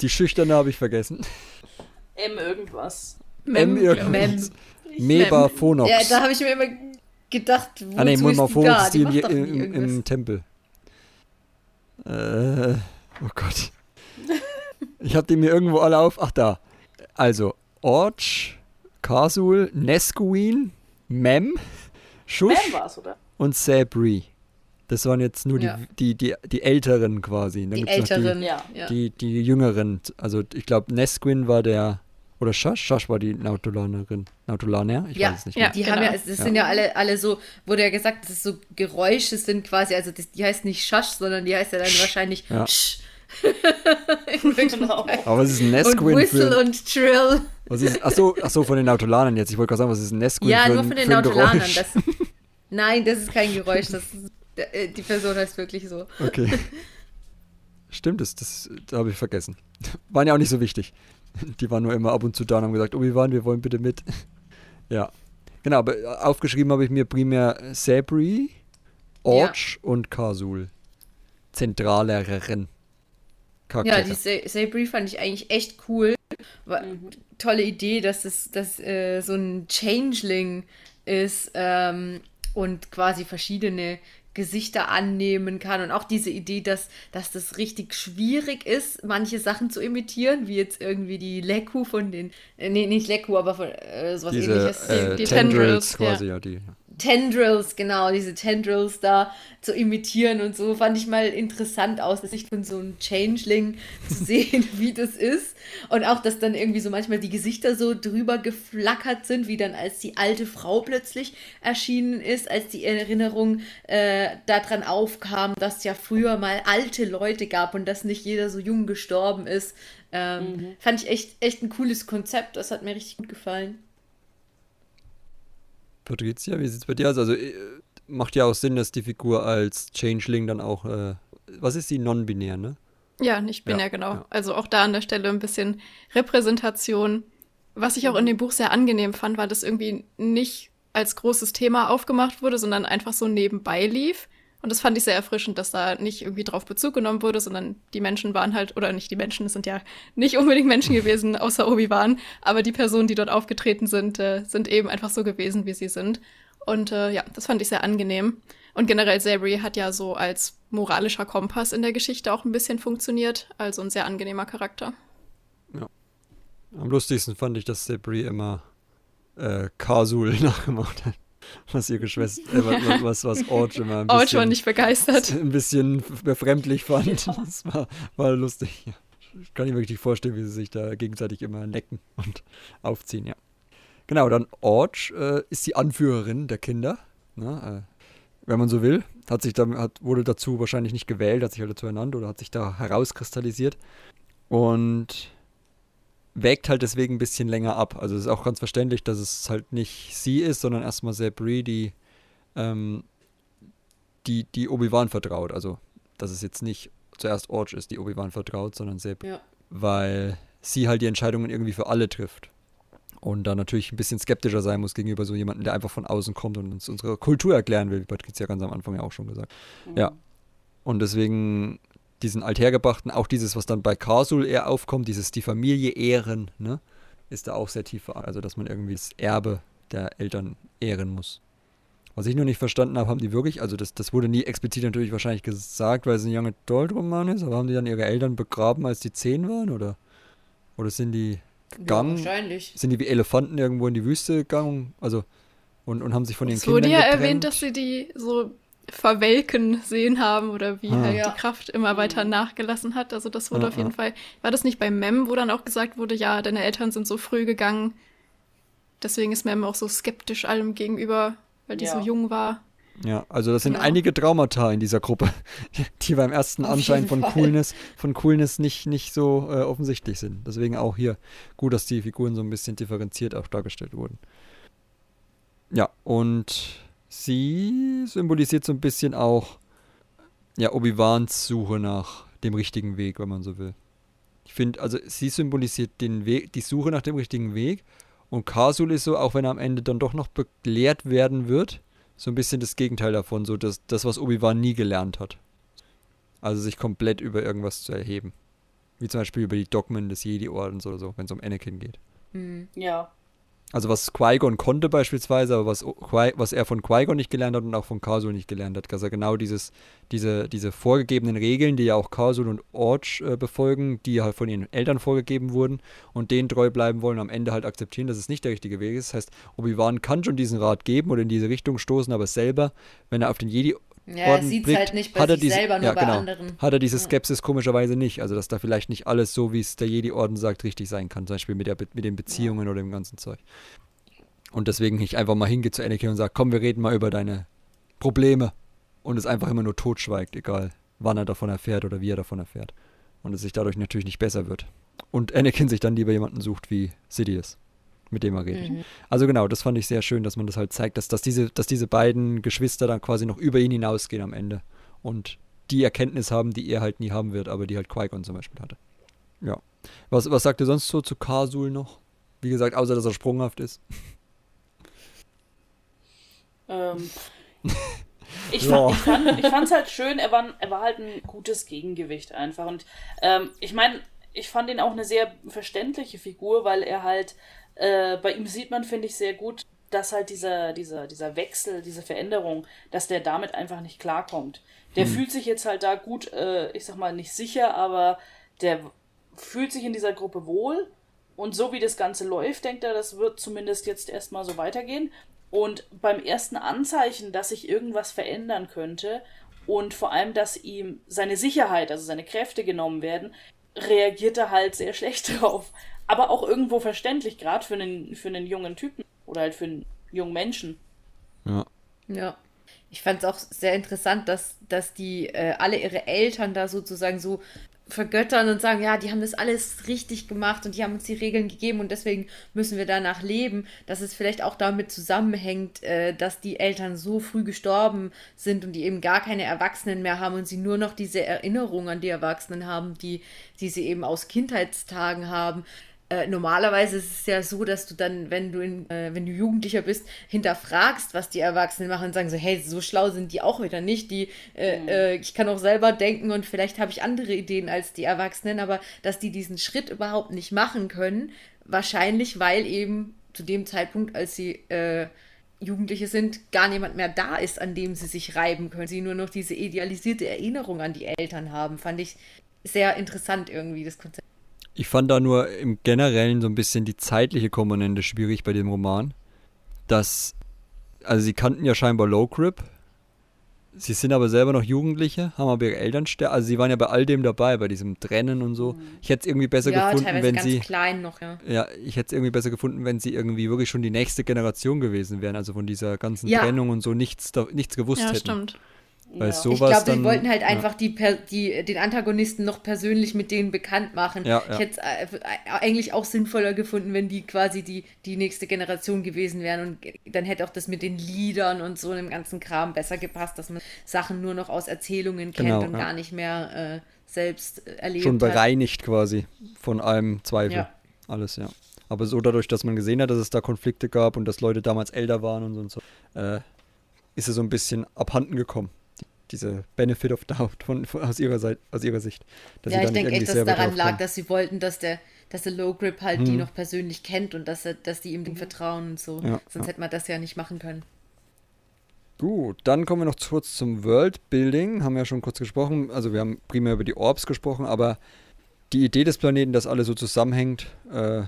die Schüchterne habe ich vergessen. M irgendwas. Mem, M irgendwas. Mem. Meba Phonox. Ja, da habe ich mir immer gedacht, wo Ah ne, Meba Phonox ist die, die im, im, Tempel. Äh, oh Gott. Ich habe die mir irgendwo alle auf. Ach da. Also, Orch, Kasul, Nesquin, Mem, Schusch Mem und Sabri. Das waren jetzt nur ja. die, die, die, die Älteren quasi. Dann die Älteren, die, ja. Die, die Jüngeren. Also ich glaube, Nesquin war der. Oder Schasch? Schasch war die Nautolanerin. Nautolaner? Ich ja, weiß es nicht. Ja, die genau. haben ja, das ja. sind ja alle, alle so, wurde ja gesagt, dass es so Geräusche sind quasi. Also das, die heißt nicht Schasch, sondern die heißt ja dann wahrscheinlich ja. Sch. genau. Aber was ist ein Nesquin und Whistle für, und Trill. Was ist, achso, achso, von den Nautolanern jetzt. Ich wollte gerade sagen, was ist ein Nesquin ja, für nur von den Nautolanern. Das, nein, das ist kein Geräusch. Das ist, äh, die Person heißt wirklich so. Okay. Stimmt, das, das, das habe ich vergessen. Waren ja auch nicht so wichtig. Die waren nur immer ab und zu da und haben gesagt, oh, wir waren, wir wollen bitte mit. Ja. Genau, aber aufgeschrieben habe ich mir primär Sabri, Orch ja. und Kasul. Zentrallehrerin. Charaktere. Ja, die Sabri fand ich eigentlich echt cool. War, mhm. Tolle Idee, dass es dass, äh, so ein Changeling ist ähm, und quasi verschiedene Gesichter annehmen kann und auch diese Idee, dass, dass das richtig schwierig ist, manche Sachen zu imitieren, wie jetzt irgendwie die Leku von den, äh, nee, nicht Leku, aber von äh, sowas diese, ähnliches. Äh, die, die Tendrils, Tendrils quasi, ja. ja, die. Tendrils, genau, diese Tendrils da zu imitieren und so, fand ich mal interessant aus, der Sicht von so einem Changeling zu sehen, wie das ist. Und auch, dass dann irgendwie so manchmal die Gesichter so drüber geflackert sind, wie dann als die alte Frau plötzlich erschienen ist, als die Erinnerung äh, daran aufkam, dass es ja früher mal alte Leute gab und dass nicht jeder so jung gestorben ist. Ähm, mhm. Fand ich echt, echt ein cooles Konzept, das hat mir richtig gut gefallen. Patricia, wie sieht es bei dir aus? Also äh, macht ja auch Sinn, dass die Figur als Changeling dann auch, äh, was ist die non-binär, ne? Ja, nicht binär, ja, genau. Ja. Also auch da an der Stelle ein bisschen Repräsentation. Was ich auch in dem Buch sehr angenehm fand, war, dass irgendwie nicht als großes Thema aufgemacht wurde, sondern einfach so nebenbei lief. Und das fand ich sehr erfrischend, dass da nicht irgendwie drauf Bezug genommen wurde, sondern die Menschen waren halt, oder nicht die Menschen, es sind ja nicht unbedingt Menschen gewesen, außer Obi-Wan, aber die Personen, die dort aufgetreten sind, äh, sind eben einfach so gewesen, wie sie sind. Und äh, ja, das fand ich sehr angenehm. Und generell Sabri hat ja so als moralischer Kompass in der Geschichte auch ein bisschen funktioniert. Also ein sehr angenehmer Charakter. Ja. Am lustigsten fand ich, dass Sabri immer äh, Kasul nachgemacht hat. Was ihr Geschwister, äh, was, was, Orch immer ein bisschen, war nicht begeistert. Ein bisschen befremdlich fand. Das war, war lustig. Ja. Ich kann mir wirklich vorstellen, wie sie sich da gegenseitig immer necken und aufziehen, ja. Genau, dann Orch äh, ist die Anführerin der Kinder. Ne, äh, wenn man so will. Hat sich dann, hat, wurde dazu wahrscheinlich nicht gewählt, hat sich halt dazu ernannt oder hat sich da herauskristallisiert. Und wägt halt deswegen ein bisschen länger ab. Also es ist auch ganz verständlich, dass es halt nicht sie ist, sondern erstmal Sabri, die, ähm, die, die Obi-Wan vertraut. Also, dass es jetzt nicht zuerst Orch ist, die Obi-Wan vertraut, sondern Sabri. Ja. Weil sie halt die Entscheidungen irgendwie für alle trifft. Und da natürlich ein bisschen skeptischer sein muss gegenüber so jemandem, der einfach von außen kommt und uns unsere Kultur erklären will, wie Patricia ganz am Anfang ja auch schon gesagt. Mhm. Ja. Und deswegen diesen althergebrachten, auch dieses, was dann bei Karsul eher aufkommt, dieses die Familie ehren, ne, ist da auch sehr tief. Also, dass man irgendwie das Erbe der Eltern ehren muss. Was ich nur nicht verstanden habe, haben die wirklich, also das, das wurde nie explizit natürlich wahrscheinlich gesagt, weil es ein Young Adult Roman ist, aber haben die dann ihre Eltern begraben, als die zehn waren, oder? Oder sind die gegangen? Ja, wahrscheinlich. Sind die wie Elefanten irgendwo in die Wüste gegangen? Also, und, und haben sich von den Kindern Es wurde ja erwähnt, dass sie die so verwelken sehen haben oder wie ah. halt die Kraft immer weiter nachgelassen hat. Also das wurde ah, auf jeden ah. Fall. War das nicht bei Mem, wo dann auch gesagt wurde, ja, deine Eltern sind so früh gegangen. Deswegen ist Mem auch so skeptisch allem gegenüber, weil die ja. so jung war. Ja, also das sind ja. einige Traumata in dieser Gruppe, die beim ersten Auf Anschein von Fall. Coolness, von Coolness nicht, nicht so äh, offensichtlich sind. Deswegen auch hier gut, dass die Figuren so ein bisschen differenziert auch dargestellt wurden. Ja, und sie symbolisiert so ein bisschen auch ja, Obi-Wans Suche nach dem richtigen Weg, wenn man so will. Ich finde, also sie symbolisiert den Weg, die Suche nach dem richtigen Weg. Und Kasul ist so, auch wenn er am Ende dann doch noch belehrt werden wird, so ein bisschen das Gegenteil davon, so das, das was Obi-Wan nie gelernt hat. Also sich komplett über irgendwas zu erheben. Wie zum Beispiel über die Dogmen des Jedi-Ordens oder so, wenn es um Anakin geht. Mhm. Ja. Also was Qui-Gon konnte beispielsweise, aber was, was er von Qui-Gon nicht gelernt hat und auch von Kasul nicht gelernt hat, dass er genau dieses, diese, diese vorgegebenen Regeln, die ja auch Kasul und Orch äh, befolgen, die halt von ihren Eltern vorgegeben wurden und denen treu bleiben wollen, am Ende halt akzeptieren, dass es nicht der richtige Weg ist. Das heißt, Obi-Wan kann schon diesen Rat geben oder in diese Richtung stoßen, aber selber, wenn er auf den Jedi ja, er sieht blickt, halt nicht bei hat er diese, selber, nur ja, bei genau, anderen. Hat er diese Skepsis komischerweise nicht. Also, dass da vielleicht nicht alles so, wie es der Jedi-Orden sagt, richtig sein kann. Zum Beispiel mit, der, mit den Beziehungen ja. oder dem ganzen Zeug. Und deswegen ich einfach mal hingehe zu Anakin und sage, komm, wir reden mal über deine Probleme. Und es einfach immer nur totschweigt, egal wann er davon erfährt oder wie er davon erfährt. Und es sich dadurch natürlich nicht besser wird. Und Anakin sich dann lieber jemanden sucht wie Sidious mit dem er redet. Mhm. Also genau, das fand ich sehr schön, dass man das halt zeigt, dass, dass, diese, dass diese beiden Geschwister dann quasi noch über ihn hinausgehen am Ende und die Erkenntnis haben, die er halt nie haben wird, aber die halt Qui-Gon zum Beispiel hatte. Ja. Was, was sagt ihr sonst so zu Kasul noch? Wie gesagt, außer dass er sprunghaft ist. Ähm, ich, fand, ich, fand, ich fand's halt schön, er war, er war halt ein gutes Gegengewicht einfach. Und ähm, ich meine, ich fand ihn auch eine sehr verständliche Figur, weil er halt äh, bei ihm sieht man, finde ich, sehr gut, dass halt dieser, dieser, dieser Wechsel, diese Veränderung, dass der damit einfach nicht klarkommt. Der hm. fühlt sich jetzt halt da gut, äh, ich sag mal, nicht sicher, aber der fühlt sich in dieser Gruppe wohl. Und so wie das Ganze läuft, denkt er, das wird zumindest jetzt erstmal so weitergehen. Und beim ersten Anzeichen, dass sich irgendwas verändern könnte und vor allem, dass ihm seine Sicherheit, also seine Kräfte genommen werden, reagiert er halt sehr schlecht drauf aber auch irgendwo verständlich, gerade für einen, für einen jungen Typen oder halt für einen jungen Menschen. Ja. Ja. Ich fand es auch sehr interessant, dass, dass die äh, alle ihre Eltern da sozusagen so vergöttern und sagen, ja, die haben das alles richtig gemacht und die haben uns die Regeln gegeben und deswegen müssen wir danach leben, dass es vielleicht auch damit zusammenhängt, äh, dass die Eltern so früh gestorben sind und die eben gar keine Erwachsenen mehr haben und sie nur noch diese Erinnerung an die Erwachsenen haben, die, die sie eben aus Kindheitstagen haben. Äh, normalerweise ist es ja so, dass du dann, wenn du in, äh, wenn du Jugendlicher bist, hinterfragst, was die Erwachsenen machen und sagen so, hey, so schlau sind die auch wieder nicht. Die, äh, mhm. Äh, ich kann auch selber denken und vielleicht habe ich andere Ideen als die Erwachsenen, aber dass die diesen Schritt überhaupt nicht machen können, wahrscheinlich, weil eben zu dem Zeitpunkt, als sie äh, Jugendliche sind, gar niemand mehr da ist, an dem sie sich reiben können. Sie nur noch diese idealisierte Erinnerung an die Eltern haben. Fand ich sehr interessant irgendwie, das Konzept. Ich fand da nur im Generellen so ein bisschen die zeitliche Komponente schwierig bei dem Roman. Dass, also sie kannten ja scheinbar Low Grip, Sie sind aber selber noch Jugendliche, haben aber ihre Eltern sterben. Also sie waren ja bei all dem dabei, bei diesem Trennen und so. Mhm. Ich hätte es irgendwie besser ja, gefunden, wenn sie. klein noch, ja. Ja, ich hätte es irgendwie besser gefunden, wenn sie irgendwie wirklich schon die nächste Generation gewesen wären, also von dieser ganzen ja. Trennung und so nichts, nichts gewusst ja, hätten. Stimmt. Weil ja. sowas ich glaube, die wollten halt einfach die, die, den Antagonisten noch persönlich mit denen bekannt machen. Ja, ich hätte es äh, eigentlich auch sinnvoller gefunden, wenn die quasi die, die nächste Generation gewesen wären. Und dann hätte auch das mit den Liedern und so einem ganzen Kram besser gepasst, dass man Sachen nur noch aus Erzählungen kennt genau, und gar nicht mehr äh, selbst äh, erlebt Schon bereinigt hat. quasi von allem Zweifel. Alles, ja. Aber so dadurch, dass man gesehen hat, dass es da Konflikte gab und dass Leute damals älter waren und so, und so äh, ist es so ein bisschen abhanden gekommen diese Benefit of Doubt von, von, aus, ihrer Seite, aus ihrer Sicht. ja, ich denke echt, dass es daran lag, dass sie wollten, dass der, dass der Low Grip halt hm. die noch persönlich kennt und dass, er, dass die ihm dem vertrauen und so. Ja, Sonst ja. hätte man das ja nicht machen können. Gut, dann kommen wir noch kurz zum Worldbuilding. Haben wir ja schon kurz gesprochen. Also wir haben primär über die Orbs gesprochen, aber die Idee des Planeten, dass alles so zusammenhängt, äh,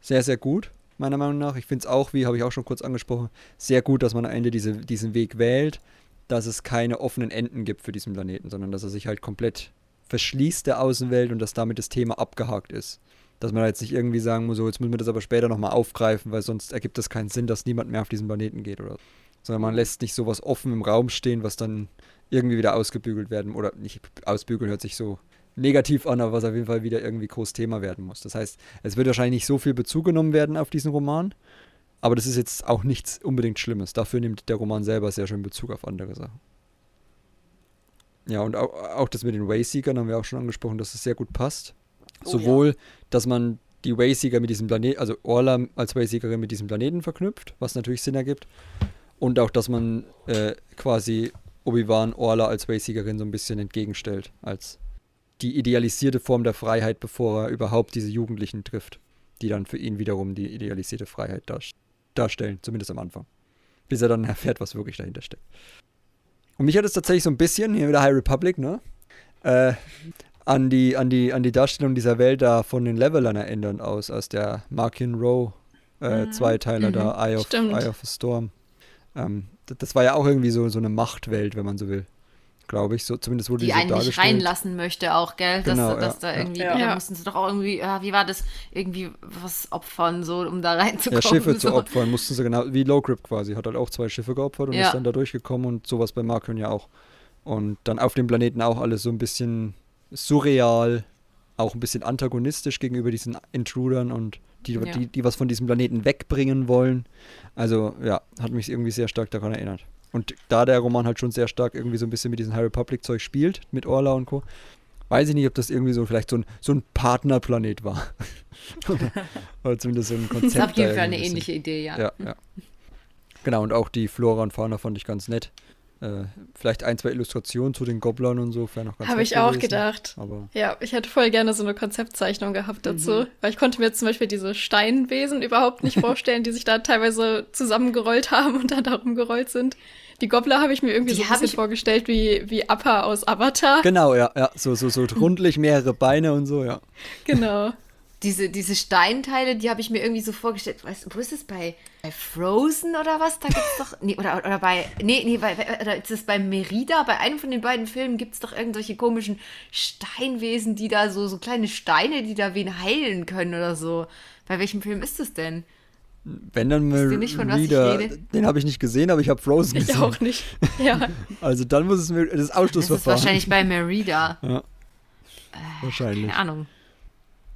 sehr, sehr gut, meiner Meinung nach. Ich finde es auch, wie habe ich auch schon kurz angesprochen, sehr gut, dass man am Ende diese, diesen Weg wählt dass es keine offenen Enden gibt für diesen Planeten, sondern dass er sich halt komplett verschließt der Außenwelt und dass damit das Thema abgehakt ist. Dass man jetzt nicht irgendwie sagen muss, so, jetzt müssen wir das aber später nochmal aufgreifen, weil sonst ergibt es keinen Sinn, dass niemand mehr auf diesen Planeten geht oder so. Sondern man lässt nicht sowas offen im Raum stehen, was dann irgendwie wieder ausgebügelt werden oder nicht ausbügeln hört sich so negativ an, aber was auf jeden Fall wieder irgendwie groß Thema werden muss. Das heißt, es wird wahrscheinlich nicht so viel Bezug genommen werden auf diesen Roman, aber das ist jetzt auch nichts unbedingt Schlimmes. Dafür nimmt der Roman selber sehr schön Bezug auf andere Sachen. Ja, und auch, auch das mit den Wayseekern haben wir auch schon angesprochen, dass es sehr gut passt. Oh, Sowohl, ja. dass man die Wayseeker mit diesem Planeten, also Orla als Wayseekerin mit diesem Planeten verknüpft, was natürlich Sinn ergibt. Und auch, dass man äh, quasi Obi-Wan Orla als Wayseekerin so ein bisschen entgegenstellt, als die idealisierte Form der Freiheit, bevor er überhaupt diese Jugendlichen trifft, die dann für ihn wiederum die idealisierte Freiheit darstellen darstellen, zumindest am Anfang. Bis er dann erfährt, was wirklich dahinter steckt. Und mich hat es tatsächlich so ein bisschen, hier wieder High Republic, ne? Äh, an die, an, die, an die Darstellung dieser Welt da von den Levelern erinnern aus, aus der Markin Row äh, mhm. Zweiteiler mhm. da, Eye of, Eye of a Storm. Ähm, das, das war ja auch irgendwie so, so eine Machtwelt, wenn man so will glaube ich. So, zumindest wurde die, die so einen nicht reinlassen möchte auch, gell? Genau, dass, ja, dass da irgendwie, ja. da mussten sie doch auch irgendwie, ja, wie war das, irgendwie was opfern, so, um da reinzukommen. Ja, Schiffe so. zu opfern mussten sie genau, wie Low Grip quasi, hat halt auch zwei Schiffe geopfert und ja. ist dann da durchgekommen und sowas bei Markön ja auch. Und dann auf dem Planeten auch alles so ein bisschen surreal, auch ein bisschen antagonistisch gegenüber diesen Intrudern und die, ja. die, die was von diesem Planeten wegbringen wollen. Also ja, hat mich irgendwie sehr stark daran erinnert. Und da der Roman halt schon sehr stark irgendwie so ein bisschen mit diesem High Republic-Zeug spielt, mit Orla und Co., weiß ich nicht, ob das irgendwie so vielleicht so ein, so ein Partnerplanet war. oder, zumindest so ein Konzept. Das ist auf jeden Fall eine ähnliche Idee, ja. ja. Ja, Genau, und auch die Flora und Fauna fand ich ganz nett. Äh, vielleicht ein, zwei Illustrationen zu den Gobblern und so, wäre noch ganz Habe ich auch gedacht. Aber ja, ich hätte voll gerne so eine Konzeptzeichnung gehabt dazu. Mhm. Weil ich konnte mir zum Beispiel diese Steinwesen überhaupt nicht vorstellen, die sich da teilweise zusammengerollt haben und dann darum gerollt sind. Die Gobbler habe ich mir irgendwie die so ein bisschen vorgestellt wie, wie Appa aus Avatar. Genau, ja, ja. So, so, so rundlich, mehrere Beine und so, ja. Genau. Diese, diese Steinteile, die habe ich mir irgendwie so vorgestellt. Weißt, wo ist es bei, bei Frozen oder was? Da gibt es doch. Nee, oder, oder bei. Nee, nee, bei, oder ist es bei Merida? Bei einem von den beiden Filmen gibt es doch irgendwelche komischen Steinwesen, die da so, so kleine Steine, die da wen heilen können oder so. Bei welchem Film ist das denn? Wenn dann mal wieder, den habe ich nicht gesehen, aber ich habe Frozen gesehen. Ich auch nicht. Ja. also dann muss es mir das Ausschlussverfahren. Das ist wahrscheinlich bei Merida. Ja. Äh, wahrscheinlich. Keine Ahnung.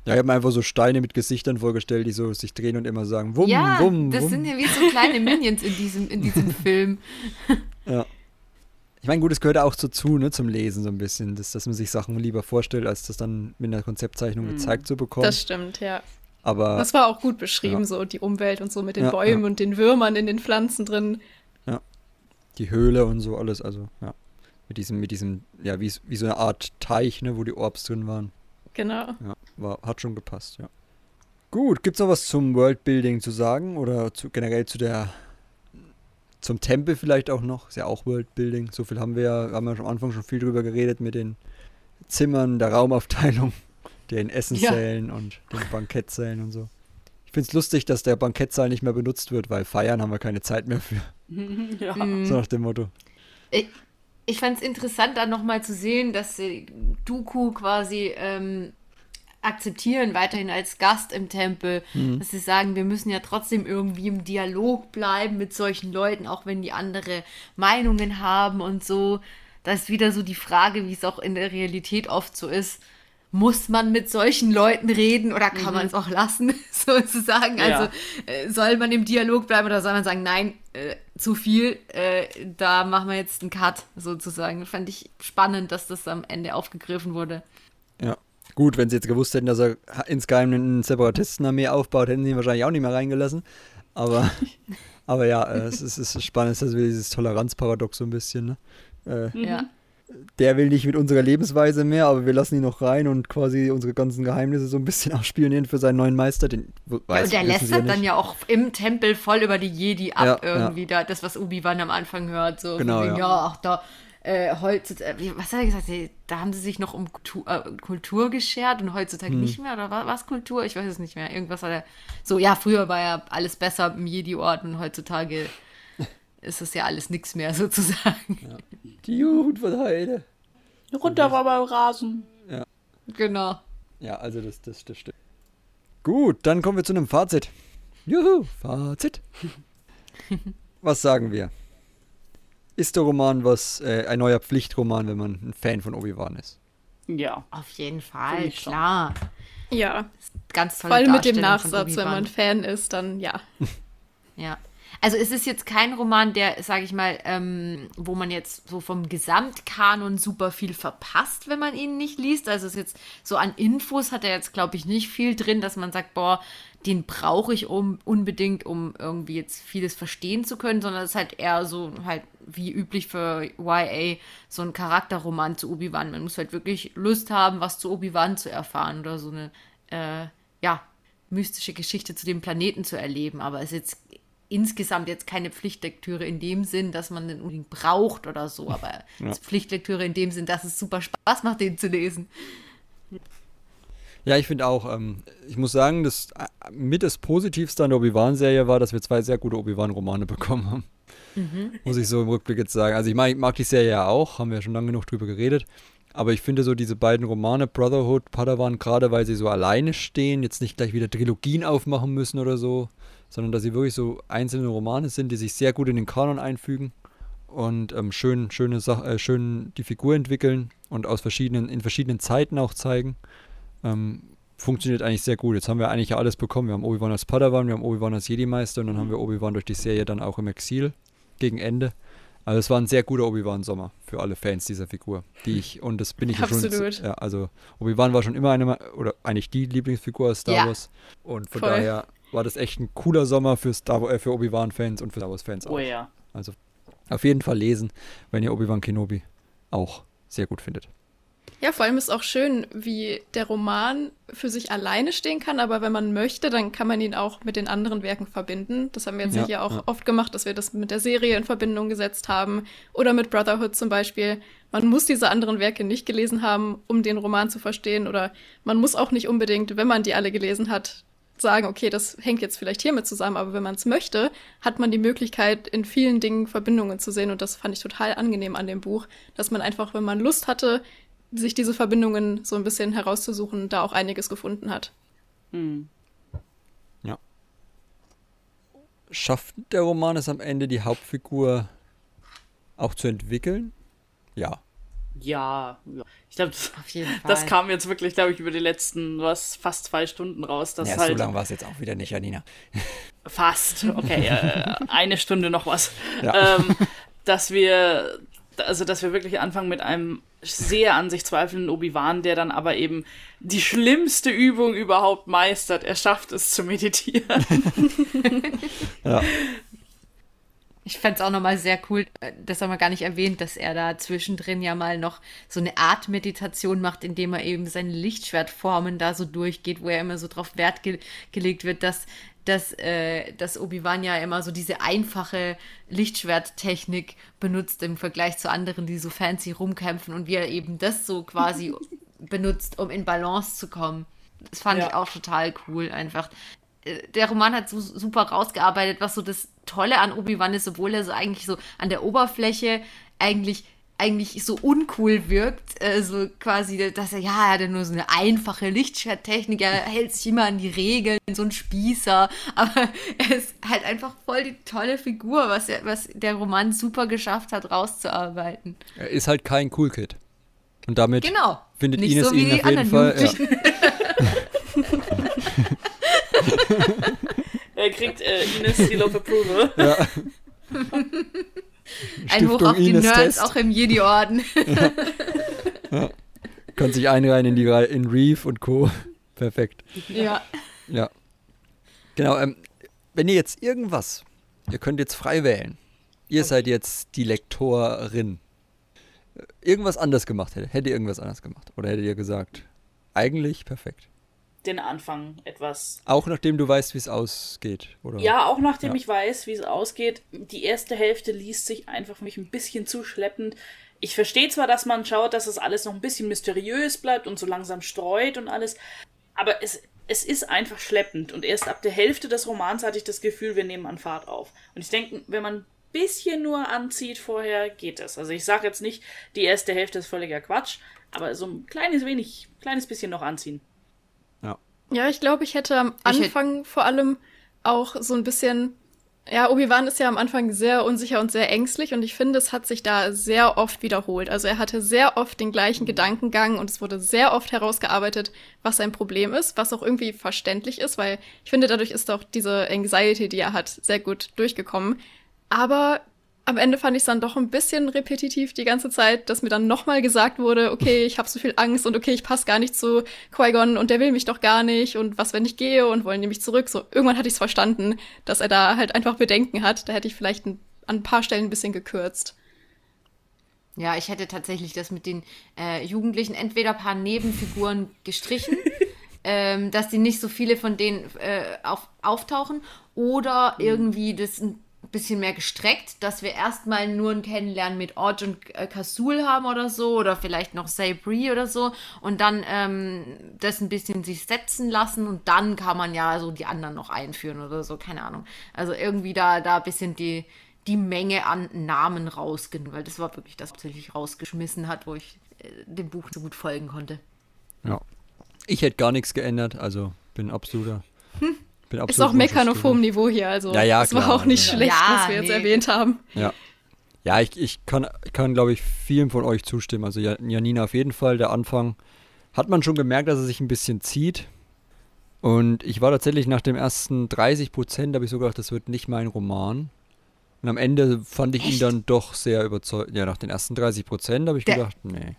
Ja, ich habe mir einfach so Steine mit Gesichtern vorgestellt, die so sich drehen und immer sagen, wumm, ja, wumm, das wumm. sind ja wie so kleine Minions in diesem, in diesem Film. ja. Ich meine, gut, es gehört auch dazu, ne, zum Lesen so ein bisschen, dass, dass man sich Sachen lieber vorstellt, als das dann mit einer Konzeptzeichnung mhm. gezeigt zu bekommen. Das stimmt, ja. Aber, das war auch gut beschrieben, ja. so die Umwelt und so mit den ja, Bäumen ja. und den Würmern in den Pflanzen drin. Ja. Die Höhle und so alles, also ja. Mit diesem, mit diesem, ja, wie, wie so eine Art Teich, ne, wo die Orbs drin waren. Genau. Ja, war, hat schon gepasst, ja. Gut, gibt es noch was zum Worldbuilding zu sagen oder zu, generell zu der zum Tempel vielleicht auch noch. Ist ja auch Worldbuilding. So viel haben wir ja, haben wir am Anfang schon viel drüber geredet mit den Zimmern, der Raumaufteilung, den Essenssälen ja. und den Bankettsälen und so. Ich finde es lustig, dass der Bankettsaal nicht mehr benutzt wird, weil feiern haben wir keine Zeit mehr für. Ja. So nach dem Motto. Ich, ich fand es interessant, da nochmal zu sehen, dass Duku quasi ähm, akzeptieren, weiterhin als Gast im Tempel, mhm. dass sie sagen, wir müssen ja trotzdem irgendwie im Dialog bleiben mit solchen Leuten, auch wenn die andere Meinungen haben und so. Da ist wieder so die Frage, wie es auch in der Realität oft so ist. Muss man mit solchen Leuten reden oder kann mhm. man es auch lassen, sozusagen? Ja. Also äh, soll man im Dialog bleiben oder soll man sagen, nein, äh, zu viel, äh, da machen wir jetzt einen Cut, sozusagen. Fand ich spannend, dass das am Ende aufgegriffen wurde. Ja, Gut, wenn sie jetzt gewusst hätten, dass er insgeheim eine Separatistenarmee aufbaut, hätten sie ihn wahrscheinlich auch nicht mehr reingelassen. Aber, aber ja, äh, es, ist, es ist spannend, dass wir dieses Toleranzparadox so ein bisschen. Ne? Äh, ja. Der will nicht mit unserer Lebensweise mehr, aber wir lassen ihn noch rein und quasi unsere ganzen Geheimnisse so ein bisschen ausspionieren für seinen neuen Meister. Den, weiß, ja, und der lässt ja dann ja auch im Tempel voll über die Jedi ab, ja, irgendwie, ja. Da, das, was Ubi-Wan am Anfang hört. So, genau, wegen, ja. ja, ach, da äh, heutzutage, äh, was hat er gesagt? Da haben sie sich noch um Kultur, äh, Kultur geschert und heutzutage hm. nicht mehr? Oder war es Kultur? Ich weiß es nicht mehr. Irgendwas hat er. So, ja, früher war ja alles besser im Jedi-Ort und heutzutage ist es ja alles nichts mehr sozusagen. Ja. Die Jugend wird heile. Runter war beim Rasen. Ja. Genau. Ja, also das, das, das stimmt. Gut, dann kommen wir zu einem Fazit. Juhu, Fazit. Was sagen wir? Ist der Roman was, äh, ein neuer Pflichtroman, wenn man ein Fan von Obi-Wan ist. Ja. Auf jeden Fall, klar. Ja. Ganz toll. Vor allem mit dem Nachsatz, wenn man Fan ist, dann ja. ja. Also es ist jetzt kein Roman, der, sage ich mal, ähm, wo man jetzt so vom Gesamtkanon super viel verpasst, wenn man ihn nicht liest. Also es ist jetzt so an Infos hat er jetzt, glaube ich, nicht viel drin, dass man sagt, boah, den brauche ich um, unbedingt, um irgendwie jetzt vieles verstehen zu können, sondern es ist halt eher so halt wie üblich für YA so ein Charakterroman zu Obi-Wan. Man muss halt wirklich Lust haben, was zu Obi-Wan zu erfahren oder so eine, äh, ja, mystische Geschichte zu dem Planeten zu erleben. Aber es ist jetzt insgesamt jetzt keine Pflichtlektüre in dem Sinn, dass man den unbedingt braucht oder so, aber ja. Pflichtlektüre in dem Sinn, dass es super Spaß macht, den zu lesen. Ja, ich finde auch, ähm, ich muss sagen, das äh, mit das Positivste an der Obi-Wan-Serie war, dass wir zwei sehr gute Obi-Wan-Romane bekommen haben. Mhm. Muss ich so im Rückblick jetzt sagen. Also ich mag, mag die Serie ja auch, haben wir ja schon lange genug drüber geredet. Aber ich finde so diese beiden Romane, Brotherhood, Padawan, gerade weil sie so alleine stehen, jetzt nicht gleich wieder Trilogien aufmachen müssen oder so, sondern dass sie wirklich so einzelne Romane sind, die sich sehr gut in den Kanon einfügen und ähm, schön, schöne Sach äh, schön die Figur entwickeln und aus verschiedenen, in verschiedenen Zeiten auch zeigen. Ähm, funktioniert eigentlich sehr gut. Jetzt haben wir eigentlich alles bekommen. Wir haben Obi-Wan als Padawan, wir haben Obi-Wan als Jedi-Meister und dann haben wir Obi-Wan durch die Serie dann auch im Exil gegen Ende. Also es war ein sehr guter Obi-Wan-Sommer für alle Fans dieser Figur, die ich, und das bin ich ja schon. Ja, also Obi-Wan war schon immer eine, oder eigentlich die Lieblingsfigur aus Star ja. Wars. Und von Voll. daher war das echt ein cooler Sommer für, äh, für Obi-Wan-Fans und für Star Wars-Fans auch. Oh ja. Also auf jeden Fall lesen, wenn ihr Obi-Wan Kenobi auch sehr gut findet. Ja, vor allem ist auch schön, wie der Roman für sich alleine stehen kann, aber wenn man möchte, dann kann man ihn auch mit den anderen Werken verbinden. Das haben wir jetzt ja, hier auch ja. oft gemacht, dass wir das mit der Serie in Verbindung gesetzt haben oder mit Brotherhood zum Beispiel. Man muss diese anderen Werke nicht gelesen haben, um den Roman zu verstehen oder man muss auch nicht unbedingt, wenn man die alle gelesen hat, sagen, okay, das hängt jetzt vielleicht hiermit zusammen, aber wenn man es möchte, hat man die Möglichkeit, in vielen Dingen Verbindungen zu sehen und das fand ich total angenehm an dem Buch, dass man einfach, wenn man Lust hatte, sich diese Verbindungen so ein bisschen herauszusuchen, da auch einiges gefunden hat. Hm. Ja. Schafft der Roman es am Ende, die Hauptfigur auch zu entwickeln? Ja. Ja, ich glaube, das, das, kam jetzt wirklich, glaube ich, über die letzten, was, fast zwei Stunden raus. Dass ja, halt, so lange war es jetzt auch wieder nicht, Janina. Fast, okay, äh, eine Stunde noch was. Ja. Ähm, dass wir, also, dass wir wirklich anfangen mit einem sehr an sich zweifelnden Obi-Wan, der dann aber eben die schlimmste Übung überhaupt meistert. Er schafft es zu meditieren. ja. Ich fände es auch nochmal sehr cool, äh, das haben wir gar nicht erwähnt, dass er da zwischendrin ja mal noch so eine Art Meditation macht, indem er eben seine Lichtschwertformen da so durchgeht, wo er immer so drauf Wert ge gelegt wird, dass dass, äh, dass Obi-Wan ja immer so diese einfache Lichtschwerttechnik benutzt im Vergleich zu anderen, die so fancy rumkämpfen und wie er eben das so quasi benutzt, um in Balance zu kommen. Das fand ja. ich auch total cool, einfach. Äh, der Roman hat so super rausgearbeitet, was so das Tolle an Obi-Wan ist, obwohl er so eigentlich so an der Oberfläche eigentlich eigentlich so uncool wirkt, äh, so quasi, dass er, ja, er hat ja nur so eine einfache Lichtschwerttechnik, er hält sich immer an die Regeln, so ein Spießer, aber er ist halt einfach voll die tolle Figur, was, er, was der Roman super geschafft hat, rauszuarbeiten. Er ist halt kein Cool Kid. Und damit genau. findet Nicht Ines so ihn auf jeden Fall. Ja. er kriegt äh, Ines Seal of Approval. Ja. Ein Hoch auf die Nerds, Test. auch im Jedi-Orden. Ja. ja. Kann sich einreihen in, die in Reef und Co. Perfekt. Ja. Ja. Genau, ähm, wenn ihr jetzt irgendwas, ihr könnt jetzt frei wählen. Ihr okay. seid jetzt die Lektorin. Irgendwas anders gemacht hätte. Hätte ihr irgendwas anders gemacht? Oder hättet ihr gesagt, eigentlich perfekt? Den Anfang etwas. Auch nachdem du weißt, wie es ausgeht, oder? Ja, auch nachdem ja. ich weiß, wie es ausgeht. Die erste Hälfte liest sich einfach für mich ein bisschen zu schleppend. Ich verstehe zwar, dass man schaut, dass es das alles noch ein bisschen mysteriös bleibt und so langsam streut und alles, aber es, es ist einfach schleppend. Und erst ab der Hälfte des Romans hatte ich das Gefühl, wir nehmen an Fahrt auf. Und ich denke, wenn man ein bisschen nur anzieht vorher, geht es. Also ich sage jetzt nicht, die erste Hälfte ist völliger Quatsch, aber so ein kleines wenig, kleines bisschen noch anziehen. Ja, ich glaube, ich hätte am Anfang hätte... vor allem auch so ein bisschen. Ja, Obi-Wan ist ja am Anfang sehr unsicher und sehr ängstlich und ich finde, es hat sich da sehr oft wiederholt. Also er hatte sehr oft den gleichen Gedankengang und es wurde sehr oft herausgearbeitet, was sein Problem ist, was auch irgendwie verständlich ist, weil ich finde, dadurch ist auch diese Anxiety, die er hat, sehr gut durchgekommen. Aber am Ende fand ich es dann doch ein bisschen repetitiv die ganze Zeit, dass mir dann nochmal gesagt wurde, okay, ich habe so viel Angst und okay, ich passe gar nicht zu Qui-Gon und der will mich doch gar nicht und was, wenn ich gehe und wollen die mich zurück. So, irgendwann hatte ich es verstanden, dass er da halt einfach Bedenken hat. Da hätte ich vielleicht ein, an ein paar Stellen ein bisschen gekürzt. Ja, ich hätte tatsächlich das mit den äh, Jugendlichen entweder ein paar Nebenfiguren gestrichen, ähm, dass die nicht so viele von denen äh, auf, auftauchen, oder irgendwie das ein bisschen mehr gestreckt, dass wir erstmal nur ein Kennenlernen mit Orge und äh, Kasul haben oder so, oder vielleicht noch Sabri oder so, und dann ähm, das ein bisschen sich setzen lassen und dann kann man ja so die anderen noch einführen oder so, keine Ahnung. Also irgendwie da, da ein bisschen die, die Menge an Namen rausgehen, weil das war wirklich das, was sich rausgeschmissen hat, wo ich äh, dem Buch so gut folgen konnte. Ja. Ich hätte gar nichts geändert, also bin absoluter. Hm ist auch meckern auf hohem Niveau hier, also ja, ja, das klar, war auch nicht ja. schlecht, ja, was wir nee. jetzt erwähnt haben. Ja. Ja, ich, ich kann, kann glaube ich, vielen von euch zustimmen. Also Janina auf jeden Fall, der Anfang hat man schon gemerkt, dass er sich ein bisschen zieht. Und ich war tatsächlich nach dem ersten 30 Prozent, habe ich so gedacht, das wird nicht mein Roman. Und am Ende fand ich Echt? ihn dann doch sehr überzeugend. Ja, nach den ersten 30 Prozent habe ich der, gedacht, nee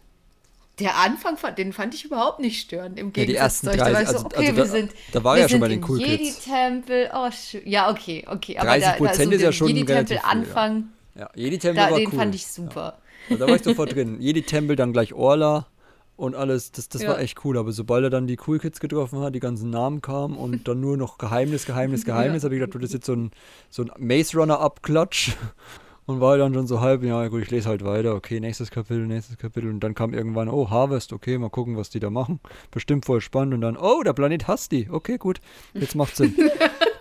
der Anfang, den fand ich überhaupt nicht störend. Im Gegensatz ja, die ersten zu euch. Da, also, so, okay, also da, wir sind, da war ja schon bei den Cool Kids. Jedi-Tempel, oh, ja, okay, okay. Aber 30 Prozent da, also ist ja schon Jedi-Tempel-Anfang, ja. ja, Jedi-Tempel war den cool. fand ich super. Ja. Da war ich sofort drin. Jedi-Tempel, dann gleich Orla und alles, das, das ja. war echt cool. Aber sobald er dann die Cool Kids getroffen hat, die ganzen Namen kamen und dann nur noch Geheimnis, Geheimnis, Geheimnis, ja. habe ich gedacht, das ist jetzt so ein, so ein Maze Runner-Abklatsch und war dann schon so halb, ja gut, ich lese halt weiter, okay, nächstes Kapitel, nächstes Kapitel und dann kam irgendwann, oh, Harvest, okay, mal gucken, was die da machen. Bestimmt voll spannend und dann, oh, der Planet hasst die, okay, gut, jetzt macht Sinn.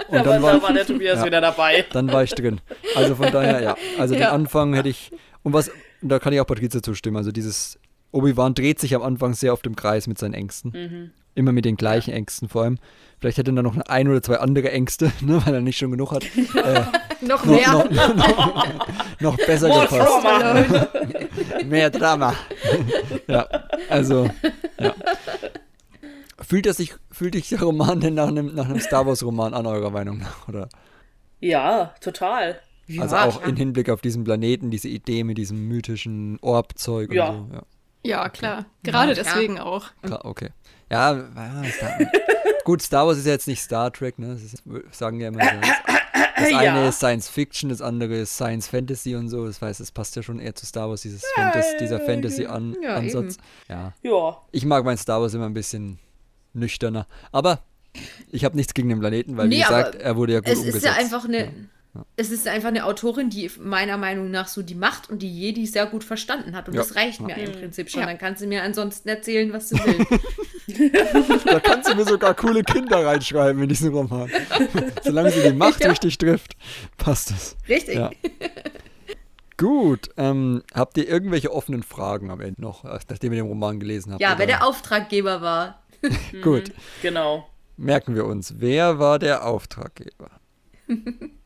Und ja, dann war, da war der Tobias ja, wieder dabei. Dann war ich drin. Also von daher, ja, also ja. den Anfang hätte ich, und was, da kann ich auch Patrizia zustimmen, also dieses, Obi-Wan dreht sich am Anfang sehr auf dem Kreis mit seinen Ängsten. Mhm. Immer mit den gleichen Ängsten vor allem. Vielleicht hätte er dann noch ein oder zwei andere Ängste, ne, weil er nicht schon genug hat. Äh, noch mehr. Noch, noch, noch, noch besser More gepasst. Drama. mehr Drama. ja, also, ja. Fühlt, er sich, fühlt sich der Roman denn nach einem, nach einem Star Wars-Roman an, eurer Meinung nach, oder? Ja, total. Also ja, auch im Hinblick auf diesen Planeten, diese Idee mit diesem mythischen Orb-Zeug ja. und so. Ja, ja klar. Gerade ja, deswegen auch. Klar, okay. Ja, ja gut, Star Wars ist ja jetzt nicht Star Trek, ne? Das ist, sagen ja immer so. Das, eine ist Science Fiction, das andere ist Science Fantasy und so. Das heißt, es passt ja schon eher zu Star Wars, dieses ja, Fantasy, dieser Fantasy-Ansatz. Ja, ja. ja. Ich mag mein Star Wars immer ein bisschen nüchterner. Aber Ich habe nichts gegen den Planeten, weil, Nee, wie gesagt, er wurde ja gut es umgesetzt. ist ja einfach eine. Ja. Es ist einfach eine Autorin, die meiner Meinung nach so die Macht und die Jedi sehr gut verstanden hat. Und Ja. das reicht mir Ja. im Prinzip schon. Ja. Dann kannst du mir ansonsten erzählen, was du willst. Da kannst du mir sogar coole Kinder reinschreiben in diesen Roman. Solange sie die Macht Ja. richtig trifft, passt es. Richtig. Ja. Gut, ähm, habt ihr irgendwelche offenen Fragen am Ende noch, äh, nachdem ihr den Roman gelesen habt? Ja, wer oder? der Auftraggeber war. Gut, Genau. merken wir uns. Wer war der Auftraggeber?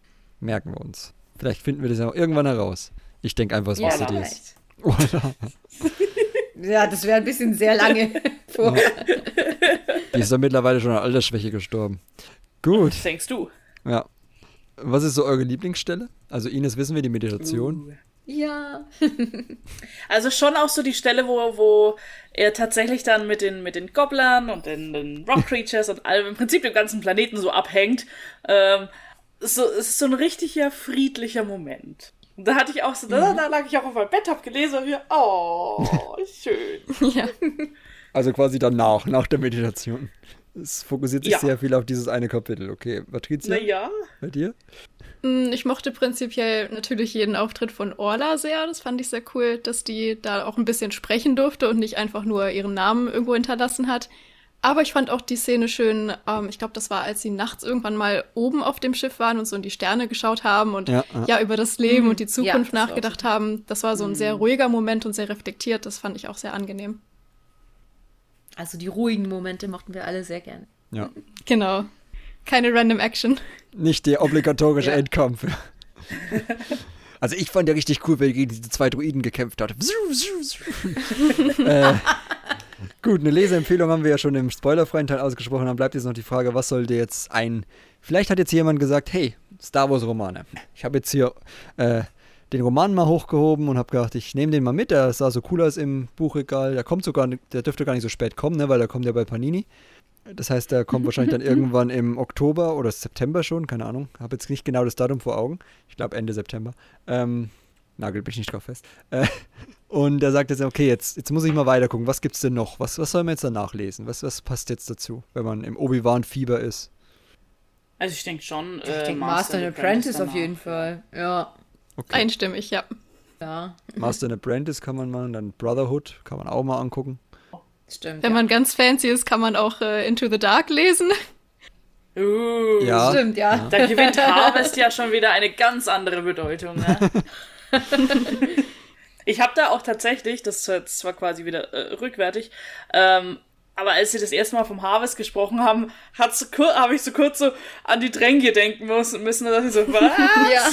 merken wir uns. Vielleicht finden wir das ja auch irgendwann heraus. Ich denke einfach, es war Ja, CDs. vielleicht. Oder? Ja, das wäre ein bisschen sehr lange vor. Die ist doch mittlerweile schon an Altersschwäche gestorben. Gut, Was denkst du? ja. Was ist so eure Lieblingsstelle? Also Ines wissen wir, die Meditation. Uh. Ja. Also schon auch so die Stelle, wo, wo er tatsächlich dann mit den, mit den Gobblern und den, den Rock Creatures und allem, im Prinzip dem ganzen Planeten so abhängt. Ähm, so, es ist so ein richtiger friedlicher Moment. Und da hatte ich auch so, da, da lag ich auch auf meinem Bett, hab gelesen und wir, oh, schön. Ja. Also quasi danach, nach der Meditation. Es fokussiert sich Ja. sehr viel auf dieses eine Kapitel. Okay, Patricia, Naja. bei dir? Mm, Ich mochte prinzipiell natürlich jeden Auftritt von Orla sehr. Das fand ich sehr cool, dass die da auch ein bisschen sprechen durfte und nicht einfach nur ihren Namen irgendwo hinterlassen hat. Aber ich fand auch die Szene schön. Ähm, ich glaube, das war, als sie nachts irgendwann mal oben auf dem Schiff waren und so in die Sterne geschaut haben und Ja, ja, ja. über das Leben und die Zukunft das war nachgedacht haben. Das war so ein sehr ruhiger Moment und sehr reflektiert. Das fand ich auch sehr angenehm. Also die ruhigen Momente mochten wir alle sehr gerne. Ja. Genau. Keine Random Action. Nicht der obligatorische Ja. Endkampf. Also ich fand ja richtig cool, weil gegen diese zwei Druiden gekämpft hat. äh, gut, eine Leseempfehlung haben wir ja schon im spoilerfreien Teil ausgesprochen. Dann bleibt jetzt noch die Frage, was sollte jetzt ein... Vielleicht hat jetzt jemand gesagt, hey, Star Wars Romane. Ich habe jetzt hier äh, den Roman mal hochgehoben und habe gedacht, ich nehme den mal mit. Der sah so cool aus im Buchregal. Der kommt sogar, der dürfte gar nicht so spät kommen, ne, weil der kommt ja bei Panini. Das heißt, der kommt wahrscheinlich dann irgendwann im Oktober oder September schon, keine Ahnung. Habe jetzt nicht genau das Datum vor Augen. Ich glaube Ende September. Ähm, nagelt mich nicht drauf fest. Äh, und er sagt jetzt, okay, jetzt, jetzt muss ich mal weiter gucken. Was gibt's denn noch? Was, was soll man jetzt danach lesen? Was, was passt jetzt dazu, wenn man im Obi-Wan-Fieber ist? Also ich denke schon. Ich äh, denke Master and Apprentice auf danach. jeden Fall. Ja. Okay. Einstimmig, ja. Ja, Master and Apprentice kann man machen, dann Brotherhood kann man auch mal angucken. stimmt. Wenn ja. man ganz fancy ist, kann man auch äh, Into the Dark lesen. Uh, Ja. Stimmt, ja. Da gewinnt Harvest ja schon wieder eine ganz andere Bedeutung. Ne? ich habe da auch tatsächlich, das war jetzt zwar quasi wieder äh, rückwärtig, ähm, aber als sie das erste Mal vom Harvest gesprochen haben, so habe ich so kurz so an die Dränge denken müssen. Und dachte ich so, was? Ja.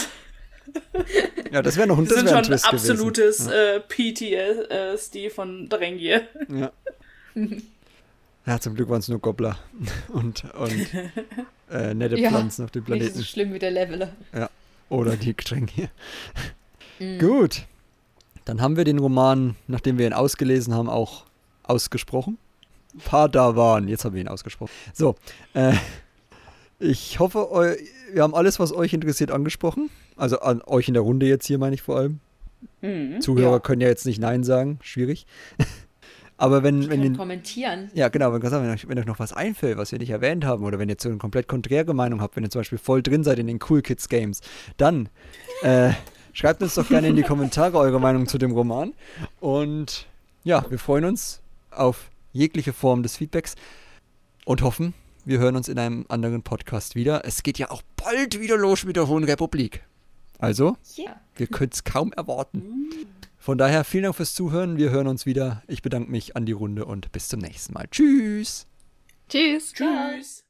Ja, das wäre noch ein, Das das sind wär ein schon Twist absolutes gewesen. äh, PTSD von Drängie. Ja. ja, zum Glück waren es nur Gobbler und, und äh, nette Ja, Pflanzen auf dem Nicht so Planeten. schlimm wie der Leveler. Oder die hier. Mhm. Gut. Dann haben wir den Roman, nachdem wir ihn ausgelesen haben, auch ausgesprochen. Padawan, jetzt haben wir ihn ausgesprochen. So, äh, ich hoffe, wir haben alles, was euch interessiert, angesprochen. Also an euch in der Runde jetzt hier, meine ich vor allem. Mhm. Zuhörer Ja. können ja jetzt nicht Nein sagen, schwierig. Aber wenn, wenn, den, kommentieren. ja, genau, wenn, wenn, euch, wenn euch noch was einfällt, was wir nicht erwähnt haben, oder wenn ihr so eine komplett konträre Meinung habt, wenn ihr zum Beispiel voll drin seid in den Cool Kids Games, dann äh, schreibt uns doch gerne in die Kommentare eure Meinung zu dem Roman. Und ja, wir freuen uns auf jegliche Form des Feedbacks und hoffen, wir hören uns in einem anderen Podcast wieder. Es geht ja auch bald wieder los mit der Hohen Republik. Also, Ja. wir können es kaum erwarten. Von daher vielen Dank fürs Zuhören. Wir hören uns wieder. Ich bedanke mich an die Runde und bis zum nächsten Mal. Tschüss. Tschüss. Tschüss.